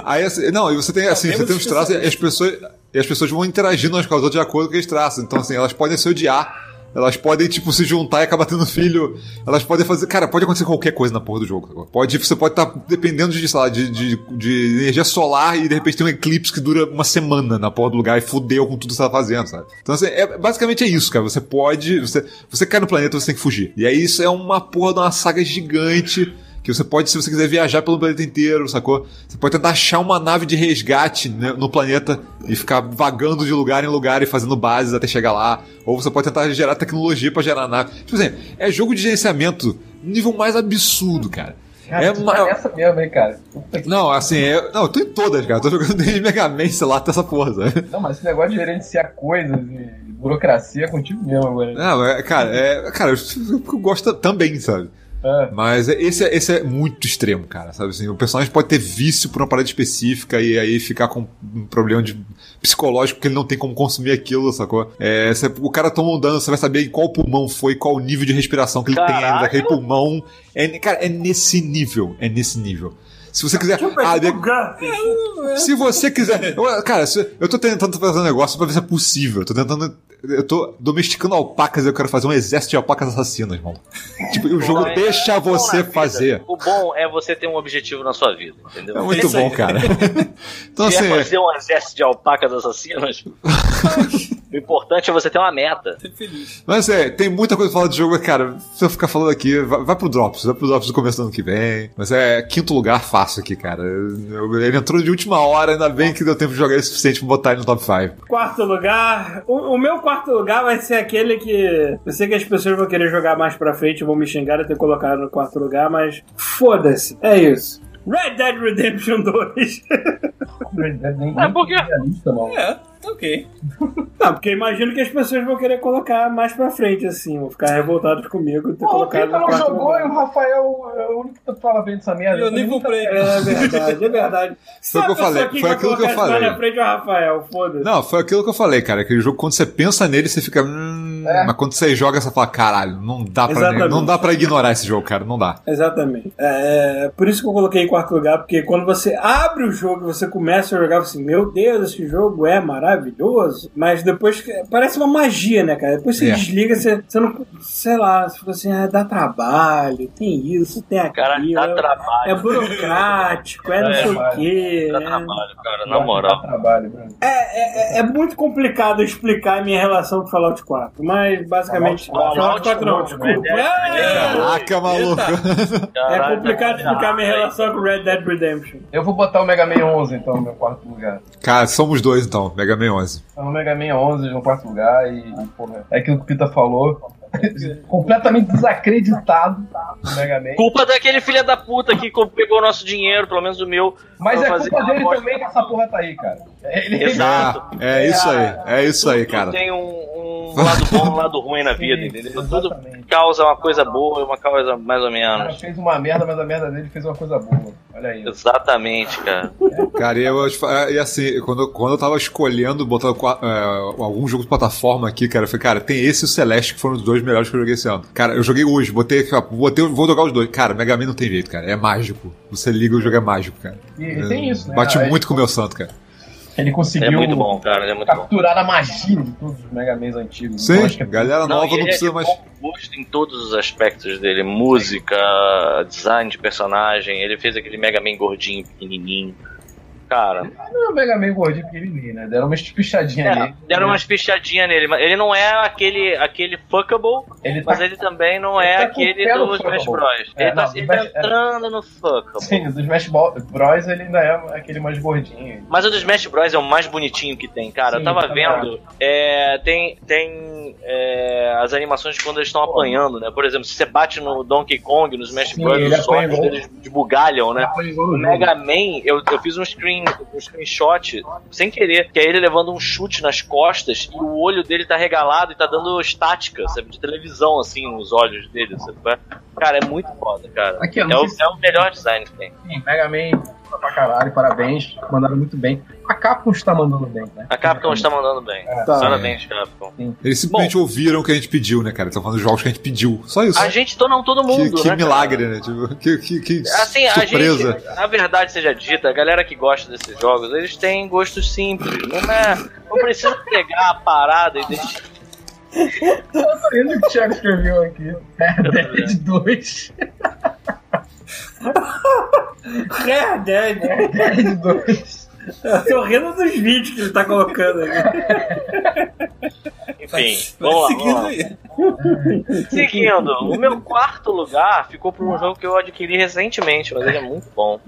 Aí, assim, não, e você tem assim, você tem os traços e as pessoas, e as pessoas vão interagindo umas com as outras de acordo com aqueles traços. Então, assim, elas podem se odiar, elas podem, tipo, se juntar e acabar tendo filho. Elas podem fazer. Cara, pode acontecer qualquer coisa na porra do jogo. Pode, você pode estar dependendo de, sei lá, de, de, de energia solar e de repente tem um eclipse que dura uma semana na porra do lugar e fudeu com tudo que você tá fazendo, sabe? Então, assim, é, basicamente é isso, cara. Você pode. Você, você cai no planeta, você tem que fugir. E aí isso é uma porra de uma saga gigante. Que você pode, se você quiser viajar pelo planeta inteiro, sacou? Você pode tentar achar uma nave de resgate né, no planeta e ficar vagando de lugar em lugar e fazendo bases até chegar lá. Ou você pode tentar gerar tecnologia pra gerar nave. Tipo assim, é jogo de gerenciamento nível mais absurdo, cara. Cara, é tá nessa mesmo, hein, cara. Não, assim, é... não, eu tô em todas, cara. Eu tô jogando desde Mega Man, sei lá, até essa porra, sabe? Não, mas esse negócio de gerenciar coisas e burocracia é contigo mesmo agora. Não, é, cara, é, cara, eu, eu gosto também, sabe? É. Mas esse, é- esse é muito extremo, cara, sabe assim? O personagem pode ter vício por uma parada específica e aí ficar com um problema de psicológico que ele não tem como consumir aquilo, sacou? É, você- o cara toma um dano, você vai saber em qual pulmão foi, qual o nível de respiração que ele tem ainda daquele pulmão. É, cara, é nesse nível, é nesse nível. Se você quiser. Ah, de- se você quiser. Eu- cara, eu tô tentando fazer um negócio pra ver se é possível. Eu tô tentando. Eu tô domesticando alpacas e eu quero fazer um exército de alpacas assassinas, irmão. Tipo, o jogo é- deixa bom você fazer. O bom é você ter um objetivo na sua vida, entendeu? É muito bom, cara. Então, Se é assim. fazer um exército de alpacas assassinas, o importante é você ter uma meta. Feliz. Mas é, tem muita coisa pra falar de jogo, cara. Se eu ficar falando aqui, vai, vai pro Drops, vai pro Drops do começo do ano que vem. Mas é quinto lugar fácil aqui, cara. Ele entrou de última hora, ainda bem que deu tempo de jogar ele o suficiente pra botar ele no top 5. Quarto lugar. O, o meu quarto lugar vai ser aquele que. Eu sei que as pessoas vão querer jogar mais pra frente, vão me xingar de ter colocado no quarto lugar, mas foda-se. É isso. Red Dead Redemption 2. Nem, É, porque- nem realista, não. É, ok. Não, porque eu imagino que as pessoas vão querer colocar mais pra frente, assim. Vão ficar revoltados comigo ter Pô, o colocado não quarto jogou e o Rafael é o único que fala bem dessa merda. Eu nem comprei. É verdade, é verdade. Foi o que eu falei, foi aquilo que eu falei. na frente é o Rafael, foda-se. Não, foi aquilo que eu falei, cara. Aquele jogo, quando você pensa nele, você fica. Hum, É. Mas quando você joga, você fala, caralho, não dá, pra, Exatamente. não dá pra ignorar esse jogo, cara. Não dá. Exatamente. É, é, por isso que eu coloquei em quarto lugar, porque quando você abre o jogo e você começa a jogar, você assim, meu Deus, esse jogo é maravilhoso. Mas depois parece uma magia, né, cara? Depois você É. desliga, você, você não. Sei lá, você fica assim, ah, dá trabalho, tem isso, tem aquilo. Cara, dá trabalho. É burocrático, é não É, sei o quê. Dá né? trabalho, cara, na moral. Trabalho, Bruno. É, é, é muito complicado explicar a minha relação com Fallout 4, mas basicamente. Fallout Fallout 4 não, Fallout desculpa. É, Caraca, maluco. é complicado explicar a minha relação com Red Dead Redemption. Eu vou botar o Mega Man 11, então, no meu quarto lugar. Cara, somos dois então, Mega Man 11. Tá no Mega Man 11 no quarto lugar e, porra, é aquilo que o Pita falou. completamente desacreditado no Mega Man. Culpa daquele filho da puta que pegou o nosso dinheiro, pelo menos o meu. Mas é fazer culpa dele também que essa porra tá aí, cara. Ele Exato. É, é isso aí, é isso aí, cara. Tem um, um lado bom e um lado ruim na vida, entendeu? Tudo causa uma coisa boa e uma coisa mais ou O cara menos. fez uma merda, mas a merda dele fez uma coisa boa. Olha aí. Exatamente, cara. Cara, e, eu, e assim, quando, quando eu tava escolhendo botar é, algum jogo de plataforma aqui, cara, eu falei, cara, tem esse e o Celeste que foram os dois melhores que eu joguei esse ano. Cara, eu joguei hoje, botei botei, vou jogar os dois. Cara, Mega Man não tem jeito, cara, é mágico. Você liga o jogo é mágico, cara. E, e tem isso, né? Bate muito com o meu santo, cara. Ele conseguiu É muito bom, cara. É muito bom. capturar a magia de todos os Mega Mans antigos. Sim, Então, acho que é- galera Não, nova não ele precisa é de mais. bom gosto em todos os aspectos dele. Música, design de personagem. Ele fez aquele Mega Man gordinho, pequenininho. Cara, Não é o Mega Man gordinho pequenininho, né? Deram uma espichadinha é, ali. deram umas pichadinhas nele. mas Ele não é aquele, aquele fuckable, Ele mas tá- ele também não é ele tá com o aquele do Smash. Bros. É, Ele tá, não, ele tá Smash- é. entrando no fuckable. Sim, o do Smash Bros ele ainda é aquele mais gordinho. Mas o do Smash Bros é o mais bonitinho que tem, cara. Sim, eu tava também vendo. é, tem tem é, as animações de quando eles estão apanhando, né? Por exemplo, se você bate no Donkey Kong, no Smash Sim, Bros, ele os olhos deles desbugalham, né? O. Mega Man, eu, eu fiz um, screen, um screenshot sem querer, que é ele levando um chute nas costas e o olho dele tá regalado e tá dando estática, sabe? De televisão, assim, nos olhos dele, sabe? Cara, é muito foda, cara. Aqui, é, o, se- é o melhor design que tem. Sim, Mega Man pra caralho, parabéns. Mandaram muito bem. A Capcom está mandando bem, né? A Capcom está mandando bem. Tá. Parabéns, Capcom. Eles simplesmente ouviram o que a gente pediu, né, cara? Estão falando dos jogos que a gente pediu. Só isso. A gente, to- não todo que mundo, que né, cara? milagre, né? Tipo, que, que, que Assim, a surpresa. gente, a verdade seja dita, a galera que gosta desses jogos, eles têm gostos simples. Não é. Não precisa pegar a parada e deixar. Olha o que o Thiago escreveu aqui. É, Dead 2. Red Dead. Dead 2. Eu tô rindo dos vídeos que ele tá colocando aqui. Enfim, vamos lá, vamos lá. Seguindo, o meu quarto lugar ficou por um jogo que eu adquiri recentemente, mas ele é muito bom.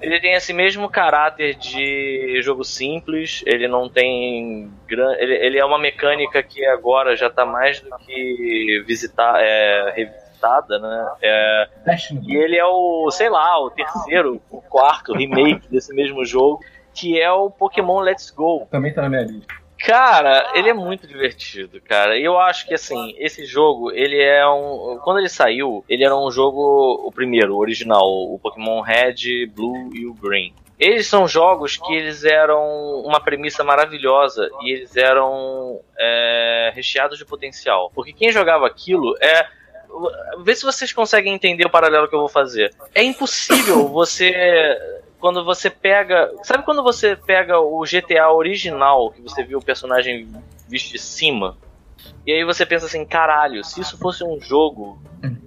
Ele tem esse mesmo caráter de jogo simples, ele não tem. gran- Ele, ele é uma mecânica que agora já tá mais do que visitar, é, né? É, e ele é o, sei lá, o terceiro, o quarto remake desse mesmo jogo, que é o Pokémon Let's Go. Também tá na minha lista. Cara, ele é muito divertido, cara. E eu acho que assim, esse jogo, ele é um. Quando ele saiu, ele era um jogo. O primeiro, o original, o Pokémon Red, Blue e o Green. Eles são jogos que eles eram uma premissa maravilhosa e eles eram é, recheados de potencial. Porque quem jogava aquilo é. Vê se vocês conseguem entender o paralelo que eu vou fazer. É impossível você quando você pega. Sabe quando você pega o GTA original, que você viu o personagem visto de cima? E aí você pensa assim, caralho, se isso fosse um jogo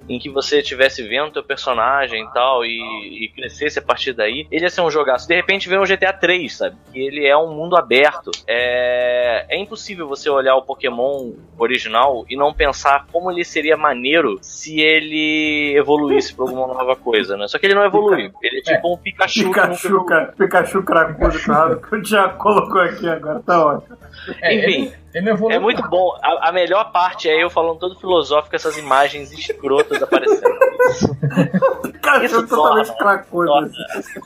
em que você estivesse vendo teu personagem e tal, e, e crescesse a partir daí, ele ia ser um jogaço. De repente vem um GTA 3, sabe? Que ele é um mundo aberto. É, é impossível você olhar o Pokémon original e não pensar como ele seria maneiro se ele evoluísse pra alguma nova coisa, né? Só que ele não evolui. Ele é tipo um Pikachu. nunca Pikachu, evoluiu. cara. Pikachu cracudo, claro, que o Thiago colocou aqui agora, tá ótimo. É, Enfim. ele, ele não evoluiu É muito bom. A, a melhor parte é eu falando todo filosófico, essas imagens escrotas aparecendo. Pikachu Isso torna-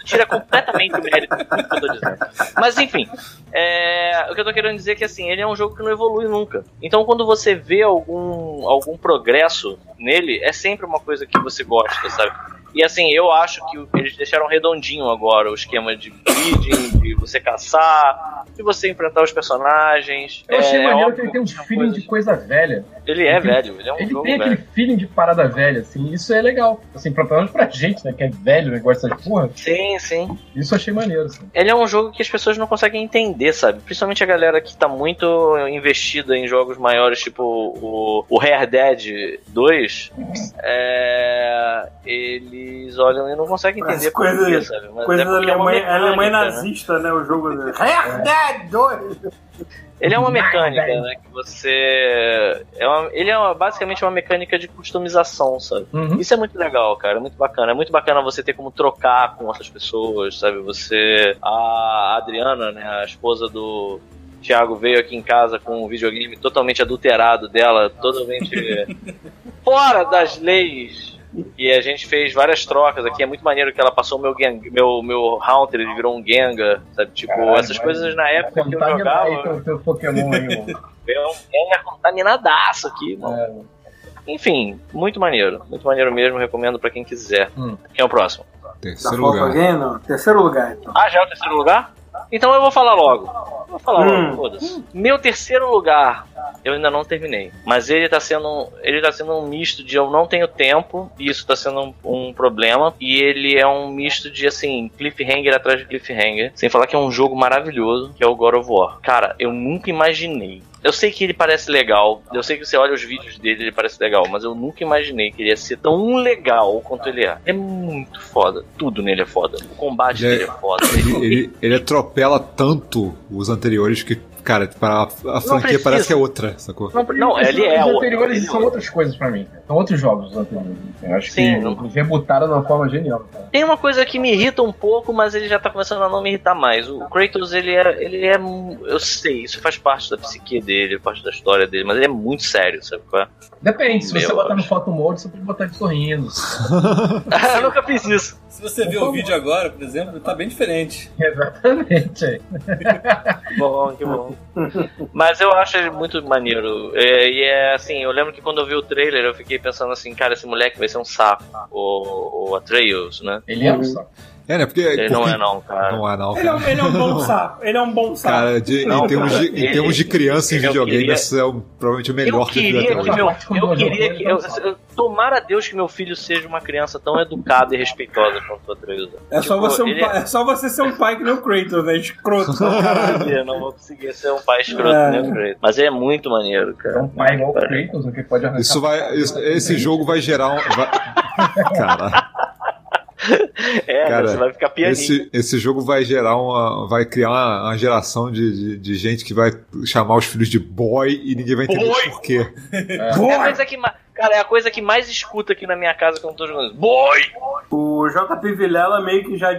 Tira completamente o mérito do que eu tô dizendo. Mas enfim, é, o que eu tô querendo dizer é que assim, ele é um jogo que não evolui nunca. Então quando você vê algum, algum progresso nele, é sempre uma coisa que você gosta, sabe? E assim, eu acho que eles deixaram redondinho agora o esquema de breeding, de você caçar, de você enfrentar os personagens. Eu achei É, maneiro óbvio que ele tem um são feeling de coisa velha. Ele é velho, ele é um Ele jogo tem velho. aquele feeling de parada velha, assim. Isso é legal. Assim, pra, pelo menos pra gente, né? Que é velho, né? Gosta de porra. Sim, sim. Isso eu achei maneiro, assim. Ele é um jogo que as pessoas não conseguem entender, sabe? Principalmente a galera que tá muito investida em jogos maiores, tipo o, o Rare Dead 2. É, eles olham e não conseguem entender Parece por coisa, quê, sabe? Mas coisa é da porque é Alemanha mecânica, né? nazista, né? O jogo dele. Red Dead 2! Ele é uma mecânica, né? Que você. É uma- ele é uma- basicamente uma mecânica de customização, sabe? Uhum. Isso é muito legal, cara. É muito bacana. É muito bacana você ter como trocar com outras pessoas, sabe? Você. A Adriana, né? A esposa do. Thiago veio aqui em casa com um videogame totalmente adulterado dela, totalmente fora das leis. E a gente fez várias trocas aqui. É muito maneiro que ela passou meu gang, meu, meu Haunter, ele virou um Gengar, sabe? Tipo, Caralho, essas coisas na época que eu Contaminar aí jogava. teu, teu Pokémon aí, mano. Veio um Gengar contaminadaço aqui, mano. É, Enfim, muito maneiro. Muito maneiro mesmo, recomendo pra quem quiser. Hum. Quem é o próximo? Dá Terceiro lugar. alguém? Não. Terceiro lugar, então. Ah, já é o terceiro lugar? Então eu vou falar logo. Vou falar Hum. logo, foda-se. Meu terceiro lugar, eu ainda não terminei. Mas ele tá sendo. Ele tá sendo um misto de eu não tenho tempo, e isso tá sendo um, um problema. E ele é um misto de assim, cliffhanger atrás de cliffhanger. Sem falar que é um jogo maravilhoso, que é o God of War. Cara, eu nunca imaginei. Eu sei que ele parece legal, eu sei que você olha os vídeos dele, ele parece legal, mas eu nunca imaginei que ele ia ser tão legal quanto ele é. É muito foda. Tudo nele é foda. O combate Ele é- dele é foda. Ele, ele, ele atropela tanto os anteriores que, cara, para a franquia precisa. parece que é outra, sacou? Não, não, ele é Os outro, anteriores é são outras coisas pra mim. São outros jogos os anteriores. Eu acho Sim, que não- eles rebutaram de uma forma genial. Cara. Tem uma coisa que me irrita um pouco, mas ele já tá começando a não me irritar mais. O Kratos, ele é. Ele é. Eu sei, isso faz parte da psique dele, parte da história dele, mas ele é muito sério, sabe qual é? Depende, se você Meu botar no photo mode, você pode botar ele sorrindo. eu nunca fiz isso. Se você ver o vídeo agora, por exemplo, tá bem diferente. Exatamente. Que bom, que bom. Mas eu acho ele muito maneiro. É, e é assim, eu lembro que quando eu vi o trailer, eu fiquei pensando assim, cara, esse moleque vai ser um saco. O, o Atreus, né? Ele é um saco. É, né? Porque. Ele não porque- é não, cara. Não é, não, Ele é, um- cara. ele é um bom sapo. Ele é um bom sapo. Cara, de- Não, em, termos cara, de, em ele- termos de criança em eu videogame, queria- esse é o, provavelmente o Eu melhor que eu queria que hoje. meu, parte com eu o queria que eu, não eu- tomara a Deus que meu filho seja uma criança tão educada e respeitosa quanto o Atreus. É só, Tipo, você um pai, é só você ser um pai que nem o Kratos, né? Escroto. Eu não vou conseguir ser um pai escroto, É. né, Kratos? Mas é muito maneiro, É cara. um pai igual o Kratos, o que pode arrancar. Isso vai. isso- esse jogo vai gerar um. Vai... Cara, É, Cara, você vai ficar pianinho. esse, esse jogo vai gerar uma. Vai criar uma, uma geração de, de, de gente que vai chamar os filhos de boy e ninguém vai entender Boy! por quê. É a coisa que. Cara, é a coisa que mais escuta aqui na minha casa quando eu tô jogando. isso. Boy! O JP Vilela meio que já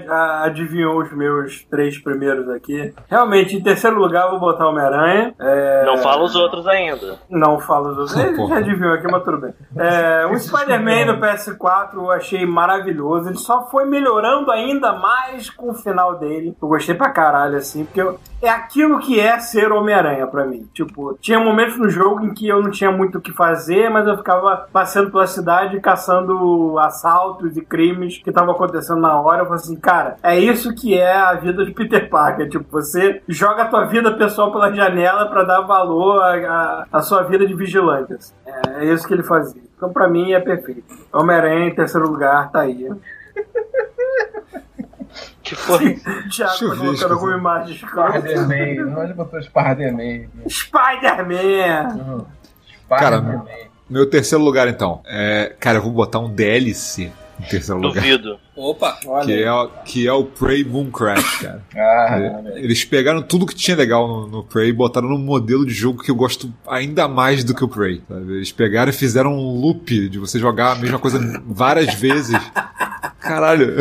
adivinhou os meus três primeiros aqui. Realmente, em terceiro lugar, eu vou botar Homem-Aranha. É, Não fala os outros ainda. Não falo os outros. Ele já adivinhou aqui, mas tudo bem. É, o Spider-Man do PS4 eu achei maravilhoso. Ele só foi melhorando ainda mais com o final dele. Eu gostei pra caralho, assim, porque eu- é aquilo que é ser Homem-Aranha pra mim. Tipo, tinha momentos no jogo em que eu não tinha muito o que fazer, mas eu ficava passeando pela cidade caçando assaltos e crimes que estavam acontecendo na hora. Eu falei assim, cara, é isso que é a vida de Peter Parker. Tipo, você joga a tua vida pessoal pela janela pra dar valor à, sua vida de vigilante. assim. É, é isso que ele fazia. Então, pra mim, é perfeito. Homem-Aranha em terceiro lugar, tá aí. Que foi? Thiago tá colocando alguma assim. imagem escrota. Spider-Man. Não, ele botou Spider-Man. Spider-Man! Cara, Spider-Man. Meu terceiro lugar, então. É, cara, eu vou botar um DLC em terceiro lugar. Duvido. Opa! Olha Que é, o- que é o Prey Moon Crash, cara. Ah, É, Eles pegaram tudo que tinha legal no, no Prey e botaram num modelo de jogo que eu gosto ainda mais do que o Prey. sabe? Eles pegaram e fizeram um loop de você jogar a mesma coisa várias vezes. Caralho,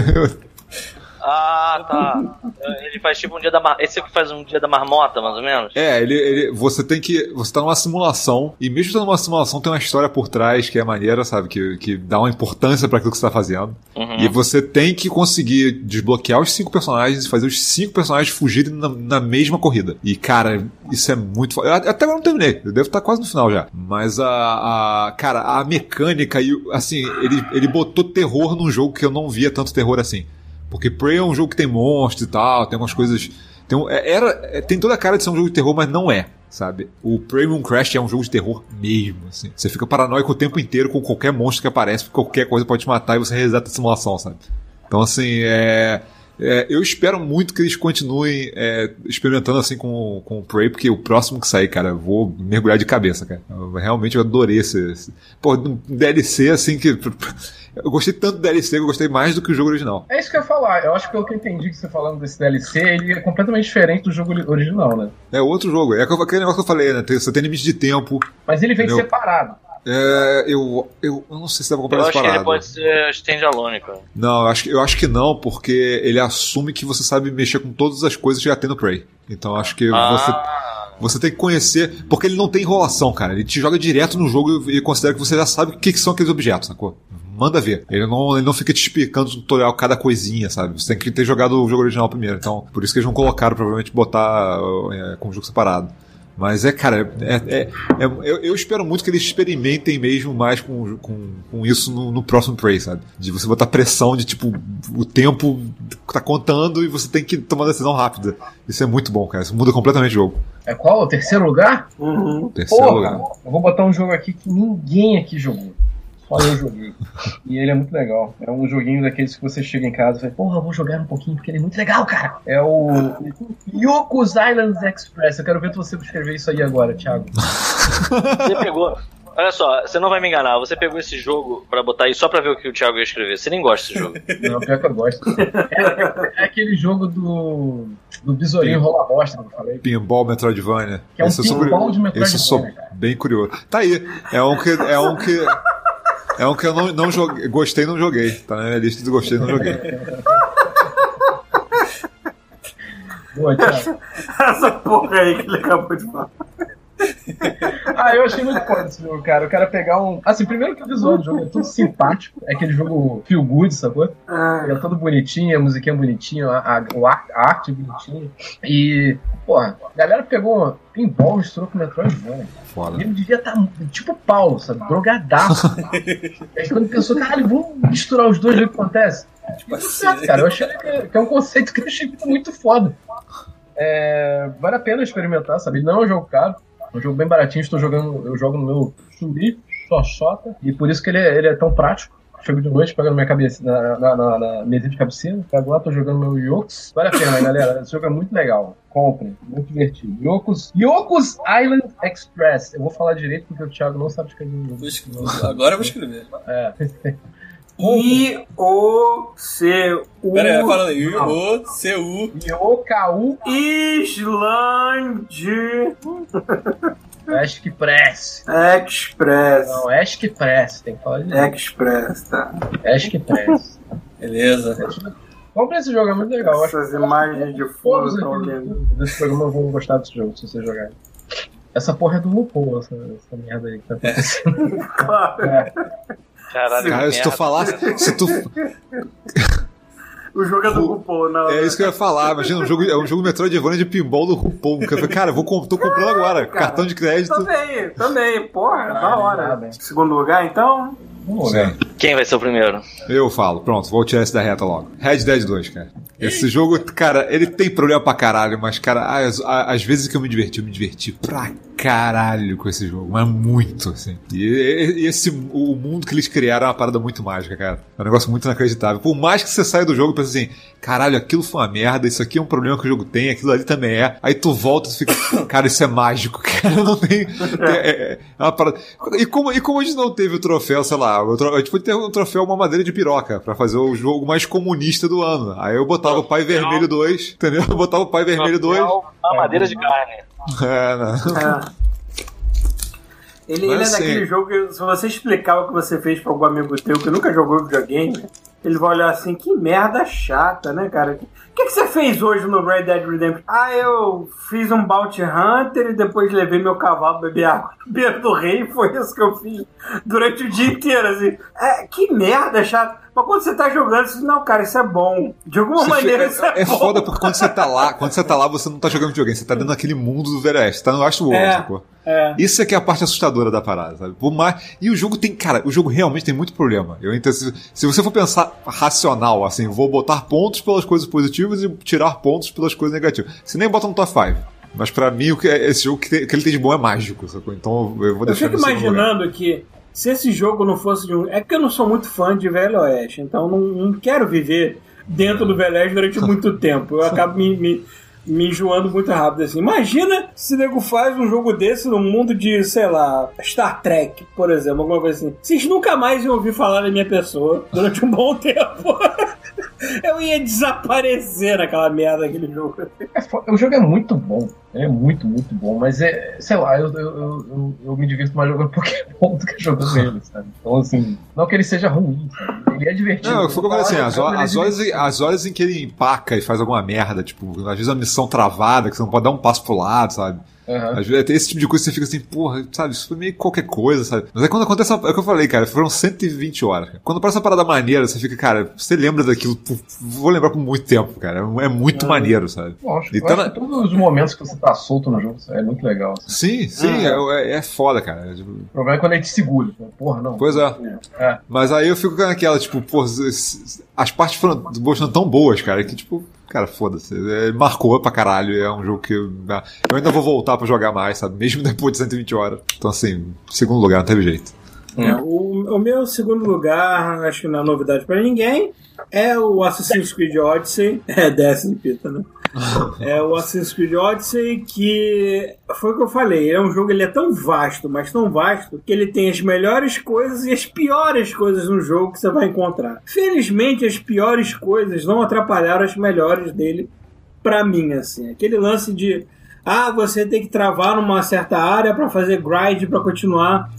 Ah, tá. Ele faz tipo um dia da mar... Esse é que faz um dia da marmota, mais ou menos? É, ele, ele- você tem que. Você tá numa simulação, e mesmo estando numa simulação, tem uma história por trás que é maneira, sabe? Que, que dá uma importância pra aquilo que você tá fazendo. Uhum. E você tem que conseguir desbloquear os cinco personagens e fazer os cinco personagens fugirem na, na mesma corrida. E, cara, isso é muito. Eu Até agora não terminei, eu devo estar quase no final já. Mas a. a cara, a mecânica e. Assim, ele, ele botou terror num jogo que eu não via tanto terror assim. Porque Prey é um jogo que tem monstros e tal, tem umas coisas. Tem, é- era, é- tem toda a cara de ser um jogo de terror, mas não é, sabe? O Prey Moon Crash é um jogo de terror mesmo, assim. Você fica paranoico o tempo inteiro com qualquer monstro que aparece, porque qualquer coisa pode te matar e você reseta a simulação, sabe? Então, assim, é. é, eu espero muito que eles continuem é, experimentando assim com, com o Prey, porque o próximo que sair, cara, eu vou mergulhar de cabeça, cara. Eu, realmente eu adorei esse, esse. Pô, um DLC assim que. Eu gostei tanto do DLC que eu gostei mais do que o jogo original. É isso que eu ia falar. Eu acho que pelo que eu entendi que você falando desse DLC, ele é completamente diferente do jogo original, né? É outro jogo. É aquele negócio que eu falei, né? Tem- Você tem limite de tempo. Mas ele vem Entendeu? separado. É, eu, eu, eu não sei se dá pra comprar Eu isso acho que ele pode ser standalone, cara. Não, eu acho, que- eu acho que não, porque ele assume que você sabe mexer com todas as coisas que já tem no Prey. Então eu acho que você. Ah, você tem que conhecer, porque ele não tem enrolação, cara. Ele te joga direto no jogo e considera que você já sabe o que, que são aqueles objetos, sacou? Manda ver. Ele não, ele não fica te explicando no tutorial cada coisinha, sabe? Você tem que ter jogado o jogo original primeiro. Então, por isso que eles não colocaram, provavelmente, botar é, com o jogo separado. Mas é, cara, é, é- é- eu, eu espero muito que eles experimentem mesmo mais com, com, com isso no, no próximo Prey, sabe? De você botar pressão de tipo, o tempo tá contando e você tem que tomar uma decisão rápida. Isso é muito bom, cara. Isso muda completamente o jogo. É qual? O terceiro lugar? Uhum. Terceiro Porra, lugar. eu vou botar um jogo aqui que ninguém aqui jogou. Só eu joguei. E ele é muito legal. É um joguinho daqueles que você chega em casa e fala, porra, vou jogar um pouquinho porque ele é muito legal, cara. É o Yoko's Islands Express. Eu quero ver você escrever isso aí agora, Thiago. Você pegou. Olha só, você não vai me enganar. Você pegou esse jogo pra botar aí só pra ver o que o Thiago ia escrever. Você nem gosta desse jogo. Não, pior que eu gosto. É, é aquele jogo do, do besourinho rola bosta que eu falei. Pinball Metroidvania. Que é um Esse eu sou pinball curi- de Metroidvania, Esse eu sou cara. bem curioso. Tá aí. É um que. É um que. É um que eu não, não joguei. Gostei e não joguei. Tá na minha lista de gostei e não joguei. Boa, Thiago. Essa porra aí que ele acabou de falar. Ah, eu achei muito foda esse jogo, cara. Eu quero pegar um. Assim, primeiro que o visual do jogo é tudo simpático. É aquele jogo feel good, sacou? Ele é todo bonitinho, a musiquinha bonitinha, a, a, o a arte bonitinha. E, porra, a galera pegou um pinball, misturou com Metroidvania. Foda. Ele devia estar tipo o Paulo, sabe? Drogadaço. Aí quando pensou, caralho, vamos misturar os dois, ver o que acontece. Tipo, certo, cara. Eu achei que, que é um conceito que eu achei muito foda. É, vale a pena experimentar, sabe? Não é um jogo caro, é um jogo bem baratinho. Estou jogando, eu jogo no meu Churi, Xoxota, e por isso que ele é, ele é tão prático. Chego de noite, pegando minha cabeça na, na, na, na mesinha de cabeceira, pego lá, tô jogando meu Yokos. Vale a pena, galera. Esse jogo é muito legal. Comprem, muito divertido. Yokos, Yokos Island Express. Eu vou falar direito porque o Thiago não sabe escrever o escrever. Agora eu vou escrever. É. I O C U Pera aí, fala aí. O, C, Yoku Islande Ask Press. Express. Não, Ask Press, tem que falar direito. Express, tá. Ask Press. Beleza. Compre esse jogo, é muito legal. Acho Essas imagens de fundo todos estão lindas. desse programa vão gostar desse jogo, se você jogar. Essa porra é do RuPaul, essa, essa merda aí que tá acontecendo. Claro. É. Caralho, Cara, se tu falasse. Se tu, O jogo é do RuPaul, não. é isso que eu ia falar. Imagina, um jogo, é um jogo Metroidvania de pinball do RuPaul. Eu falei, Cara, eu vou, tô comprando agora. cara. Cartão de crédito. Também, também, porra, da hora. nada, hein? Segundo lugar, então? Vamos ver. Quem vai ser o primeiro? Eu falo, pronto, vou tirar esse da reta logo. Red Dead 2, cara. Esse jogo, cara, ele tem problema pra caralho, mas, cara, às, às vezes que eu me diverti, eu me diverti pra caralho com esse jogo, mas muito, assim. E, e- esse, o mundo que eles criaram é uma parada muito mágica, cara. É um negócio muito inacreditável. Por mais que você saia do jogo e pense assim, caralho, aquilo foi uma merda, isso aqui é um problema que o jogo tem, aquilo ali também é. Aí tu volta e tu fica, cara, isso é mágico, cara, não tem. É, é- é uma parada. E como, e como a gente não teve o troféu, sei lá, a gente podia ter um troféu uma madeira de piroca pra fazer o jogo mais comunista do ano. Aí eu botava o Pai Vermelho 2, entendeu? Eu botava o Pai Vermelho 2. Uma madeira de carne. É, não. É. Ele, ele é assim- daquele jogo que, se você explicar o que você fez pra algum amigo teu que nunca jogou videogame, ele vai olhar assim, que merda chata, né, cara? O que, que você fez hoje no Red Dead Redemption? Ah, eu fiz um Bounty Hunter e depois levei meu cavalo beber água no beiro do rei. Foi isso que eu fiz durante o dia inteiro, assim. É, que merda chata. Mas quando você tá jogando, você diz, não, cara, isso é bom. De alguma Você maneira fica- isso é, é bom. foda porque quando você tá lá, quando você tá lá, você não tá jogando videogame, você tá dentro daquele mundo do Oeste, tá no Westworld, É. sacou? É. Isso é que é a parte assustadora da parada, sabe? Por mais... E o jogo tem, cara, o jogo realmente tem muito problema. Eu entendo, se, se você for pensar racional, assim, vou botar pontos pelas coisas positivas e tirar pontos pelas coisas negativas. Você nem bota no top 5. Mas pra mim, o que é- esse jogo que, tem- que ele tem de bom é mágico, sacou? Então eu vou Eu deixar fico no segundo lugar. imaginando que se esse jogo não fosse de um. É que eu não sou muito fã de Velho Oeste, então não, não quero viver dentro do Velho Oeste durante muito tempo. Eu acabo me, me, me enjoando muito rápido assim. Imagina se o nego faz um jogo desse no mundo de, sei lá, Star Trek, por exemplo, alguma coisa assim. Vocês nunca mais iam ouvir falar da minha pessoa durante um bom tempo. Eu ia desaparecer naquela merda daquele jogo. É o jogo é muito bom. Ele é muito, muito bom. Mas é, sei lá, eu, eu, eu, eu- eu me divirto mais jogando Pokémon do que jogando ele, sabe? Então, assim, não que ele seja ruim, sabe? Ele é divertido. Não, eu falei assim, as, Ele é as, horas, as horas em que ele empaca e faz alguma merda, tipo, às vezes uma missão travada, que você não pode dar um passo pro lado, sabe? Às vezes tem esse tipo de coisa que você fica assim, porra, sabe, isso foi meio qualquer coisa, sabe? Mas aí quando acontece, é o que eu falei, cara, foram 120 horas. cara. Quando parece uma parada maneira, você fica, cara, você lembra daquilo, por- vou lembrar por muito tempo, cara. É muito maneiro, sabe? Lógico, E eu tá acho na- que todos os momentos que você tá solto no jogo é muito legal. assim. Sim, sim, é, é foda, cara. O problema é quando ele te segura. Porra, não. Pois é. É. Mas aí eu fico naquela, tipo, pô, as partes foram, do Ghost foram tão boas, cara, que tipo, cara, foda-se. É, marcou pra caralho. É um jogo que eu, eu ainda vou voltar pra jogar mais, sabe? Mesmo depois de 120 horas. Então, assim, segundo lugar, não teve jeito. É, o, o meu segundo lugar, acho que não é novidade pra ninguém, é o Assassin's Creed Odyssey. É, Destiny Pita, né? É o Assassin's Creed Odyssey que foi o que eu falei, é um jogo, ele é tão vasto, mas tão vasto, que ele tem as melhores coisas e as piores coisas no jogo que você vai encontrar. Felizmente, as piores coisas não atrapalharam as melhores dele pra mim, assim. Aquele lance de ah, você tem que travar numa certa área pra fazer grind pra continuar.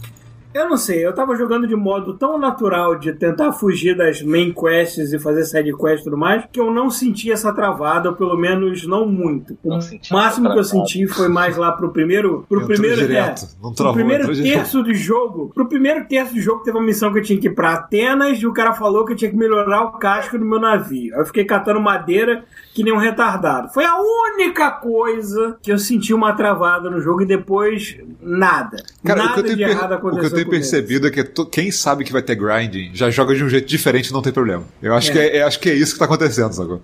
Eu não sei, eu tava jogando de modo tão natural de tentar fugir das main quests e fazer side quests e tudo mais, que eu não senti essa travada, ou pelo menos não muito. O Não senti máximo que eu senti foi mais lá pro primeiro. Pro Entrou primeiro direto, é, não pro travou, primeiro entrou direto. terço do jogo. Pro primeiro terço do jogo teve uma missão que eu tinha que ir pra Atenas e o cara falou que eu tinha que melhorar o casco do meu navio. Aí eu fiquei catando madeira que nem um retardado. Foi a única coisa que eu senti uma travada no jogo e depois nada. Cara, nada o que eu tenho, per- o que eu tenho percebido é que to- quem sabe que vai ter grinding já joga de um jeito diferente e não tem problema. Eu acho, É. que, é, acho que é isso que tá acontecendo, sacou?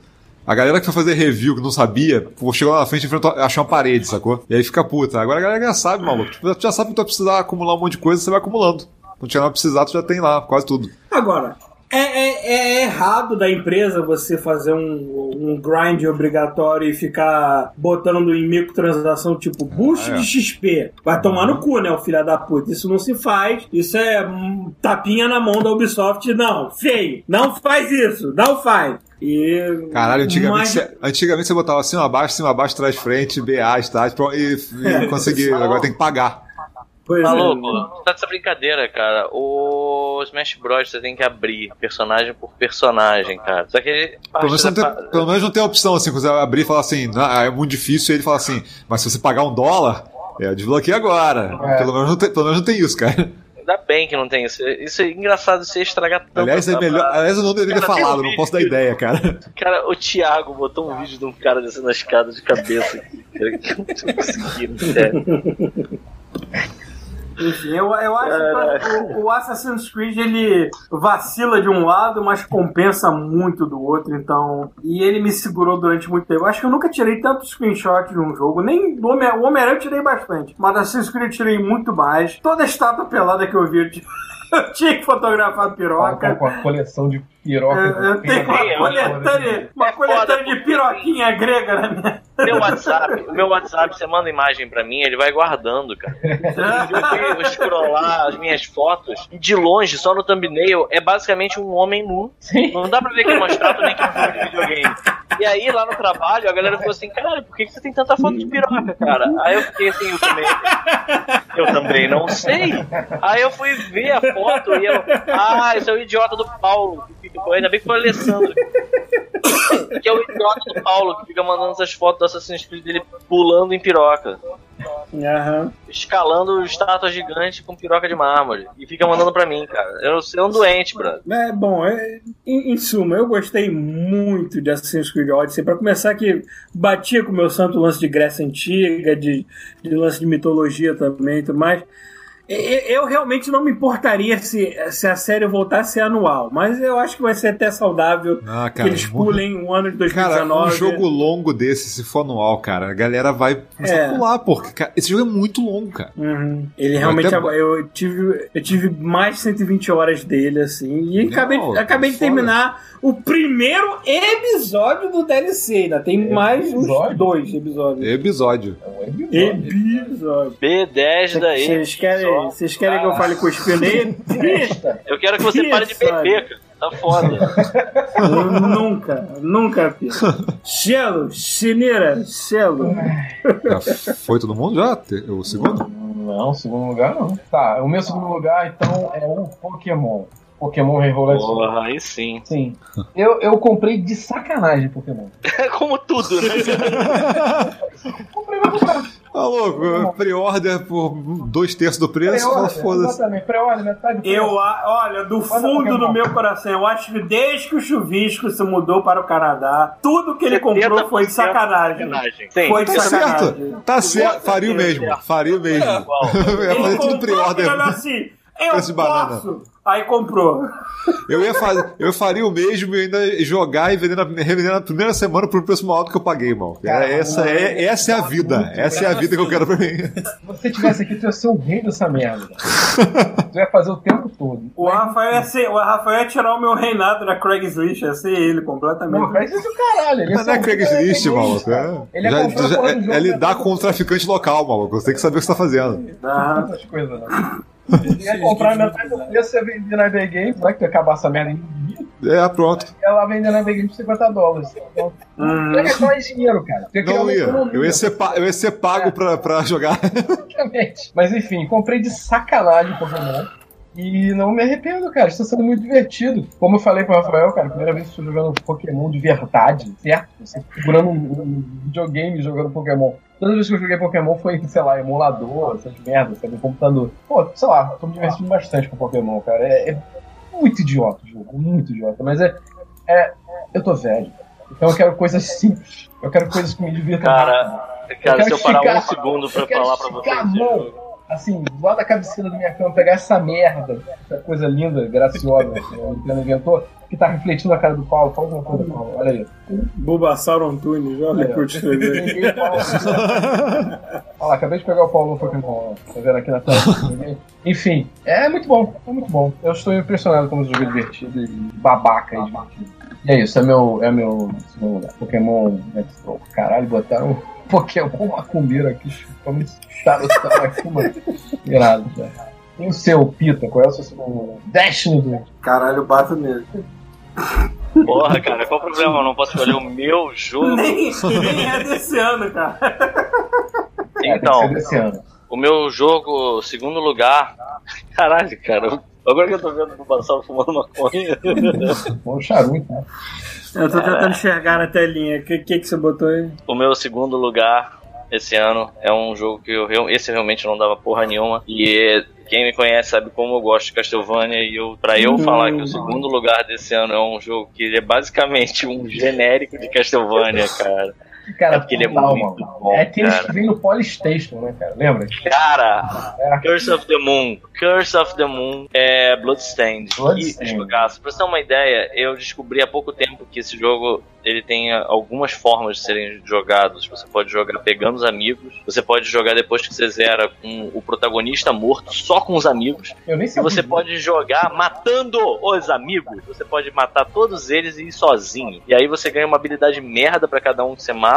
A galera que foi fazer review que não sabia, chegou lá na frente e achou uma parede, sacou? E aí fica puta. Agora a galera já sabe, maluco. Tu já sabe que tu vai precisar acumular um monte de coisa, você vai acumulando. Tinha nada pra precisar, tu já tem lá, quase tudo. Agora, é, é- é errado da empresa você fazer um, um grind obrigatório e ficar botando em microtransação tipo boost Ah, é. de XP. Vai tomar no cu, né, o filho da puta. Isso não se faz. Isso é hum, tapinha na mão da Ubisoft. Não, feio. Não faz isso. Não faz. E, Caralho, antigamente, mas- você, antigamente você botava cima abaixo, cima abaixo, trás, frente, BA, estágio, e, e conseguir. Agora tem que pagar. Pois Tá é. Tá dessa brincadeira, cara. O Smash Bros. você tem que abrir personagem por personagem, cara. Só que ele. Pelo menos, não tem, pelo menos não tem a opção assim, quando você abrir e falar assim, "Ah, é muito difícil, e ele fala assim, mas se você pagar um dólar, é, desbloqueia agora. É. Pelo, menos não tem, pelo menos não tem isso, cara. Ainda bem que não tem isso. Isso é engraçado você estragar tanto. Aliás, é melhor. parada. Aliás, eu não deveria ter falado, um não posso dar ideia, cara. Cara, o Thiago botou um vídeo de um cara descendo a escada de cabeça aqui. Eu não tô conseguindo, sério. Enfim, eu, eu acho que o, o Assassin's Creed ele vacila de um lado, mas compensa muito do outro, então. E ele me segurou durante muito tempo. Eu acho que eu nunca tirei tanto screenshot de um jogo, nem do Homem-Aranha eu tirei bastante, mas Assassin's Creed eu tirei muito mais. Toda a estátua pelada que eu vi, eu ti- eu tinha que fotografar a piroca. com a coleção de piroca. Eu, eu tenho uma coletânea, uma É foda, coletânea de piroquinha grega na minha. Meu WhatsApp, o meu WhatsApp, você manda imagem pra mim, ele vai guardando, cara. Eu fui scrollar as minhas fotos e de longe, só no thumbnail, é basicamente um homem nu. Não dá pra ver que é uma estátua nem que é um jogo de videogame. E aí, lá no trabalho, a galera falou assim, cara, por que você tem tanta foto de piroca, cara? Aí eu fiquei assim, eu também, eu também não sei. Aí eu fui ver a foto e eu, ah, esse é o idiota do Paulo. fica- Ainda bem que foi o Alessandro. Que é o idiota do Paulo, que fica mandando essas fotos do Assassin's Creed dele pulando em piroca. Aham. Escalando estátua gigante com piroca de mármore. E fica mandando pra mim, cara. Eu sou um doente, brother. É, bom, é, em, em suma, eu gostei muito de Assassin's Creed Odyssey. Pra começar, que batia com o meu santo lance de Grécia Antiga, de, de lance de mitologia também e tudo mais. Eu realmente não me importaria se, se a série voltasse anual, mas eu acho que vai ser até saudável Ah, que cara, eles vou- pulem o ano de 2019. Cara, um jogo longo desse, se for anual, cara, a galera vai começar É. a pular, porque cara, esse jogo é muito longo, cara. Uhum. Ele realmente. até- Eu tive, eu tive mais de 120 horas dele, assim. E Não, acabei, acabei de terminar o primeiro episódio do DLC. Ainda tem mais uns Episódio? dois episódios. Episódio. Episódio. B10 daí. Vocês querem, vocês querem que eu fale com o espionei? Eu quero que você pare de Isso, beber, cara. tá foda. Eu nunca, nunca fiz. Gelo, Chinira, gelo. Já foi todo mundo já? O segundo? Não, segundo lugar não. Tá, o meu segundo lugar então é o Pokémon. Pokémon Revolution. Porra, aí sim. Sim. Eu, eu comprei de sacanagem Pokémon. Como tudo, né? comprei pra comprar. Tá louco, pre-order por dois terços do preço, foda-se. exatamente. Pré-order, metade do preço. Eu, a- olha, do fundo do meu coração, eu acho que desde que o Chuvisco se mudou para o Canadá, tudo que ele comprou foi de sacanagem. Sim, Foi de Tá sacanagem. certo, tá certo, faria o mesmo, faria o mesmo. Ele fazer tudo comprou pre-order. assim, eu de banana. posso. Aí comprou. Eu ia fazer, eu faria o mesmo e ainda jogar e vender na, revender na primeira semana por um preço maior do que eu paguei, irmão. Cara, É, essa, é, essa é a vida. Essa é a vida que eu quero pra mim. Se você tivesse aqui, tu ia ser o rei dessa merda. tu ia fazer o tempo todo. O Rafael, ia ser, o Rafael ia tirar o meu reinado da Craigslist, ia ser ele completamente. Não, faz isso caralho. Ele Mas não é Craigslist, maluco. É, Ele é já, já- é, é lidar com o traficante local, maluco. Você tem que saber o que você tá fazendo. Ah, essas coisas, né? Ia comprar metade do preço, ia vender na EB Games, vai que ia acabar essa merda em um dia, É, pronto. ia lá vender na Games por 50 dólares. Então, hum. ia gastar mais dinheiro, cara. Criar Não uma ia. economia. Eu ia ser, pa- eu ia ser pago pra, pra jogar. Exatamente. Mas enfim, comprei de sacanagem Pokémon. E não me arrependo, cara. Está sendo muito divertido. Como eu falei pro Rafael, cara, primeira vez que estou jogando Pokémon de verdade, certo? Você segurando um, um videogame jogando Pokémon. Todas as vezes que eu joguei Pokémon foi, sei lá, emulador, essas merdas, sabe? Computador. Pô, sei lá, tô me divertindo bastante com Pokémon, cara. É, é muito idiota o jogo, muito idiota. Mas é, é. Eu tô velho. Então eu quero coisas simples. Eu quero coisas que me divirtam. Cara, Eu cara, quero se eu parar esticar- um segundo pra eu falar pra vocês. Assim, lado da cabeceira da minha cama, pegar essa merda, essa coisa linda, graciosa que o Nintendo inventou, que tá refletindo na cara do Paulo. Fala alguma coisa, Paulo. Olha aí. Bulbasaur Antunes, olha o Paulo. Olha lá, acabei de pegar o Paulo no Pokémon. Tá vendo aqui na tela? Enfim, é muito bom, é muito bom. Eu estou impressionado como jogo é divertido e babaca e divertido. E é isso, é meu, é meu segundo lugar. Pokémon Let's Go. Caralho, botaram Pokémon macumbeiro aqui, chupando charutar aqui, mano. Irado, já. E o seu, Pita, qual é o seu segundo lugar? Destiny 2. Caralho, eu bato nele. Porra, cara, qual o problema? Eu não posso escolher o meu jogo. Nem, nem é desse ano, cara. É, Então, ano. o meu jogo, segundo lugar. Caralho, cara. Agora que eu tô vendo o Bulbasaur fumando maconha. Bom charuto, né? Eu tô tentando enxergar na telinha. O que, que, que você botou aí? o meu segundo lugar esse ano é um jogo que eu esse realmente não dava porra nenhuma. E é- quem me conhece sabe como eu gosto de Castlevania. E eu, pra eu falar que o segundo lugar desse ano é um jogo que é basicamente um genérico de Castlevania, cara. Cara, É porque ele é muito mano. bom, É aqueles cara. que vem no Polystation, né, cara? Lembra? Cara, É. Curse of the Moon. Curse of the Moon é Bloodstained. Bloodstained. Que jogaço. Pra você ter uma ideia, eu descobri há pouco tempo que esse jogo ele tem algumas formas de serem jogados. Você pode jogar pegando os amigos, você pode jogar depois que você zera com o protagonista morto, só com os amigos. Eu nem E sabia. você pode jogar matando os amigos. Você pode matar todos eles e ir sozinho. E aí você ganha uma habilidade merda pra cada um que você mata.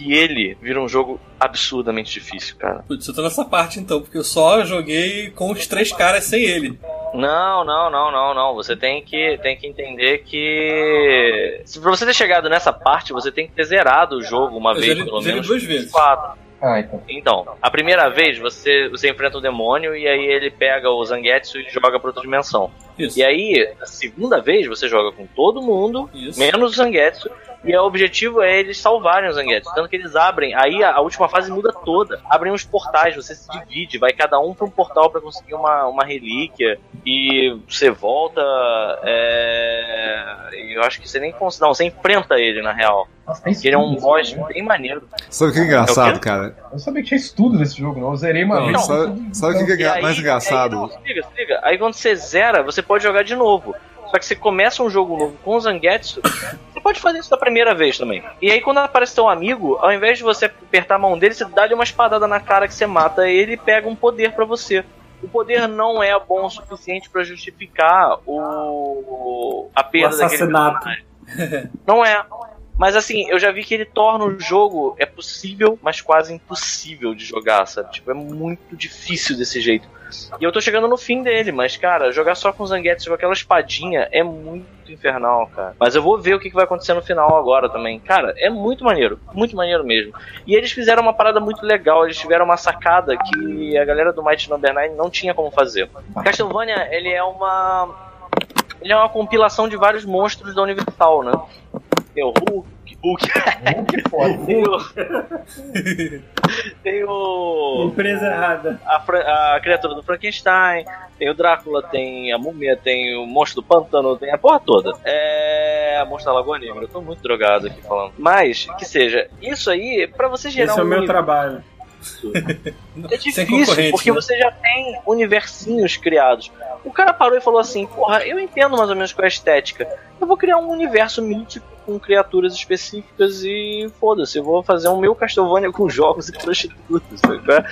E ele vira um jogo absurdamente difícil, cara. Putz, eu tô nessa parte então, porque eu só joguei com os três caras sem ele. Não, não, não, não, não. Você tem que, tem que entender que. Se pra você ter chegado nessa parte, você tem que ter zerado o jogo uma Eu vez, zerei- pelo menos. duas vezes. Quatro. Ah, então. Então, a primeira vez você, você enfrenta o demônio e aí ele pega o Zangetsu e joga pra outra dimensão. Isso. E aí, a segunda vez você joga com todo mundo, Isso. menos o Zangetsu, e o objetivo é eles salvarem os Zangetsu. Tanto que eles abrem, aí a, a última fase muda toda. Abrem uns portais, você se divide, vai cada um pra um portal pra conseguir uma, uma relíquia, e você volta. É... e Eu acho que você nem consegue. Não, você enfrenta ele na real. Nossa, tem Porque ele é um boss né? bem maneiro. Sabe o que é É engraçado, quê? cara? Eu não sabia que tinha estudo nesse jogo, não. Eu zerei uma Não, vez. Sabe, sabe o que é aí- mais Aí, engraçado? não, se liga, se liga. Aí quando você zera, você pode jogar de novo. Só que você começa um jogo novo com o Zangetsu, você pode fazer isso da primeira vez também. E aí quando aparece teu amigo, ao invés de você apertar a mão dele, você dá-lhe uma espadada na cara que você mata ele e pega um poder pra você. O poder não é bom o suficiente pra justificar o a O perda daquele assassinato. Não é. Mas assim, eu já vi que ele torna o jogo é possível, mas quase impossível de jogar, sabe? Tipo, é muito difícil desse jeito. E eu tô chegando no fim dele, mas, cara, jogar só com Zanguetes com aquela espadinha é muito infernal, cara. Mas eu vou ver o que vai acontecer no final agora também. Cara, é muito maneiro. Muito maneiro mesmo. E eles fizeram uma parada muito legal. Eles tiveram uma sacada que a galera do Might Number 9 não tinha como fazer. Castlevania, ele é uma. Ele é uma compilação de vários monstros da Universal, né? Tem o Hulk, Hulk. tem o. tem o. Empresa errada. A, a criatura do Frankenstein, tem o Drácula, tem a múmia, tem o monstro do pântano, tem a porra toda. É. A monstro da Lagoa Negra. Eu tô muito drogado aqui falando. Mas, que seja, isso aí, pra você gerar Esse é o um meu nível- trabalho. é difícil, porque né? você já tem universinhos criados. O cara parou e falou assim: Porra, eu entendo mais ou menos qual é a estética. Eu vou criar um universo mítico com criaturas específicas e foda-se, eu vou fazer um meu Castlevania com jogos e prostitutas. é?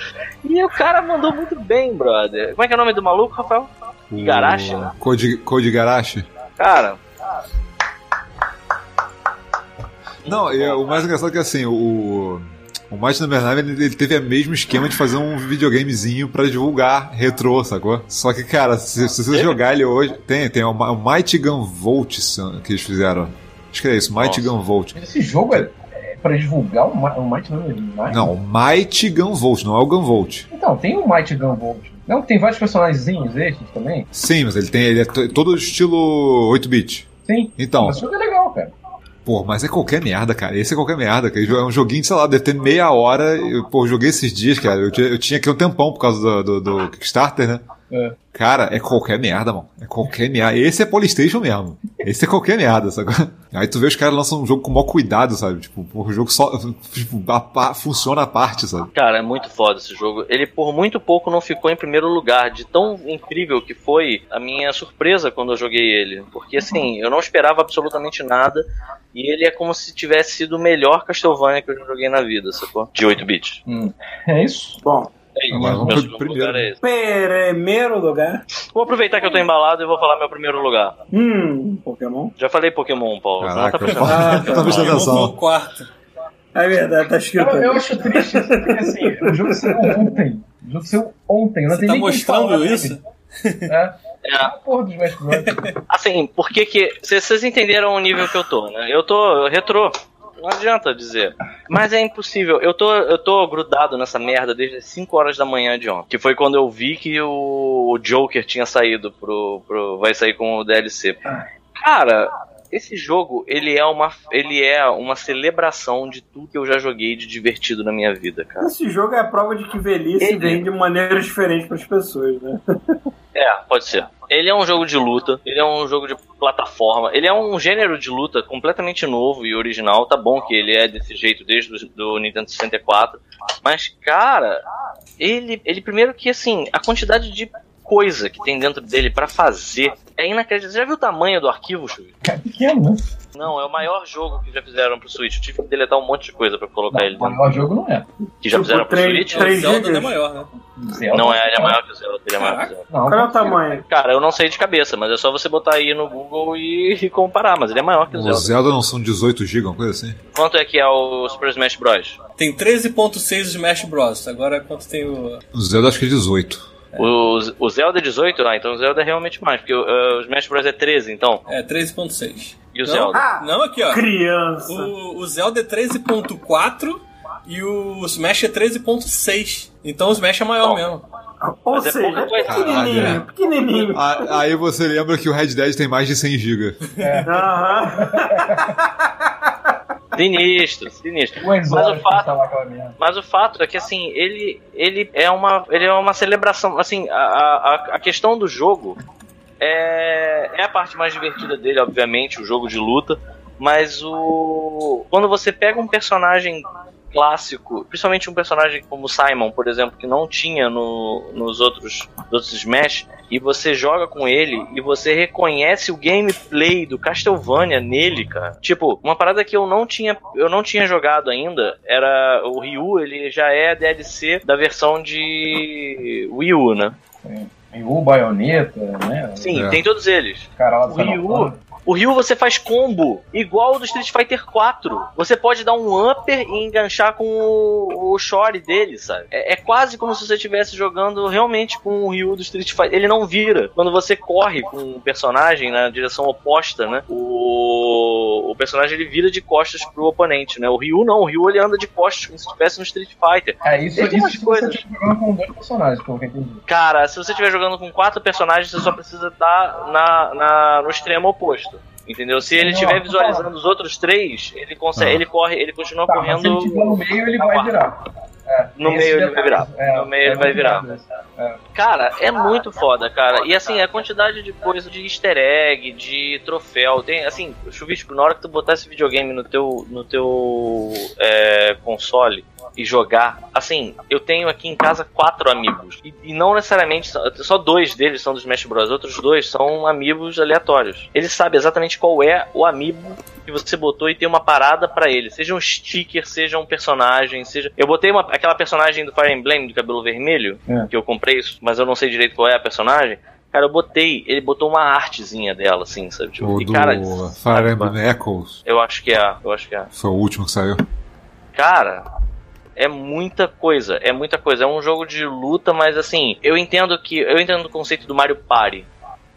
E o cara mandou muito bem, brother. Como é que é o nome do maluco, Rafael? Igarashi, né? Code, Code Garashi? Cara, Não, e o mais engraçado é que assim, o. O Might Number 9 ele, ele teve o mesmo esquema de fazer um videogamezinho pra divulgar retrô, sacou? Só que, cara, se, se você jogar ele hoje. Tem, tem o, o Mighty Gun Volt que eles fizeram. Acho que é isso, Mighty Nossa. Gun Volt. Esse jogo é, pra divulgar o, o Might Number 9? Não, o Mighty Gun Volt, não é o Gun Volt. Então, tem o Might Gun Volt. Não, tem vários personagens esses também? Sim, mas ele tem. Ele é to- todo estilo 8-bit. Sim. Então, Esse jogo é legal, cara. Pô, mas é qualquer merda, cara. Esse é qualquer merda. cara. É um joguinho, sei lá, deve ter meia hora. Eu, pô, joguei esses dias, cara. Eu tinha, eu tinha aqui um tempão por causa do, do, do Kickstarter, né? É. Cara, é qualquer merda, mano. É qualquer merda. Esse é Polystation mesmo. Esse é qualquer merda, sabe? Aí tu vê os caras lançam um jogo com o maior cuidado, sabe? Tipo, o jogo só tipo, a funciona à parte, sabe? Cara, é muito foda esse jogo. Ele por muito pouco não ficou em primeiro lugar, de tão incrível que foi a minha surpresa quando eu joguei ele. Porque assim, eu não esperava absolutamente nada. E ele é como se tivesse sido o melhor Castlevania que eu já joguei na vida, sacou? De 8 bits. É isso? Bom, É. Agora vamos Meu pro segundo primeiro. lugar é esse. primeiro lugar. Vou aproveitar que eu tô embalado e vou falar meu primeiro lugar. Hum, Pokémon. Já falei Pokémon, Paulo. Você não tá Caraca, prestando Ah, prestando atenção. pro quarto. É verdade, tá escrito. Eu, eu acho triste isso, porque assim, o jogo saiu ontem. O jogo saiu ontem. Não Você tem tá mostrando falar isso? É. É. Bros. Assim, porque que. Vocês vocês entenderam o nível que eu tô, né? Eu tô retrô. Não adianta dizer. Mas é impossível. Eu tô, eu tô grudado nessa merda desde as 5 horas da manhã de ontem. Que foi quando eu vi que o, Joker tinha saído pro, pro. Vai sair com o DLC. Cara, esse jogo, ele é uma. Ele é uma celebração de tudo que eu já joguei de divertido na minha vida, cara. Esse jogo é a prova de que velhice Ele- vem de maneiras diferentes para as pessoas, né? É, pode ser. Ele é um jogo de luta, ele é um jogo de plataforma, ele é um gênero de luta completamente novo e original. Tá bom que ele é desse jeito desde o do Nintendo 64, mas cara, ele, ele primeiro que assim, a quantidade de coisa que tem dentro dele pra fazer é inacreditável. Você já viu o tamanho do arquivo, Chuy? É pequeno, né? Não, é o maior jogo que já fizeram pro Switch. Eu tive que deletar um monte de coisa pra colocar ele O maior jogo não é. Que já Tipo, fizeram pro três- Switch? O três Zelda gigas. é maior, né? Zelda. Não é, ele é maior que o Zelda, ele é maior que o Zelda. Não, Qual é o não tamanho? Cara, eu não sei de cabeça, mas é só você botar aí no Google e, e comparar, mas ele é maior que o O Zelda. Zelda não são 18 GB, uma coisa assim? Quanto é que é o Super Smash Bros? Tem 13.6 Smash Bros. Agora quanto tem o. O Zelda acho que é 18. O, o Zelda é 18? Ah, então o Zelda é realmente mais, porque o, uh, o Smash Bros é 13, então. É, 13.6. E o Não, Zelda? Ah, Não, aqui ó. Criança. O, o Zelda é 13.4 e o Smash é 13.6. Então o Smash é maior Bom. mesmo. Ou mas é seja, pouca pequenininho, Caralho. pequenininho. Aí você lembra que o Red Dead tem mais de 100 GB. Aham. Sinistro, sinistro. Mas o fato. Mas o fato é que assim, ele, ele é uma. Ele é uma celebração. Assim, a, a, a questão do jogo é, é a parte mais divertida dele, obviamente, o jogo de luta. Mas o. Quando você pega um personagem clássico, principalmente um personagem como o Simon, por exemplo, que não tinha no, nos outros, nos outros Smash, e você joga com ele e você reconhece o gameplay do Castlevania nele, cara. Tipo, uma parada que eu não tinha, eu não tinha jogado ainda era o Ryu, ele já é DLC da versão de Wii U, né? Tem o Bayonetta, né? Sim, É. tem todos eles. O cara lá do O Ryu, Final Fantasy. O Ryu você faz combo igual ao do Street Fighter 4. Você pode dar um upper e enganchar com o, o Shore dele, sabe? É, é quase como se você estivesse jogando realmente com o Ryu do Street Fighter. Ele não vira. Quando você corre com o personagem na direção oposta, né? O, o personagem ele vira de costas pro oponente, né? O Ryu não. O Ryu ele anda de costas como se estivesse no Street Fighter. É, isso, isso se coisas. você estiver jogando com dois personagens, pelo que eu entendi. Cara, se você estiver jogando com quatro personagens, você só precisa estar na, na, no extremo oposto. Entendeu? Se ele estiver visualizando os outros três, ele consegue, Ah. ele corre, ele continua Tá, mas se ele correndo. no meio, ele vai virar. É, No meio ele vai virar. É, No meio ele é vai virar. isso. É. Cara, é muito foda, cara. E assim, a quantidade de coisa de easter egg, de troféu, tem assim, chuvisco, na hora que tu botar esse videogame no teu no teu é, console e jogar, assim, eu tenho aqui em casa quatro amigos. E, e não necessariamente, só- dois deles são do Smash Bros. Outros dois são amigos aleatórios. Ele sabe exatamente qual é o amiibo que você botou e tem uma parada pra ele. Seja um sticker, seja um personagem, seja. Eu botei uma, aquela personagem do Fire Emblem do cabelo vermelho, É. que eu comprei, mas eu não sei direito qual é a personagem. Cara, eu botei, ele botou uma artezinha dela, assim, sabe? Tipo, O e do cara, Fire Emblem Echoes. eu acho que é, eu acho que é. Foi o último que saiu. Cara, é muita coisa, é muita coisa. É um jogo de luta, mas assim, eu entendo que. Eu entendo o conceito do Mario Party,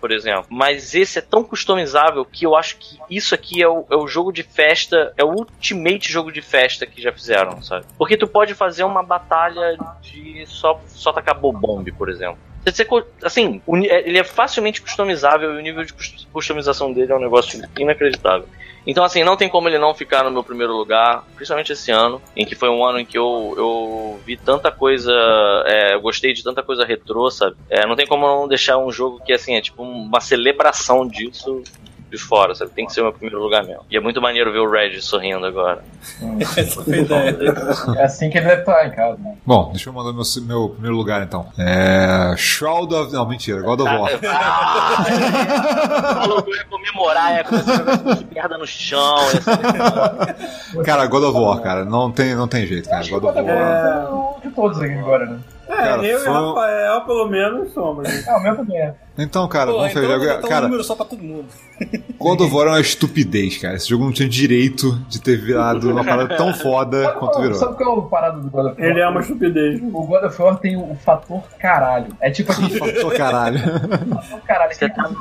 por exemplo. Mas esse é tão customizável que eu acho que isso aqui é o, é o jogo de festa, é o ultimate jogo de festa que já fizeram, sabe? Porque tu pode fazer uma batalha de só, só tacar bomb, por exemplo. Assim, ni- ele é facilmente customizável e o nível de cus- customização dele é um negócio inacreditável. Então, assim, não tem como ele não ficar no meu primeiro lugar, principalmente esse ano, em que foi um ano em que eu, eu vi tanta coisa, é, eu gostei de tanta coisa retrô, sabe? É, não tem como não deixar um jogo que, assim, é tipo uma celebração disso de fora, sabe? Tem que ser o meu primeiro lugar mesmo. E é muito maneiro ver o Red sorrindo agora. Essa ideia. É assim que ele deve estar em casa. né? Bom, deixa eu mandar meu, meu primeiro lugar então. É. Shroud of. Não, mentira, God of War. Ah, falou que eu ia comemorar, jogar de merda no chão. ia Cara, God of War, cara, não tem, não tem jeito, cara. God of War. É o de todos aqui agora, né? É, Cara, eu foi- e o Rafael, pelo menos, somos. Ah, o meu também é. Então, cara, Pô, vamos então fazer. eu vou botar um cara, número só pra todo mundo. God of War é uma estupidez, cara. Esse jogo não tinha direito de ter virado uma parada tão foda quanto virou. sabe qual é o parado do God of War? Ele é uma estupidez. O God of War tem o, fator caralho. É tipo aquele Ô, caralho. fator caralho. Você tá no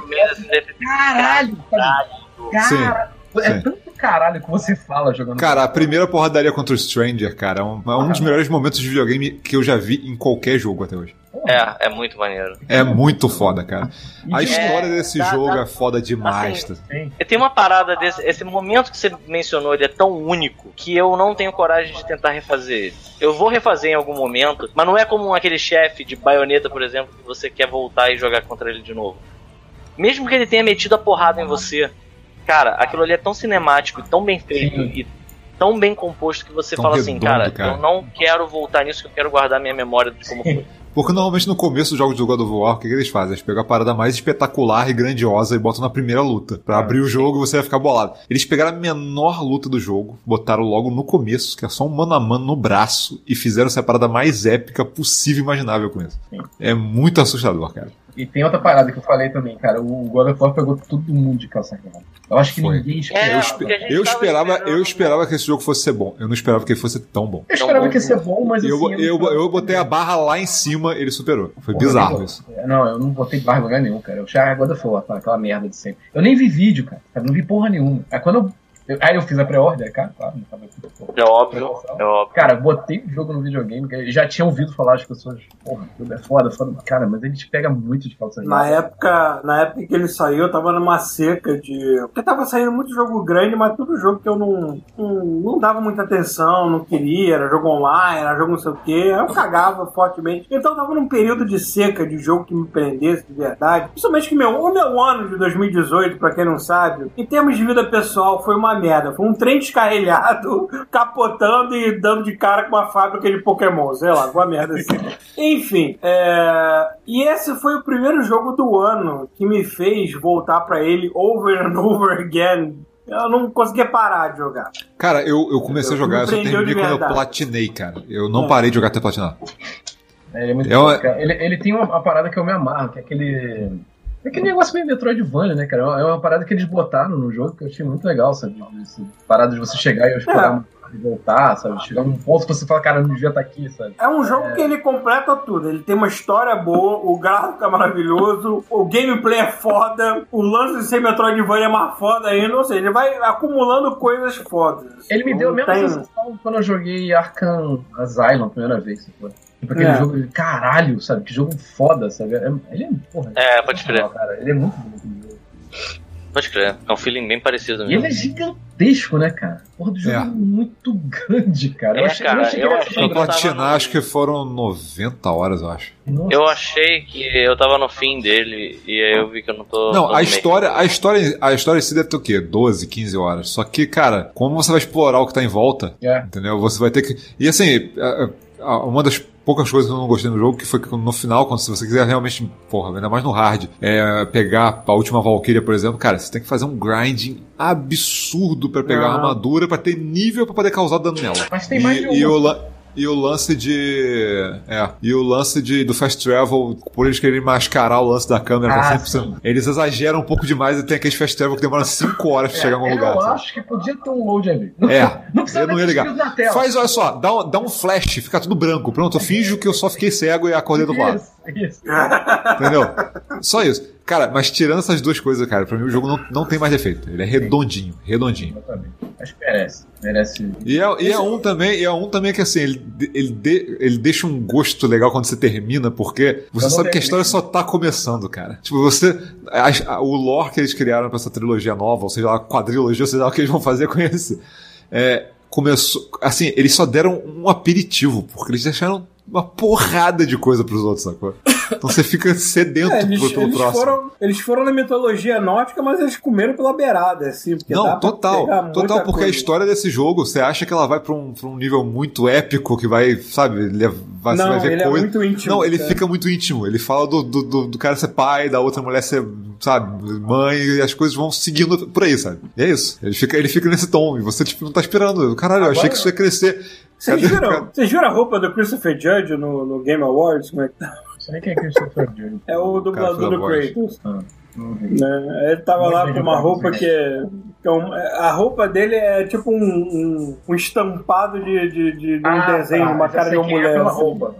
Caralho! sabe? Sim, Cara, é sim. Caralho que você fala jogando. Cara, a primeira porradaria contra o Stranger, cara, é um, é um dos melhores momentos de videogame que eu já vi em qualquer jogo até hoje. É, é muito maneiro. É muito foda, cara. A É, história desse dá- jogo dá- é foda demais. assim, tá? Tem uma parada desse. Esse momento que você mencionou, ele é tão único que eu não tenho coragem de tentar refazer ele. Eu vou refazer em algum momento, mas não é como aquele chefe de baioneta, por exemplo, que você quer voltar e jogar contra ele de novo. Mesmo que ele tenha metido a porrada em você, cara, aquilo ali é tão cinemático tão bem feito Sim. e tão bem composto que você Tão fala assim, redondo, cara, cara. eu não quero voltar nisso, eu quero guardar minha memória de como foi. Porque normalmente no começo dos jogos do God of War, o que, que eles fazem? Eles pegam a parada mais espetacular e grandiosa e botam na primeira luta. Pra É. abrir o jogo e você vai ficar bolado. Eles pegaram a menor luta do jogo, botaram logo no começo, que é só um mano a mano no braço, e fizeram essa parada mais épica possível e imaginável com isso. Sim. É muito assustador, cara. E tem outra parada que eu falei também, cara. O God of War pegou todo mundo de calça quebrada. Eu acho que Foi. ninguém. É, eu, espe- porque a gente eu esperava, esperando- eu esperava que esse jogo fosse ser bom. Eu não esperava que ele fosse tão bom. Eu esperava que ia ser bom, mas Eu, assim. eu, não- eu botei a barra lá em cima, ele superou. Foi Porra, bizarro eu- isso. Não, eu não botei barra em lugar nenhum, cara. Eu achava God of War, aquela merda de sempre. Eu nem vi vídeo, cara. Eu não vi porra nenhuma. Aí quando eu. Eu- aí eu fiz a pré-order, cara, claro, não tava É óbvio, é óbvio. Cara, botei o jogo no videogame, que eu já tinha ouvido falar as pessoas, porra, tudo é foda, foda. Cara, mas ele te pega muito de calça Na época, na época que ele saiu, eu tava numa seca de. Porque tava saindo muito jogo grande, mas tudo jogo que eu não, não, não dava muita atenção, não queria, era jogo online, era jogo não sei o quê. Eu cagava fortemente. Então eu tava num período de seca de jogo que me prendesse de verdade. Principalmente que meu, o meu ano de 2018, pra quem não sabe, em termos de vida pessoal, foi uma merda. Foi um trem descarrilhado, capotando e dando de cara com uma fábrica de Pokémon, sei lá, uma merda assim. Enfim, é... e esse foi o primeiro jogo do ano que me fez voltar pra ele over and over again. Eu não conseguia parar de jogar. Cara, eu, eu comecei a Eu- jogar, me eu só terminei quando eu platinei, cara. Eu não É. parei de jogar até platinar. É, ele é muito Eu- cara. Ele, ele tem uma, uma parada que eu me amarro, que é aquele. É que negócio meio Metroidvania, né, cara? É uma parada que eles botaram no jogo que eu achei muito legal, sabe? Essa parada de você chegar e explorar uma e voltar, sabe? Chegar num ponto que você fala, cara, eu não devia estar aqui, sabe? É um jogo que ele completa tudo. Ele tem uma história boa, o gráfico é maravilhoso, o gameplay é foda, o lance de ser Metroidvania é mais foda ainda. Ou seja, ele vai acumulando coisas fodas. Ele me Não deu a mesma tem- sensação quando eu joguei Arkham Asylum a primeira vez, sabe? Tipo aquele É. jogo, de caralho, sabe? Que jogo foda, sabe? É- Ele é, porra, É, pode crer. cara. Ele é muito bom. aquele jogo. Pode crer. É um feeling bem parecido E mesmo. ele é gigantesco, né, cara? Porra do jogo é, É. muito grande, cara. É, achei, cara, achei que eu achei tava platinar, no- acho que foram 90 horas, eu acho. Nossa. Eu achei que eu tava no fim dele e aí eu vi que eu não tô. Não, tô a história, a história, a história em si deve ter o quê? 12, 15 horas. Só que, cara, como você vai explorar o que tá em volta, É. entendeu? Você vai ter que. E assim, uma das poucas coisas que eu não gostei no jogo, que foi que no final, quando se você quiser realmente, porra, ainda mais no hard, é, pegar a última Valkyria, por exemplo, cara, você tem que fazer um grinding absurdo pra pegar Ah. a armadura, pra ter nível pra poder causar dano nela. Mas tem mais e, de uma. E o lance de. É. E o lance de, do fast travel, por eles quererem mascarar o lance da câmera Ah, 100%. sim. Eles exageram um pouco demais e tem aqueles fast travel que demora 5 horas pra chegar em algum eu lugar. sabe? acho que podia ter um load ali. É, Não precisa eu não ia ligar. na tela. Faz, olha só, dá um, dá um flash, fica tudo branco. Pronto, eu finjo que eu só fiquei cego e acordei do lado. Isso, isso. Entendeu? Só isso. Cara, mas tirando essas duas coisas, cara, pra mim o jogo não, não tem mais defeito. Ele é redondinho, redondinho. Exatamente. Acho que merece. Merece. E é, e é um também, e é um também que assim, ele, ele, de- ele deixa um gosto legal quando você termina, porque você sabe que a história só tá começando, cara. Tipo, você. a- a- o lore que eles criaram pra essa trilogia nova, ou seja lá, quadrilogia, ou seja o que eles vão fazer com esse. É, começou. Assim, eles só deram um aperitivo, porque eles deixaram uma porrada de coisa pros outros, sacou? Então você fica sedento É, eles, pro- pelo eles próximo. foram, eles foram na mitologia nórdica, mas eles comeram pela beirada, assim. Não, total. Total, porque a coisa. história desse jogo, você acha que ela vai pra um, pra um nível muito épico, que vai, sabe, levar, você Não, vai ver ele é coisa. muito íntimo, Não, ele cara. fica muito íntimo. Ele fala do, do, do, cara ser pai, da outra mulher ser, sabe, mãe, e as coisas vão seguindo por aí, sabe? E é isso. Ele fica, ele fica nesse tom, e você, tipo, não tá esperando. Caralho, eu achei Agora- que isso ia crescer. Vocês viram, vocês viram a roupa do Christopher Judge no, no Game Awards? Como é que tá? Sei quem é Christopher Judge. É o dublador a do. Kratos. Ah, né? Ele tava lá com uma roupa que é. que é um- a roupa dele é tipo um, um, um estampado de, de, de, de um Ah, desenho, tá, uma cara de uma é mulher. pela assim. roupa.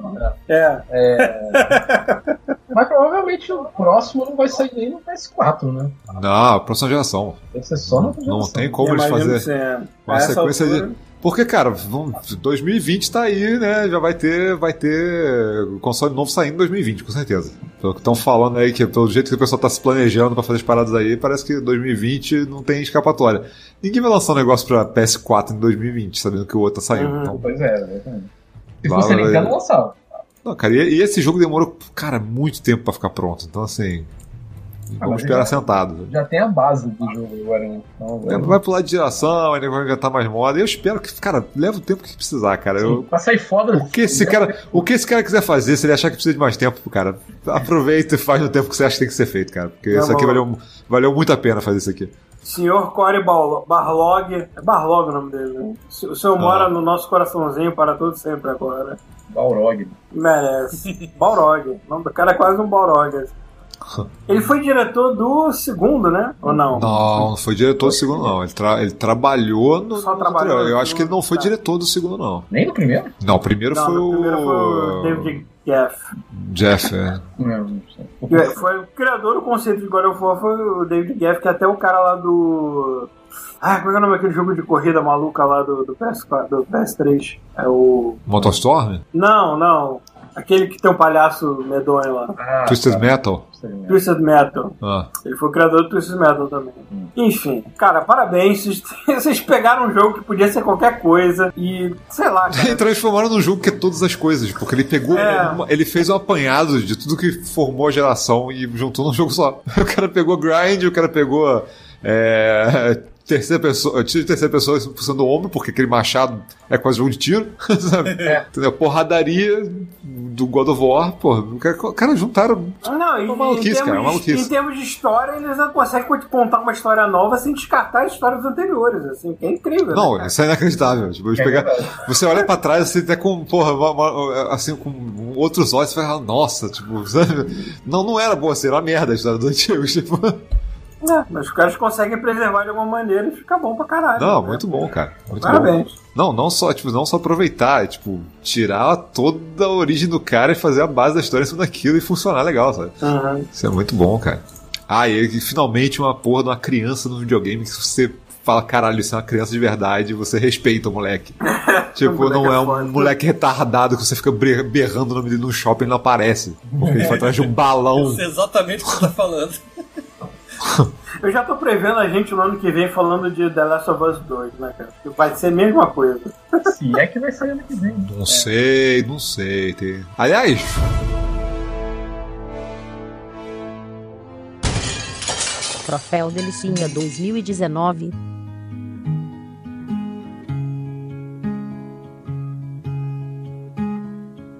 É. Mas provavelmente o próximo não vai sair nem no PS4, né? Não, próxima geração. Deve ser só na Não tem como eles Imagino que fazer sim, é. uma A sequência altura- de. Porque, cara, vamos, 2020 tá aí, né? Já vai ter, vai ter console novo saindo em 2020, com certeza. Pelo que estão falando aí, que pelo jeito que o pessoal tá se planejando pra fazer as paradas aí, parece que 2020 não tem escapatória. Ninguém vai lançar um negócio pra PS4 em 2020, sabendo que o outro tá saindo. Uhum. Então, Pois é, exatamente. Se fosse Nintendo, lançava. não, cara, e, e esse jogo demorou, cara, muito tempo pra ficar pronto. Então, assim, vamos esperar já- sentado. Já tem a base do jogo agora, né? Então, É, Vai pular de geração, ainda vai inventar mais moda. Eu espero que, cara, leva o tempo que precisar, cara. Eu, Pra sair foda. O que esse cara, o que esse cara quiser fazer, se ele achar que precisa de mais tempo, cara, aproveita e faz no tempo que você acha que tem que ser feito, cara. Porque Tá isso aqui bom. valeu, valeu muito a pena fazer isso aqui. Senhor Corey Barlo- Barlog. É Barlog o nome dele, né? O senhor Ah. mora no nosso coraçãozinho para todo sempre agora. Balrog. Merece. Balrog. O nome do cara é quase um Balrog. assim. Ele foi diretor do segundo, né? Ou não? Não, não foi diretor do segundo, não. Ele, tra- ele trabalhou no. Só no trabalhou anterior. Eu acho que ele não foi tá. diretor do segundo, não. Nem no primeiro? Não, o primeiro Não, foi o. primeiro foi o David Geff. Jeff, é. Que Foi o criador do conceito de God of War, foi o David Geff, que é até o cara lá do. Ah, como é que é o nome daquele jogo de corrida maluca lá do, do, PS4, do PS3? É o. Motostorm? Não, não. Aquele que tem um palhaço medonho lá. Ah, Twisted tá. Metal? Mesmo. Twisted Metal. Ah. Ele foi o criador do Twisted Metal também. Enfim, cara, parabéns. Vocês, pegaram um jogo que podia ser qualquer coisa e, sei lá, E cara. transformaram num jogo que é todas as coisas, porque ele pegou. É. uma- ele fez um apanhado de tudo que formou a geração e juntou num jogo só. O cara pegou grind, o cara pegou. É, terceira pessoa, tiro de terceira pessoa funcionando ombro, porque aquele machado é quase jogo de tiro, sabe? Entendeu? Porradaria do God of War, pô, cara, juntaram. Não, e, Uma maluquice, em, termos, cara, uma maluquice. em termos de história, eles não conseguem contar uma história nova sem descartar as histórias anteriores, assim, que é incrível. Não, né, isso é inacreditável. Tipo, É pegar- você olha pra trás, assim, até com, porra, uma- uma- assim, com outros olhos, você vai falar, nossa, tipo, sabe? Não, não era boa, assim, era uma merda a história do antigo, tipo. É, mas os caras conseguem preservar de alguma maneira e fica bom pra caralho. Não, né? muito bom, cara. Muito bom. Parabéns. Não, não só, tipo, não só aproveitar, é, tipo, tirar toda a origem do cara e fazer a base da história em cima daquilo e funcionar legal, sabe? Uhum. Isso é muito bom, cara. Ah, e finalmente uma porra de uma criança no videogame que você fala, caralho, isso é uma criança de verdade, você respeita o moleque. tipo, moleque não é é um foda. moleque retardado que você fica berrando o nome dele no shopping e ele não aparece. Porque ele foi atrás de um balão. Eu sei exatamente o que você tá falando. Eu já tô prevendo a gente no ano que vem falando de The Last of Us 2, né, cara? Que vai ser a mesma coisa. Se é que vai sair ano que vem. Não sei, não sei. Tem... Aliás, Troféu Delicinha 2019.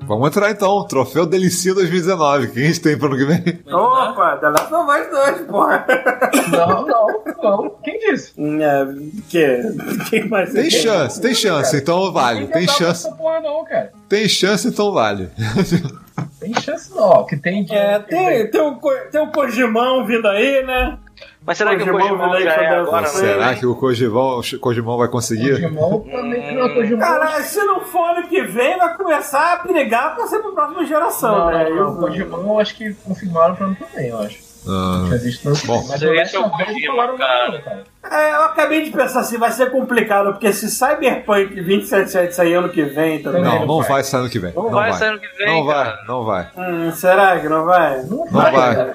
Vamos entrar então. Troféu Delicinha 2019. Quem a gente tem pro ano que vem? Opa, The Last of Us 2, porra. Não, não, não. Quem disse? É, que? Quem mais Tem chance, tem chance, então vale. Tem chance, essa porra não, cara. tem chance, então vale. Tem chance não. ó, O que tem de... É, tem, tem, um, tem um Kojimão vindo aí, né? Mas será que o já aí é agora, né? Será que o Kojimão, o Kojimão vai conseguir? Kojimão também não é Kojimão. Cara, se não for ano que vem, vai começar a brigar pra ser pra próxima geração, Não, né? não, não. Eu- Kojimão eu acho que confirmaram pra ano que vem, eu acho. Ah, Bom. Mas Esse o é o Kojima, cara. cara. É, eu acabei de pensar assim, vai ser complicado, porque se Cyberpunk 2077 sair ano que vem também. não, não vai sair ano que vem. Não, Não vai vai. sair ano que vem, Não vai, cara. não vai. Hum, será que não vai? Não, Não vai. cara.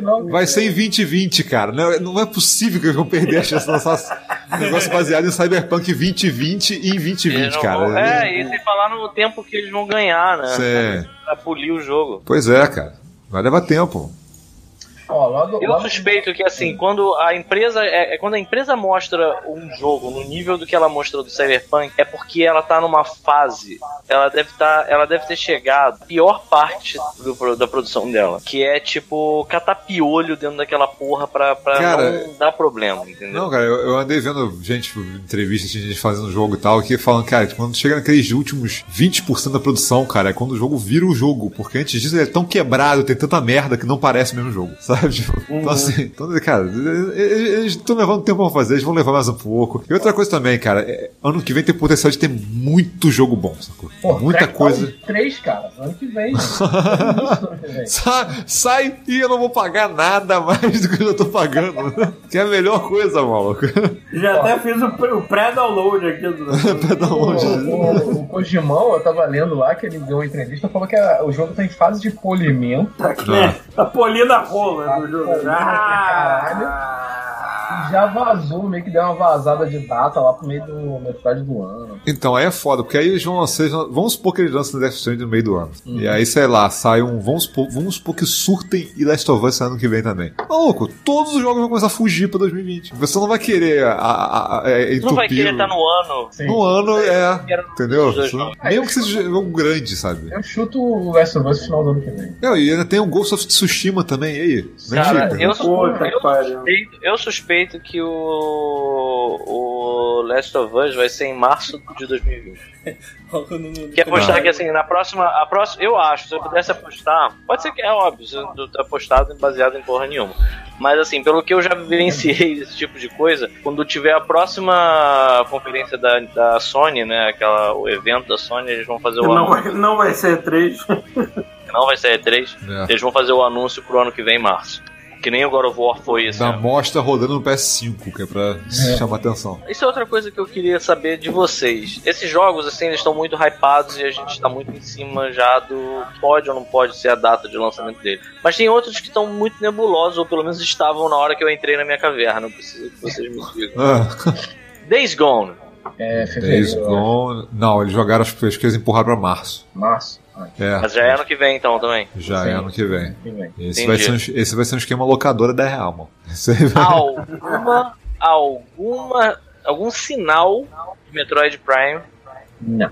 Não, Vai ser em 2020, cara. Não, não é possível que eles vão perder a chance de lançar um negócio baseado em Cyberpunk 2020 e em Eles 2020, não cara. vão- É, e sem falar no tempo que eles vão ganhar, né? Cê- Pra polir o jogo. Pois é, cara. Vai levar tempo. Ó, logo, Eu logo- suspeito que assim, quando a empresa é, é quando a empresa mostra um jogo no nível do que ela mostrou do Cyberpunk, é porque ela tá numa fase, ela deve tá, ela deve ter chegado à pior parte do da produção dela, que é tipo catar piolho dentro daquela porra pra, pra Cara, não dar problema, entendeu? Não, cara, eu, eu andei vendo gente, entrevistas de gente fazendo jogo e tal, que falando, cara, que quando chega naqueles últimos 20% da produção, cara, é quando o jogo vira o jogo. Porque antes disso ele é tão quebrado, tem tanta merda que não parece o mesmo jogo, sabe? Tipo, Então, assim, então, cara, eles estão levando tempo pra fazer, eles vão levar mais um pouco. E outra coisa também, cara, é, ano que vem tem potencial de ter muito jogo bom, sacou? Pô, Muita coisa. 3, cara. Ano que vem. gente. Ano que vem. Sa- Sai e eu não vou pagar nada mais do que eu já tô pagando. Que é a melhor coisa, maluco. Já até fiz o, pré- o pré-download aqui do. O, o, o Kojimão, eu tava lendo lá que ele deu uma entrevista falou que a- o jogo tá em fase de polimento. É, a polina rola do jogo. polina pra Ah, E já vazou, meio que deu uma vazada de data lá pro meio do metade do ano. Então, aí é foda, porque aí eles vão lançar. Vamos supor que eles lançam Death Stranding no meio do ano. E aí, sei lá, sai um. Vamos supor, vamos supor que surtem e Last of Us ano que vem também. Maluco, todos os jogos vão começar a fugir pra 2020. Você não vai querer a, a, a, é, Tu não vai querer estar no ano. No ano é. Entendeu? Mesmo que seja um jogo grande, sabe? Eu chuto o Last of Us no final do ano que vem. Não, e ainda tem o Ghost of Tsushima também, e aí? Cara, é eu, eu suspeito, eu suspeito que o, o Last of Us vai ser em março de 2020. Quer apostar que assim, na próxima. A próxima eu acho, se eu pudesse apostar. Pode ser que é óbvio, se eu tô apostado baseado em porra nenhuma. Mas assim, pelo que eu já vivenciei desse tipo de coisa, quando tiver a próxima conferência da, da Sony, né? Aquela, o evento da Sony, eles vão fazer o Não anúncio. vai, não vai ser 3. que Não vai ser E3. É. Eles vão fazer o anúncio pro ano que vem, em março. Que nem o God of War foi esse Da ano. mostra rodando no PS5, que é pra chamar atenção. Isso é outra coisa que eu queria saber de vocês. Esses jogos, assim, eles estão muito hypados e a gente está muito em cima já do pode ou não pode ser a data de lançamento dele. Mas tem outros que estão muito nebulosos, ou pelo menos estavam na hora que eu entrei na minha caverna. Eu preciso que vocês me digam. Ah, Days Gone. É, Days fevereiro. acho. Gone. Não, eles jogaram as pesquisas e empurraram pra março. Março. É. Mas já é ano que vem, então, também. Já Sim. é ano que vem. Esse Entendi. vai, ser um, esse vai ser um esquema locadora da real, mano. Vai- Alguma, alguma algum sinal de Metroid Prime? Não,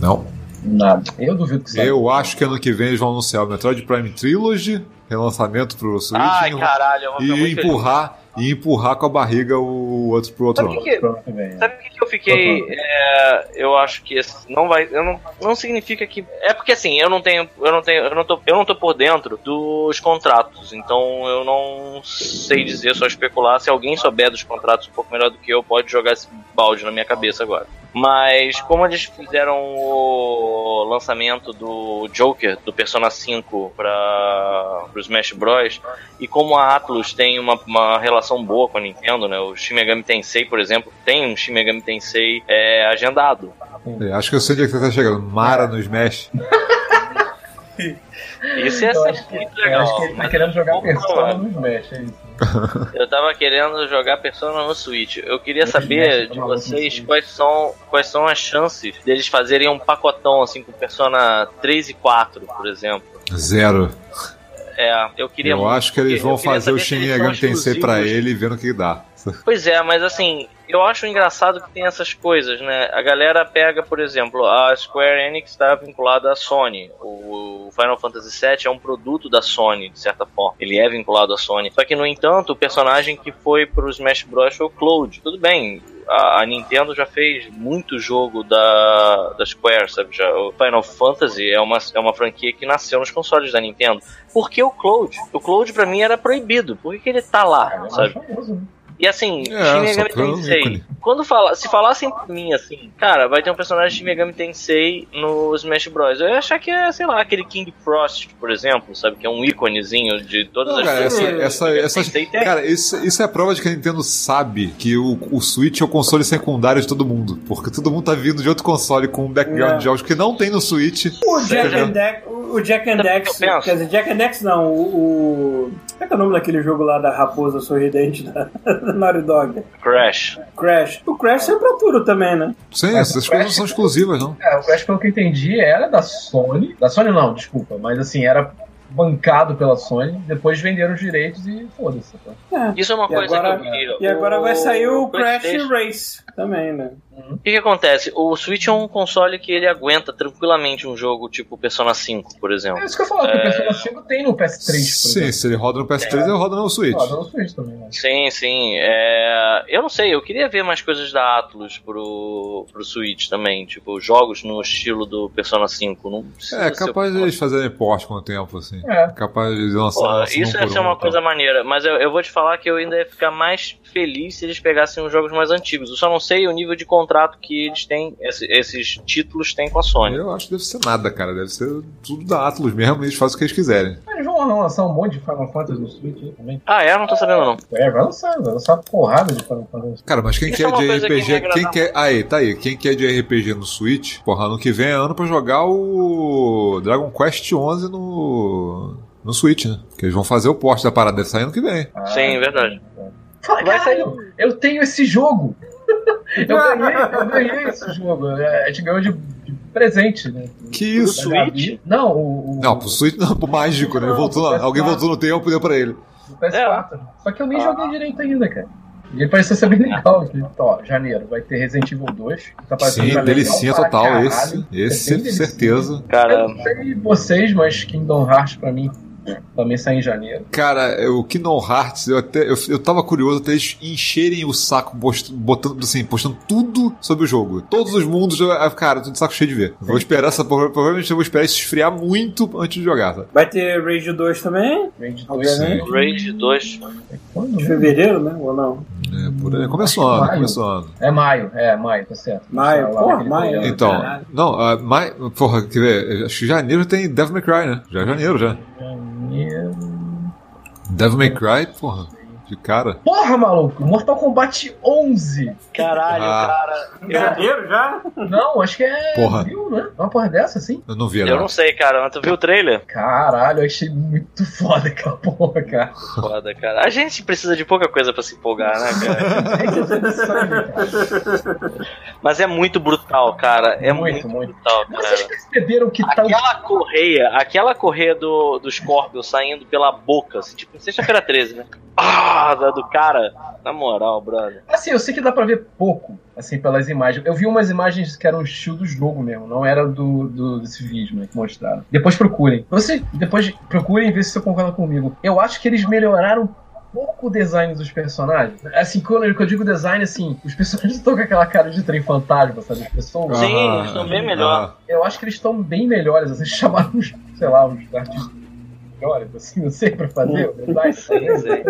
Não. nada. Eu duvido que saia. Eu acho que ano que vem eles vão anunciar o Metroid Prime Trilogy, relançamento pro Switch. Ai, e- caralho, eu vou e muito empurrar, e empurrar com a barriga o outro pro outro Sabe o lado. é. sabe o que, que eu fiquei? é, eu acho que não vai. Eu não, não significa que. É porque assim, eu não tenho. Eu não tenho. Eu não tô, eu não tô por dentro dos contratos. Então eu não sei dizer, só especular. Se alguém souber dos contratos um pouco melhor do que eu, pode jogar esse balde na minha cabeça agora. Mas como eles fizeram o lançamento do Joker, do Persona 5 para o Smash Bros. E como a Atlus tem uma, uma relação boa com a Nintendo, né? O Shin Megami Tensei, por exemplo, tem um Shin Megami Tensei é, agendado. É, Acho que eu sei onde é que você tá chegando. Mara no Smash. Isso ia Eu ser acho que, muito legal. acho que ele tá querendo jogar Persona no Smash, é isso. Eu tava querendo jogar Persona no Switch. Eu queria No saber de vocês quais são, quais são as chances deles fazerem um pacotão assim com Persona 3 e 4, por exemplo. Zero. É, eu queria Eu muito, acho que eles vão fazer o Shin Megami Tensei pra ele e vendo o que dá. Pois é, mas assim, eu acho engraçado que tem essas coisas, né? A galera pega, por exemplo, a Square Enix está vinculada à Sony. O Final Fantasy VII é um produto da Sony, de certa forma. Ele é vinculado à Sony. Só que, no entanto, o personagem que foi pro Smash Bros. foi o Cloud. Tudo bem, a, Nintendo já fez muito jogo da, da Square, sabe? Já, o Final Fantasy é uma, é uma franquia que nasceu nos consoles da Nintendo. Por que o Cloud? O Cloud pra mim era proibido. Por que, que ele tá lá, é sabe? E assim, É, Shin Megami Tensei. Quando fala, se falassem pra mim assim, cara, vai ter um personagem de Shin Megami Tensei no Smash Bros. Eu ia achar que é, sei lá, aquele King Frost, por exemplo, sabe? Que é um íconezinho de todas Não, as cara, essa, coisas. essa, essa- cara isso, isso é a prova de que a Nintendo sabe que o, o Switch é o console secundário de todo mundo. Porque todo mundo tá vindo de outro console com um background É. de jogos que não tem no Switch. O Jack and Dex, o Jack and Dex, quer dizer, Jack and Dex não, o, o... Qual é, que é o nome daquele jogo lá da raposa sorridente da, da Naughty Dog? Crash. Crash. O Crash é pra tudo também, né? Sim, É, essas o coisas Crash- não são exclusivas, não. É, o Crash, pelo que eu entendi, era da Sony. Da Sony não, desculpa, mas assim, era bancado pela Sony, depois venderam os direitos e foda-se. tá? Isso é uma E coisa agora- que eu queria. E agora vai sair o Crash PlayStation- Race também, né? O que, que acontece? O Switch é um console que ele aguenta tranquilamente um jogo tipo Persona 5, por exemplo. É isso que eu falo, que o É. Persona 5 tem no PS3, por Sim, exemplo. se ele roda no PS3, ele roda no Switch. Roda no Switch também, né? Sim, sim. É... Eu não sei, eu queria ver mais coisas da Atlus pro, pro Switch também. Tipo, jogos no estilo do Persona 5. Não É, capaz de eles fazerem porte com o tempo, assim. É. Capaz de lançar. Porra, lançar isso um ia por ser um, uma então. coisa maneira, mas eu, eu vou te falar que eu ainda ia ficar mais feliz se eles pegassem os jogos mais antigos. Eu só não sei o nível de contrato que eles têm, esse- esses títulos têm com a Sony. Eu acho que deve ser nada, cara. Deve ser tudo da Atlus mesmo e eles fazem o que eles quiserem. Mas eles vão lançar um monte de Final Fantasy no Switch aí também. Ah, é? Não tô sabendo não. É, vai lançar, vai lançar uma porrada de Final Fantasy. Cara, mas quem Isso quer é de que RPG. agrada Quem quer. Aí, tá aí. Quem quer de RPG no Switch, porra, ano que vem é ano pra jogar o Dragon Quest 11 no. No Switch, né? Que eles vão fazer o porte da parada, deve sair ano que vem. Ah, Sim, verdade. Fala, Vai caralho, eu tenho esse jogo. eu, ganhei, eu ganhei esse jogo. É, A gente ganhou de, de presente, né? Que isso? Gabi. Não, o, o Não, pro Switch não, pro mágico, né? Não, voltou pro lá. PS4. Alguém voltou no tempo e deu pra ele. do PS4. Só que eu nem joguei direito ainda, cara. E ele parecia ser bem legal. aqui. Ó, janeiro vai ter Resident Evil 2. que Tá Sim, delicinha total. caralho. Esse, É esse bem delicinha. certeza. Eu Cara, não sei vocês, mas Kingdom Hearts pra mim também sai em janeiro. Cara, o Kingdom Hearts, eu até eu, eu tava curioso até eles encherem o saco post- botando assim, postando tudo sobre o jogo. Todos os mundos, cara, eu tô de saco cheio de ver. Eu Vou esperar essa provavelmente eu vou esperar isso esfriar muito antes de jogar, tá? Vai ter Rage 2 também, Rage 2 Obviamente. Rage 2. Quando, de fevereiro, né? Ou não? É, por aí. Começou ano, maio. começou ano. É maio, é maio, tá certo. Maio, Lá porra, maio. período. Então, caralho. não, uh, mai, porra, quer ver? Acho que janeiro tem Devil May Cry, né? Já é janeiro já. Janeiro. Devil May Cry, porra, de cara. Porra, maluco! Mortal Kombat 11! Caralho, Ah. cara. Em janeiro já? Não, acho que é. Porra. Viu, né? Uma porra dessa, assim? Eu não vi, Eu não. não sei, cara. mas Tu viu o trailer? Caralho, eu achei muito foda aquela porra, cara. Foda, cara. A gente precisa de pouca coisa pra se empolgar, né, cara? É que eu tô pensando, cara. Mas é muito brutal, cara. É muito, Muito, muito. brutal, Mas vocês cara. perceberam que tá. Aquela correia, aquela correia do, do Scorpio saindo pela boca, assim, tipo, sexta-feira 13, né? Ah, da- do cara. Na moral, brother. Assim, eu sei que dá pra ver pouco, assim, pelas imagens. Eu vi umas imagens que eram o estilo do jogo mesmo, não era do, do desse vídeo, né, que mostraram. Depois procurem. Você, depois procurem e ver se você concorda comigo. Eu acho que eles melhoraram um pouco o design dos personagens. Assim, quando eu, digo design, assim, os personagens estão com aquela cara de trem fantasma, sabe? As pessoas. Sim, eles estão bem melhor. Eu acho que eles estão bem melhores, assim, chamaram uns, sei lá, uns artistas melhores, assim, não sei, pra fazer o design.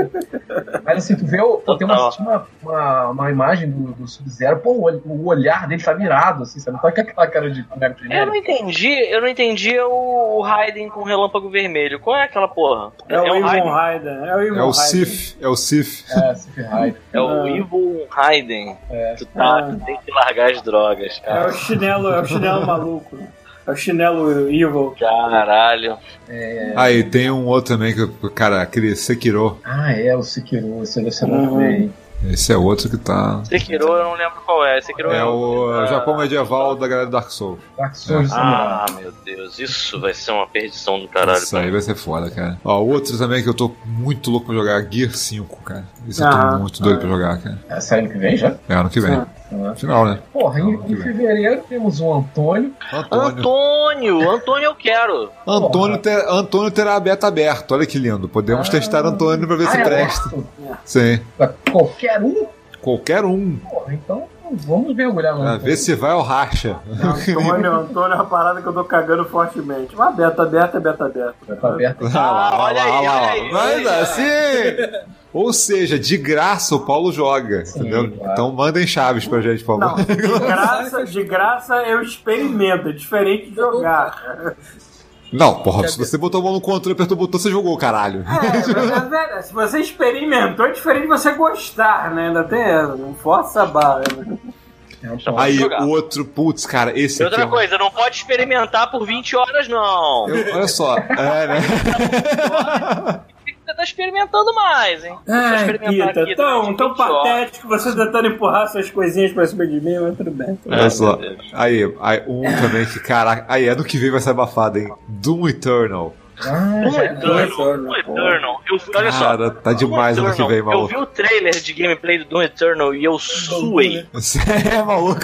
Mas assim, tu vê, o- pô, tem uma, uma, uma, uma imagem do, do Sub-Zero, pô, o, o olhar dele tá virado, assim, sabe? Não tá com aquela cara de boneco de Eu não entendi, eu não entendi o, o Raiden com relâmpago vermelho. Qual é aquela porra? É o Evil Raiden. Raiden. É o Evil É o Raiden. Sif, é o Sif. É, Sif Hyde. É o Ah. Evil Raiden. É. Tu tá, Ah. tu tem que largar as drogas, É cara. o chinelo, é o chinelo maluco. É o chinelo evil. Caralho. Aí tem um outro também que, cara, aquele Sekiro. Ah, é, o Sekiro, esse deve não Uhum. bem. Esse é outro que tá. Sekiro eu não lembro qual é. Sekiro É o Ah, Japão medieval da galera do Dark Souls. Dark Souls Ah, meu Deus, isso vai ser uma perdição do caralho. Isso aí vai ser foda, cara. Ó, outro também que eu tô muito louco pra jogar, Gear 5, cara. Isso eu tô Ah. muito doido pra jogar, cara. É, sai ano que vem já? É ano que vem. Ah. Final, né? Porra, em, em fevereiro temos o Antônio. Antônio. Antônio, Antônio eu quero. Antônio, ter- Antônio terá a beta aberta, olha que lindo. Podemos testar Antônio pra ver se Ah, é presta. aberto? Sim. Pra qualquer um? Qualquer um. Porra, então vamos mergulhar Antônio. ver se vai ao racha. Antônio, Antônio é uma parada que eu tô cagando fortemente. Mas beta aberta é beta aberta. Tá aberto. Ah, olha aí, olha aí, Mas assim. Ou seja, de graça o Paulo joga, Sim, entendeu? claro. Então mandem chaves pra gente, por Não, favor. de graça, de graça eu experimento, é diferente de jogar. Não, porra, se você botou a mão no controle e apertou o botão, você jogou, caralho. É, mas, velho, se você experimentou, é diferente de você gostar, né? Ainda tem essa, não força a barra. Né? Então, Aí, o outro, putz, cara, esse E aqui. outra é um- coisa, não pode experimentar por 20 horas, não. Eu- olha só, é, né? Você tá experimentando mais, hein? Eu experimentar Pita, aqui tão, durante tão 20 horas. patético você tentando empurrar suas coisinhas pra cima de mim, mas tudo bem. Olha só. Aí, aí, um também que, caraca, aí ano que vem vai ser abafado, hein? Doom Eternal. Ah, Um é Eternal, um Eternal. Eu, olha só. Cara, tá demais Doom ano que vem, Eternal. Eu maluco. vi o trailer de gameplay do Doom Eternal e eu suei. Você é maluco?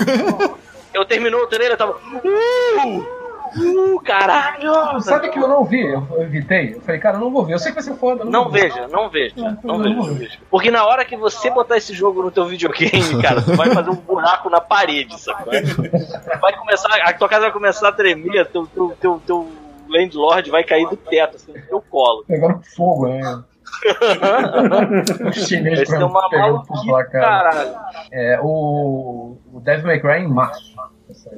Eu terminou o trailer e tava. Uh! Uh, caralho! Sabe que eu não vi? Eu, evitei. Eu falei, cara, eu não vou ver. Eu sei que vai ser foda. Não ver. veja, não veja, não não veja, não veja. Porque na hora que você botar esse jogo no teu videogame, cara, tu vai fazer um buraco na parede, sacou? Vai começar, a tua casa vai começar a tremer, teu, teu, teu, teu landlord vai cair do teto, assim, no teu colo. Pegando fogo, né? o chinês Vai ser uma maluquice, caralho. É, o, o Devil May Cry em março.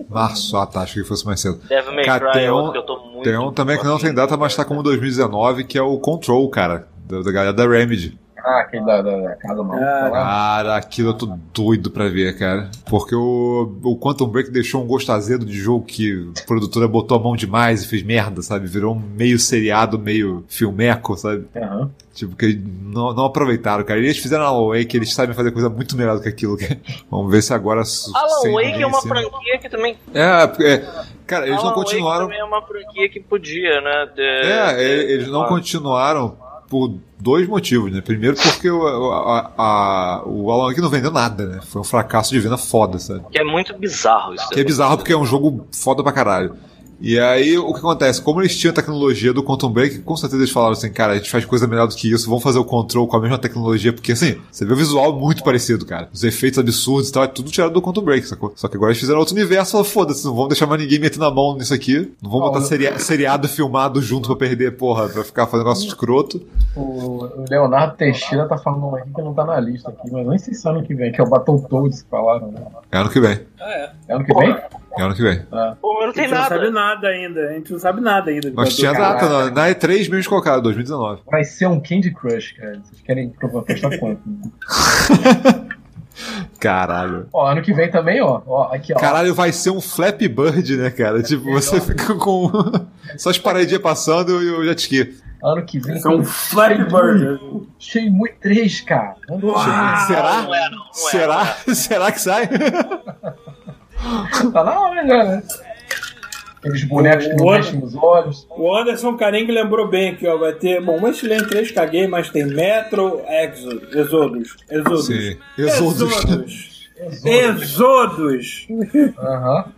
Março, ah tá, achei que fosse mais cedo. Devil May Cara, Cry tem é um- eu tô muito... Tem um também que não tem data, mas tá como 2019, que é o Control, cara. Da, da galera da Remedy. Ah, aquele da, da, da casa maluca Ah, lá. Cara, aquilo eu tô doido pra ver, cara. Porque o, o Quantum Break deixou um gosto azedo de jogo que a produtora botou a mão demais e fez merda, sabe? Virou um meio seriado, meio filmeco, sabe? Aham. Tipo, que não, não aproveitaram, cara. E eles fizeram Alan Wake, eles sabem fazer coisa muito melhor do que aquilo, cara. Vamos ver se agora... Alan Wake é uma franquia que também... É, porque... Cara, eles Alan não continuaram... Wake também é uma franquia que podia, né? ter- É, eles não continuaram por dois motivos, né? Primeiro porque o, a, a- o Alan Wake não vendeu nada, né? Foi um fracasso de venda foda, sabe? Que é muito bizarro isso. Que é bizarro porque é um jogo foda pra caralho. E aí, o que acontece? Como eles tinham a tecnologia do Quantum Break, com certeza eles falaram assim, cara, a gente faz coisa melhor do que isso, vamos fazer o control com a mesma tecnologia, porque assim, você vê o visual muito parecido, cara. Os efeitos absurdos e tal, é tudo tirado do Quantum Break, sacou? Só que agora eles fizeram outro universo, falaram, foda-se, não vamos deixar mais ninguém metendo a mão nisso aqui, não vamos botar seria- seriado filmado junto pra perder, porra, pra ficar fazendo negócio escroto. O o Leonardo Teixeira tá falando um aqui que não tá na lista aqui, mas nem sei se é ano que vem, que é o Battletoads que falaram, né? É ano que vem. Ah, é. É ano que vem? É ano que vem. Ah. Pô, mas não A tem gente não sabe nada. nada ainda, a gente não sabe nada ainda. de Mas tinha data, na, na E3 mesmo colocaram, 2019. Vai ser um Candy Crush, cara. Vocês querem apostar quanto? Caralho. ó, ano que vem também, ó. ó aqui, ó. Caralho, vai ser um Flappy Bird, né, cara? Tipo, você fica com só as paredinhas passando e o jet ski. Ano que vem. É um Flappy Bird. Shenmue 3, cara. Vem. Será? Não é, não. não é, Será? Será que sai? Tá na hora já, né? Aqueles bonecos que não O mexem nos olhos. O Anderson Carengue lembrou bem aqui, ó. Vai ter. Bom, o Wasteland 3 caguei, mas tem Metro Exodus. Exodus. Exodus. Sim. Exodus. Exodus. Exodus. Aham.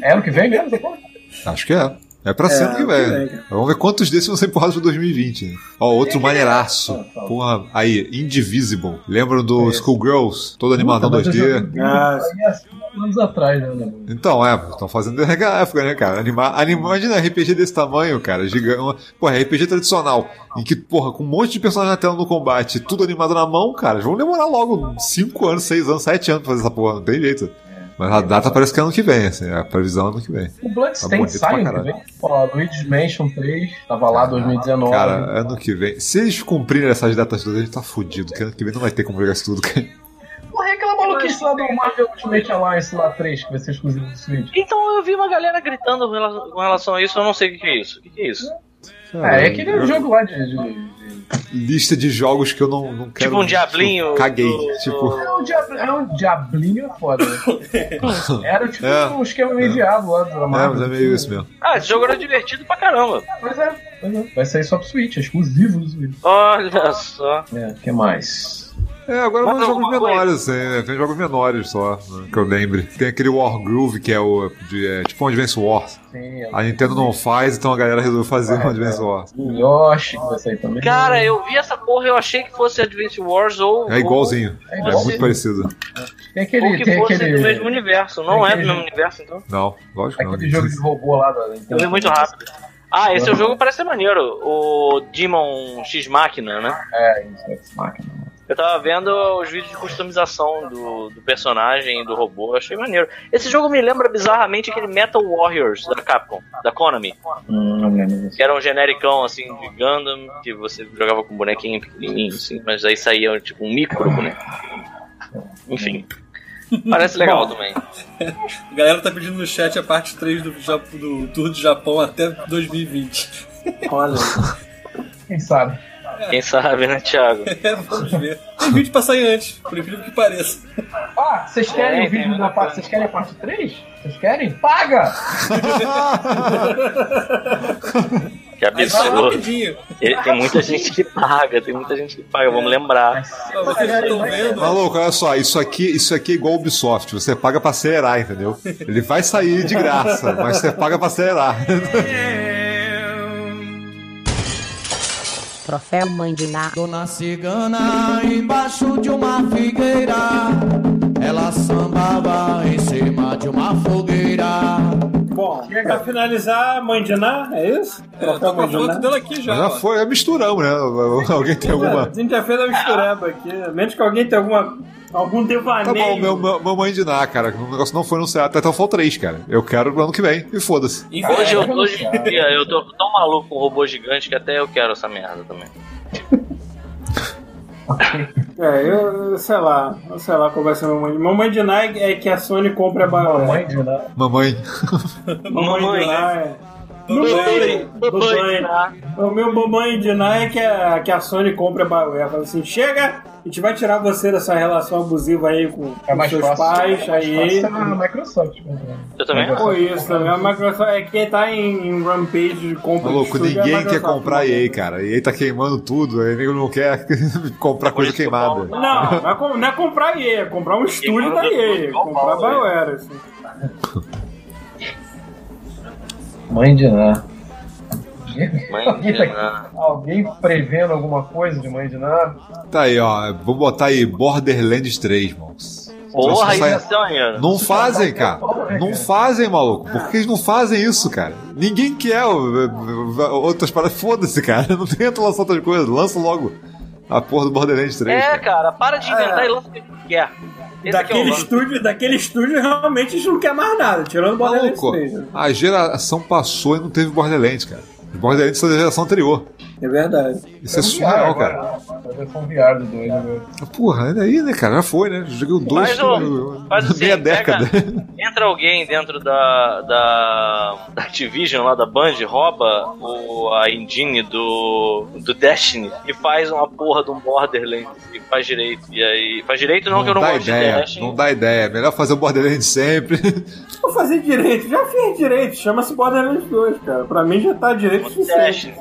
É ano que vem mesmo? Acho que é. É pra É, que ano que vem. Vamos ver quantos desses vão ser empurrados pra 2020. né? Ó, outro maneiraço. Porra, aí, Indivisible. Lembram do Schoolgirls? Todo animadão Puta, mas eu 2D? joguei Ah, anos atrás, né? Então, é, estão fazendo desde a época, né, cara? Anima, anima, imagina RPG desse tamanho, cara, gigante. Porra, RPG tradicional, em que, porra, com um monte de personagens na tela no combate, tudo animado na mão, cara, vão demorar logo 5 anos, 6 anos, 7 anos pra fazer essa porra, não tem jeito. Mas a data parece que é ano que vem, assim, a previsão é ano que vem. O Tá Bloodstained bonito sai ano que vem? Ó, Luigi's Mansion 3, tava lá 2019. Cara, ano que vem. Se eles cumprirem essas datas todas, a gente tá fudido, porque ano que vem não vai ter como jogar isso tudo, cara. Porra, é aquela maluquice lá do Marvel Ultimate Alliance lá 3, que vai ser exclusivo do Switch. Então eu vi uma galera gritando com relação- a isso, eu não sei o que é isso. O que é isso? É, é aquele jogo lá de- de- Lista de jogos que eu não, não quero. Tipo um diablinho Caguei. do- Tipo. É um, diab... é um diablinho foda. Era tipo É. um esquema meio diabo lá da É, mas é meio isso mesmo. Ah, esse jogo era divertido pra caramba. Pois é, pois é. Vai sair só pro Switch, é exclusivo do Switch. Olha só. É, o que mais? É, agora Mais vão jogos menores, assim, né? Tem jogos menores só, né, que eu lembre. Tem aquele War Groove, que é o. De, é, tipo um Advance Wars. Sim, A Nintendo não faz, então a galera resolveu fazer um Advance Wars. o Yoshi que vai sair também. Cara, eu vi essa porra eu achei que fosse Advance Wars ou. É igualzinho. É É igualzinho. muito parecido. Tem aquele. ou que tem fosse aquele, do mesmo universo. Não tem é do mesmo universo, então. Não, lógico que não. aquele jogo de robô lá da Eu Nintendo. vi muito rápido. Ah, esse é o jogo que parece ser maneiro. O Demon X Máquina, né? É, isso, Ex Machina. Eu tava vendo os vídeos de customização do, do personagem e do robô, achei maneiro. Esse jogo me lembra bizarramente aquele Metal Warriors da Capcom, da Konami, Hum, não lembro disso. que era um genericão assim de Gundam, que você jogava com um bonequinho pequenininho, assim, mas aí saía tipo um micro boneco. Enfim. Parece legal também. A galera tá pedindo no chat a parte 3 do, do Tour do Japão até 2020. olha. Quem sabe? Quem sabe, né, Thiago? É, vamos ver. Tem vídeo pra sair antes, por incrível que pareça. Ah, vocês querem É, o vídeo da parte. Vocês querem a parte 3? Vocês querem? Paga! Que absurdo. Ele- Tem muita gente que paga, tem muita gente que paga, vamos lembrar. Ó, vocês estão vendo? Maluco, olha só, isso aqui, isso aqui é igual Ubisoft, você paga pra acelerar, entendeu? Ele vai sair de graça, mas você paga pra acelerar. Troféu Mãe de Ná. Dona Cigana embaixo de uma figueira, ela sambava em cima de uma fogueira. Bom, pra finalizar, Mãe de Ná, é isso? É, eu tô com a foto dela aqui já. já ó. foi, já misturamos, né? Alguém tem alguma. A gente já fez a mistureba aqui. Menos que alguém tenha alguma, algum Tá devaneio. bom, meu, meu, meu mãe de Ná, cara. O negócio não foi anunciado até Titanfall 3, cara. Eu quero no ano que vem. E foda-se. Hoje eu, hoje em dia eu tô tão maluco com robô gigante que até eu quero essa merda também. É, eu, sei lá, eu sei lá qual vai ser meu mãe. Mamãe de Ná é que a Sony compra a BioWare. Mamãe de nada. Mamãe. Mamãe de Ná é. Mamãe, Mamãe. Ná. O meu mamãe de Ná é que a, que a Sony compra a BioWare. Fala assim: chega, a gente vai tirar você dessa relação abusiva aí com, É com mais seus fácil. pais. é mais aí. fácil ser na Microsoft. né? Eu também acho. Pô, isso também. A Microsoft é quem tá em, em Rampage de compra de Maluco, estúdio é ninguém quer Microsoft. comprar a EA, cara. A EA tá queimando tudo, aí nego não quer comprar coisa que queimada. Não, não é, não é comprar a EA, é comprar um estúdio da EA. Comprar a BioWare, assim. Mãe de nada. Mãe Alguém, de tá- Ná. alguém prevendo alguma coisa de mãe de nada? Tá aí, ó. Vou botar aí Borderlands 3, moços. Porra, Isso é. Não fazem, cara. Não fazem, maluco. Por que eles não fazem isso, cara? Ninguém quer outras paradas. Foda-se, cara. Não tenta lançar outras coisas. Lança logo a porra do Borderlands 3. É, cara. cara, para de inventar É. e lança o que quer. Esse aqui é o Daquele lance. estúdio, daquele estúdio, realmente a gente não quer mais nada, tirando o Borderlands Maluco, 3. né? a geração passou e não teve Borderlands, cara. Borderlands são da geração anterior. É verdade. Isso é surreal, cara. A versão VR do 2 agora. Porra, ainda aí, né, cara? Já foi, né? Joguei o 2 Faz o- faz assim, meia pega- década. Entra alguém dentro da, da, da Activision lá da Band, rouba o, a engine do, do Destiny e faz uma porra de um Borderlands e faz direito. E aí. Faz direito não, que eu não dá gosto de ideia, Destiny. não dá ideia. Melhor fazer o Borderlands sempre. vou fazer direito. Já fiz direito. Chama-se Borderlands 2, cara. Pra mim já tá direito o suficiente.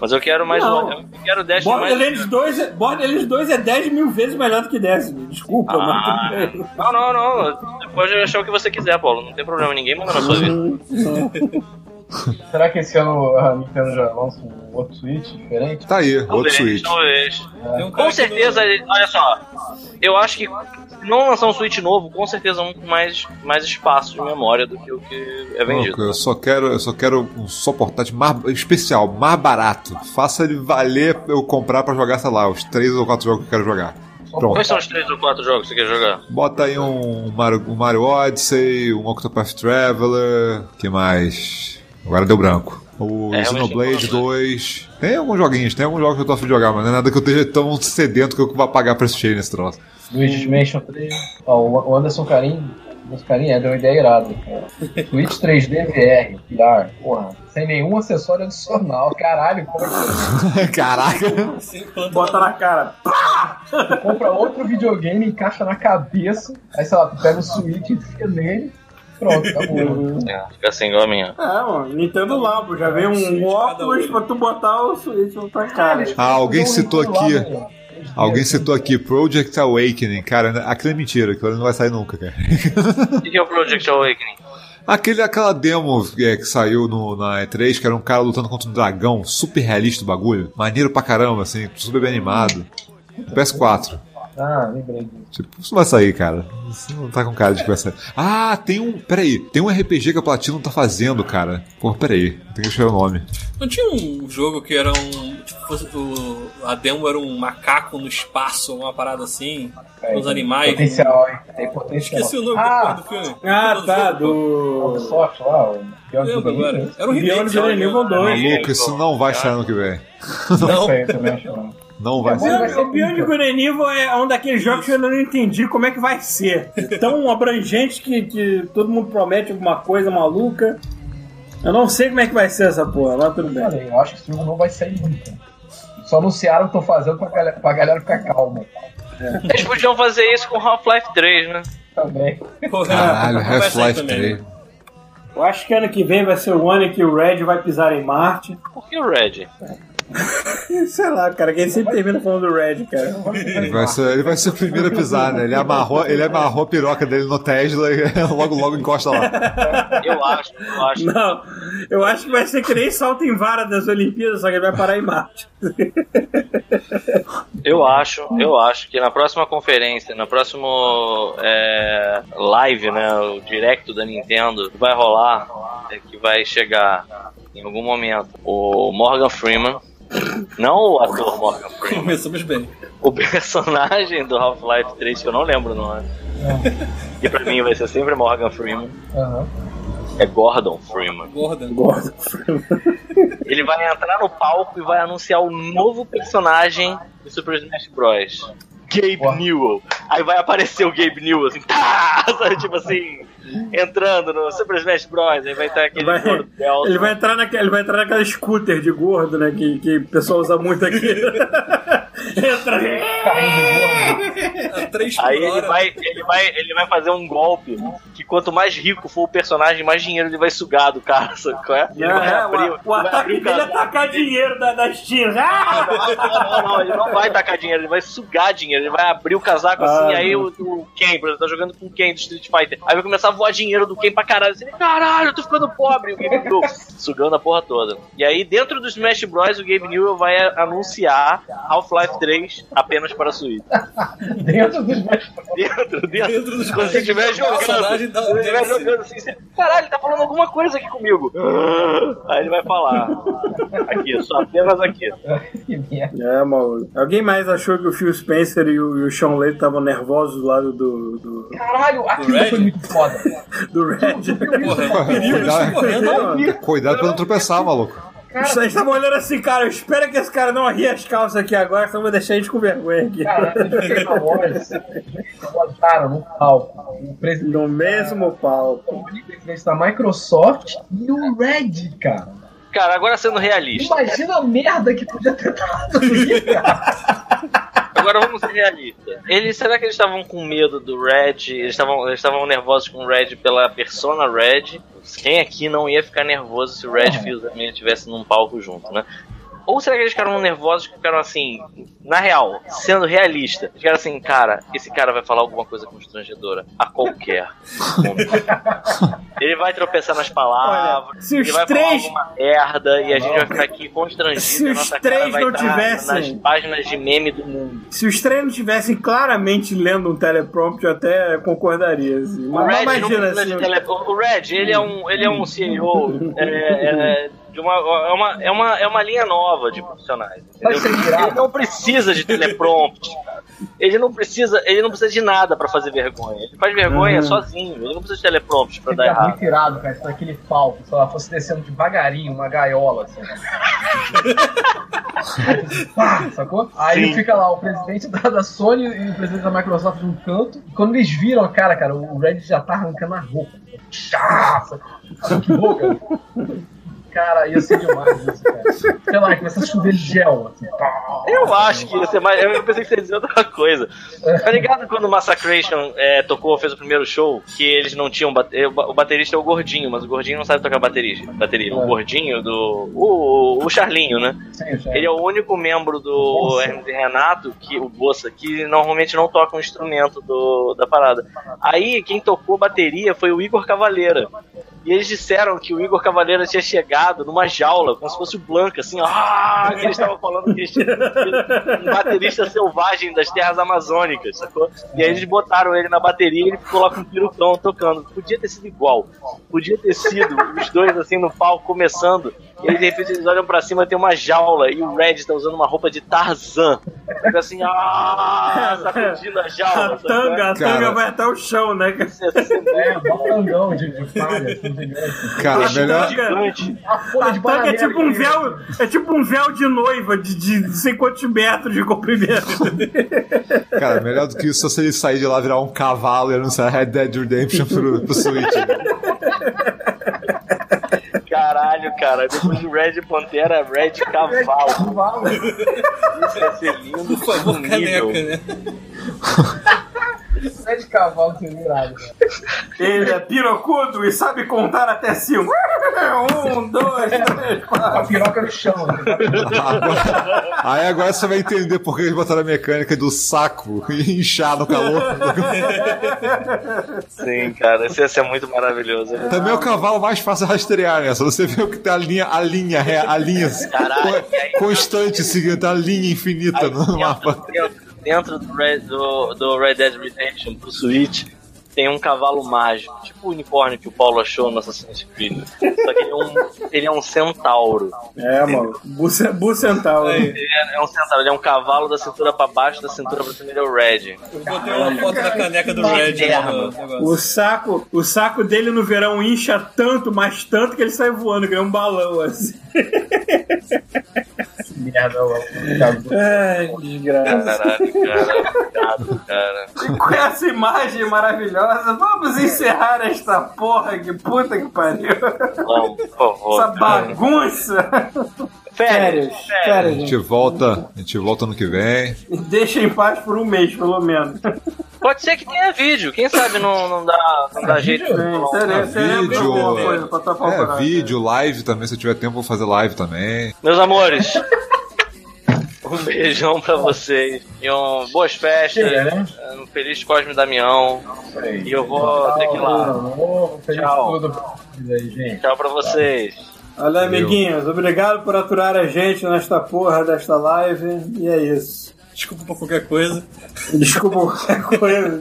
Mas eu quero mais Não. um. Eu quero mais. Borderlands 2, é, Borderlands 2 é 10 mil vezes melhor do que Destiny. Desculpa, Ah. bem. Não, não, não. Você pode achar o que você quiser, Paulo. Não tem problema. Ninguém manda na sua vida. Será que esse ano a Nintendo já lança um outro Switch diferente? Tá aí, outro Talvez, Switch. talvez. Tem um cara Com certeza, olha só. Eu acho que se não lançar um Switch novo, com certeza um com mais, mais espaço de memória do que o que é vendido. Louco, eu só quero, eu só quero um só portátil mais especial, mais barato. Faça ele valer eu comprar pra jogar, sei lá, os três ou quatro jogos que eu quero jogar. Pronto. Quais são os três ou quatro jogos que você quer jogar? Bota aí um Mario, um Mario Odyssey, um Octopath Traveler, que mais? Agora deu branco. O É, Xenoblade tem 2. Tem alguns joguinhos, tem alguns jogos que eu tô afim de jogar, mas não é nada que eu esteja tão sedento que eu vá pagar preço cheio nesse troço. Luigi's Mansion 3. Ó, o Anderson Carim, Anderson Carim é, deu uma ideia irada, cara. Switch 3D VR, VR, porra, sem nenhum acessório adicional. Caralho, como é que Caraca! Bota na cara. tu compra outro videogame, encaixa na cabeça, aí sei lá, tu pega o Switch e fica nele, pronto, acabou. É, fica assim igual a minha. É, mano, Nintendo Labo. Já veio um óculos pra tu botar o Switch na tua cara. Ah, alguém citou aqui. Lá, Alguém citou aqui Project Awakening. Cara, aquilo é mentira, aquilo não vai sair nunca, cara. O que que é o Project Awakening? Aquele, aquela demo é, que saiu no, na E3, que era um cara lutando contra um dragão, super realista o bagulho. Maneiro pra caramba, assim, super bem animado. PS4. Ah, lembrei disso. Tipo, isso não vai sair, cara. Isso não tá com cara de que vai sair. Ah, tem um. Peraí, tem um RPG que a Platinum tá fazendo, cara. Pô, peraí, tem que achar o nome. Não tinha um jogo que era um. Tipo, o, a demo era um macaco no espaço, uma parada assim. Aí, Os animais. Potencial, hein? Tem potencial. Esqueci o nome ah, do filme. Ah, tá, do. do. Ubisoft lá, o Lembro agora. Era um remake. Beyond só, Good and Evil? 2. Maluco, isso não vai sair ano que vem. Não não. Não vai É, ser O Beyond. Good and Evil é um daqueles jogos que eu não entendi como é que vai ser. Tão abrangente que, que todo mundo promete alguma coisa maluca. Eu não sei como é que vai ser essa porra, mas tudo bem. Eu acho que esse jogo não vai sair nunca. Só anunciaram o que estão fazendo pra galera, pra galera ficar calma. Eles podiam fazer isso com Half-Life 3, né? Também. Caralho, Half-Life também. 3. Eu acho que ano que vem vai ser o ano em que o Red vai pisar em Marte. Por que o Red? Sei lá, cara, que ele sempre termina falando do Red, cara. Ele vai, ser, ele vai ser o primeiro a pisar, né? Ele amarrou, ele amarrou a piroca dele no Tesla e logo logo encosta lá. Eu acho, eu acho. Não, eu acho que vai ser que nem salto em vara das Olimpíadas, só que ele vai parar em Marte. Eu acho, eu acho que na próxima conferência, na próxima é, live, né, o directo da Nintendo, vai rolar, é, que vai chegar em algum momento o Morgan Freeman, não o ator Morgan Freeman, Começamos bem. o personagem do Half-Life 3, que eu não lembro o nome, que pra mim vai ser sempre Morgan Freeman, Aham. é Gordon Freeman. Gordon. Gordo. Ele vai entrar no palco e vai anunciar o novo personagem do Super Smash Bros. Gabe Ué. Newell. Aí vai aparecer o Gabe Newell, assim, tá! Sabe, tipo assim, entrando no Super Smash Bros. Aí vai estar aquele Vai- gordo Delta. ele, vai entrar naquela, ele vai entrar naquela scooter de gordo, né? Que, que o pessoal usa muito aqui. Entra. A 3 por Aí ele hora. vai, ele, vai, ele vai fazer um golpe que quanto mais rico for o personagem, mais dinheiro ele vai sugar do cara, sabe qual é? Ele vai É, abrir, o, o vai ataque dele é atacar dinheiro da, das tiras. Ah! Não, não, não, ele não vai tacar dinheiro, ele vai sugar dinheiro, ele vai abrir o casaco assim, Ah, aí o, o Ken, por exemplo, tá jogando com o Ken do Street Fighter, aí vai começar a voar dinheiro do Ken pra caralho, assim, caralho, eu tô ficando pobre, e o Gabe Newell sugando a porra toda. E aí, dentro do Smash Bros, o Gabe Newell vai anunciar Half-Life 3 apenas para Switch. Dentro dos meus. Dentro, dentro, Dentro dos quando você estiver jogando, da- quando você estiver jogando assim, você, caralho, ele tá falando alguma coisa aqui comigo. Aí ele vai falar, aqui, só apenas aqui. Que merda. É, maluco. Alguém mais achou que o Phil Spencer e o, e o Sean Layton estavam nervosos do lado do, do, Caralho, aquilo foi muito foda. do Red? Porra, perigo eles Cuidado, correndo. cuidado pra não tropeçar, maluco. Eles estavam olhando assim, cara, eu espero que esse cara não arrie as calças aqui agora, senão vai deixar a gente com vergonha aqui. Caralho, eles botaram no palco No mesmo palco. o presidente da Microsoft e o Red, cara. Cara, agora sendo realista. Imagina a merda que podia ter dado ali, cara. Agora vamos ser realistas. Eles, será que eles estavam com medo do Red? Eles estavam eles nervosos com o Red pela persona Red? Quem aqui não ia ficar nervoso se o Red Fils estivesse num palco junto, né? Ou será que eles ficaram nervosos que ficaram assim, na real, sendo realista? Eles ficaram assim, cara, esse cara vai falar alguma coisa constrangedora a qualquer momento. Ele vai tropeçar nas palavras, Olha, se ele os vai três- falar alguma merda e a gente vai ficar aqui constrangido. Se os nossa três não tivessem- nas páginas de meme do mundo. Se os treinos tivessem claramente lendo um teleprompter, eu até conconcordaria. Assim. O Mas Red, não imagina precisa assim. o o Red, ele é um, ele é um CEO é, é, de uma, é, uma, é, uma, é uma linha nova de profissionais. Ele não precisa de teleprompter. Ele não precisa, ele não precisa de nada pra fazer vergonha. Ele faz vergonha Uhum. sozinho. Ele não precisa de teleprompter pra dar errado. muito irado, cara, se naquele palco, se ela fosse descendo devagarinho, uma gaiola, assim. Pá, sacou? Aí Sim. fica lá o presidente da, da Sony e o presidente da Microsoft num canto. E quando eles viram a cara, cara, o Red já tá arrancando a roupa. Chá, que boca. Cara, ia ser demais isso, cara. Sei lá, começa a chover gel, assim. Eu acho que ia ser mais. Eu pensei que você ia dizer outra coisa. Tá ligado quando o Massacration é, tocou, fez o primeiro show, que eles não tinham. bate- O baterista é o gordinho, mas o gordinho não sabe tocar bateria. bateria. O gordinho do. O, o Charlinho, né? Sim, sim. Ele é o único membro do. Hermes e Renato, que, o Bossa, que normalmente não toca um instrumento do, da parada. Aí quem tocou bateria foi o Igor Cavaleira. E eles disseram que o Igor Cavaleira tinha chegado numa jaula, como se fosse o Blanca, assim, ah, que eles estavam falando que eles tinham um baterista selvagem das terras amazônicas, sacou? E aí eles botaram ele na bateria e ele ficou lá com o tocando. Podia ter sido igual. Podia ter sido os dois assim no palco começando. E aí de repente eles olham pra cima tem uma jaula e o Red tá usando uma roupa de Tarzan. Fica assim, ah, sacudindo a jaula. A tanga, a tanga vai até o chão, né? É, um tangão de, de assim. Cara, melhor- A folha de A tanga é tipo um que- véu, é tipo um véu de noiva de, de não sei quantos metros de comprimento. Cara, melhor do que isso é se ele sair de lá virar um cavalo e anunciar Red Dead Redemption pro, pro Switch. Caralho, cara. Depois de Red Pantera, Red Cavalo. Cavalo. Isso ia ser lindo. Por favor, nível. caneca, né? É de cavalo seria irado, cara. Ele é pirocudo e sabe contar até cinco. Um, dois, três, Com a quatro. piroca no chão. né? Agora- aí agora você vai entender por que eles botaram a mecânica do saco e inchar no calor. Sim, cara. Isso ia ser muito maravilhoso. Também é o cavalo mais fácil de rastrear, né? Só você vê o que tem a linha, a linha, a linha Caralho, co- constante seguindo, tá a linha infinita no mapa. Dentro do, Red, do, do Red Dead Redemption pro Switch tem um cavalo mágico, tipo o unicórnio que o Paulo achou no Assassin's Creed. Só que ele é um, ele é um centauro. É, mano. Buce- Bucentauro. Ele é, é um centauro, ele é um cavalo da cintura pra baixo, da cintura pra cima ele é o Red. Eu botei uma foto da caneca do Red. O saco, o saco dele no verão incha tanto, mas tanto que ele sai voando, que é um balão assim. Merda. Ai, desgraça. Caralho, cara. Cara. E com essa imagem maravilhosa, vamos encerrar esta porra que puta que pariu. Vamos, por favor. Essa bagunça. Férias, Férias, A férias, gente gente. volta, a gente volta ano que vem. Deixa em paz por um mês, pelo menos. Pode ser que tenha vídeo, quem sabe não, não dá, não dá jeito. Sim, seria- seria vídeo, alguma coisa pra topar o É, vídeo, live também, se eu tiver tempo, vou fazer live também. Meus amores, um beijão pra vocês. E um, boas festas. Chega, né? Um feliz Cosme Damião. E eu vou ter que ir lá. Tchau, feliz Tchau. tudo pra vocês aí, gente. Tchau pra vocês. Olha, amiguinhos, obrigado por aturar a gente nesta porra desta live. E é isso. Desculpa por qualquer coisa. Desculpa qualquer coisa.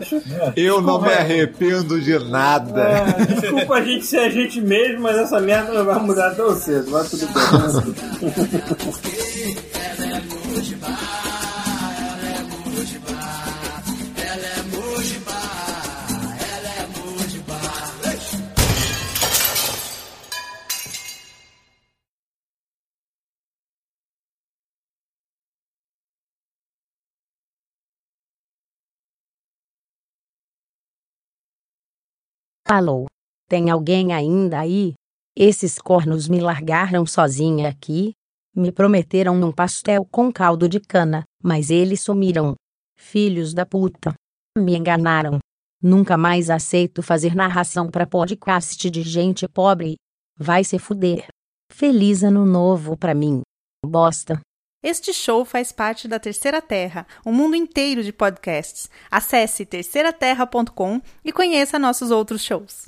Eu não me arrependo de nada. É, desculpa a gente ser a gente mesmo, mas essa merda não vai mudar tão cedo. Vai tudo bem. Alô? Tem alguém ainda aí? Esses cornos me largaram sozinha aqui? Me prometeram um pastel com caldo de cana, mas eles sumiram. Filhos da puta. Me enganaram. Nunca mais aceito fazer narração para podcast de gente pobre. Vai se fuder. Feliz ano novo pra mim. Bosta. Este show faz parte da Terceira Terra, um mundo inteiro de podcasts. Acesse terceiraterra.com e conheça nossos outros shows.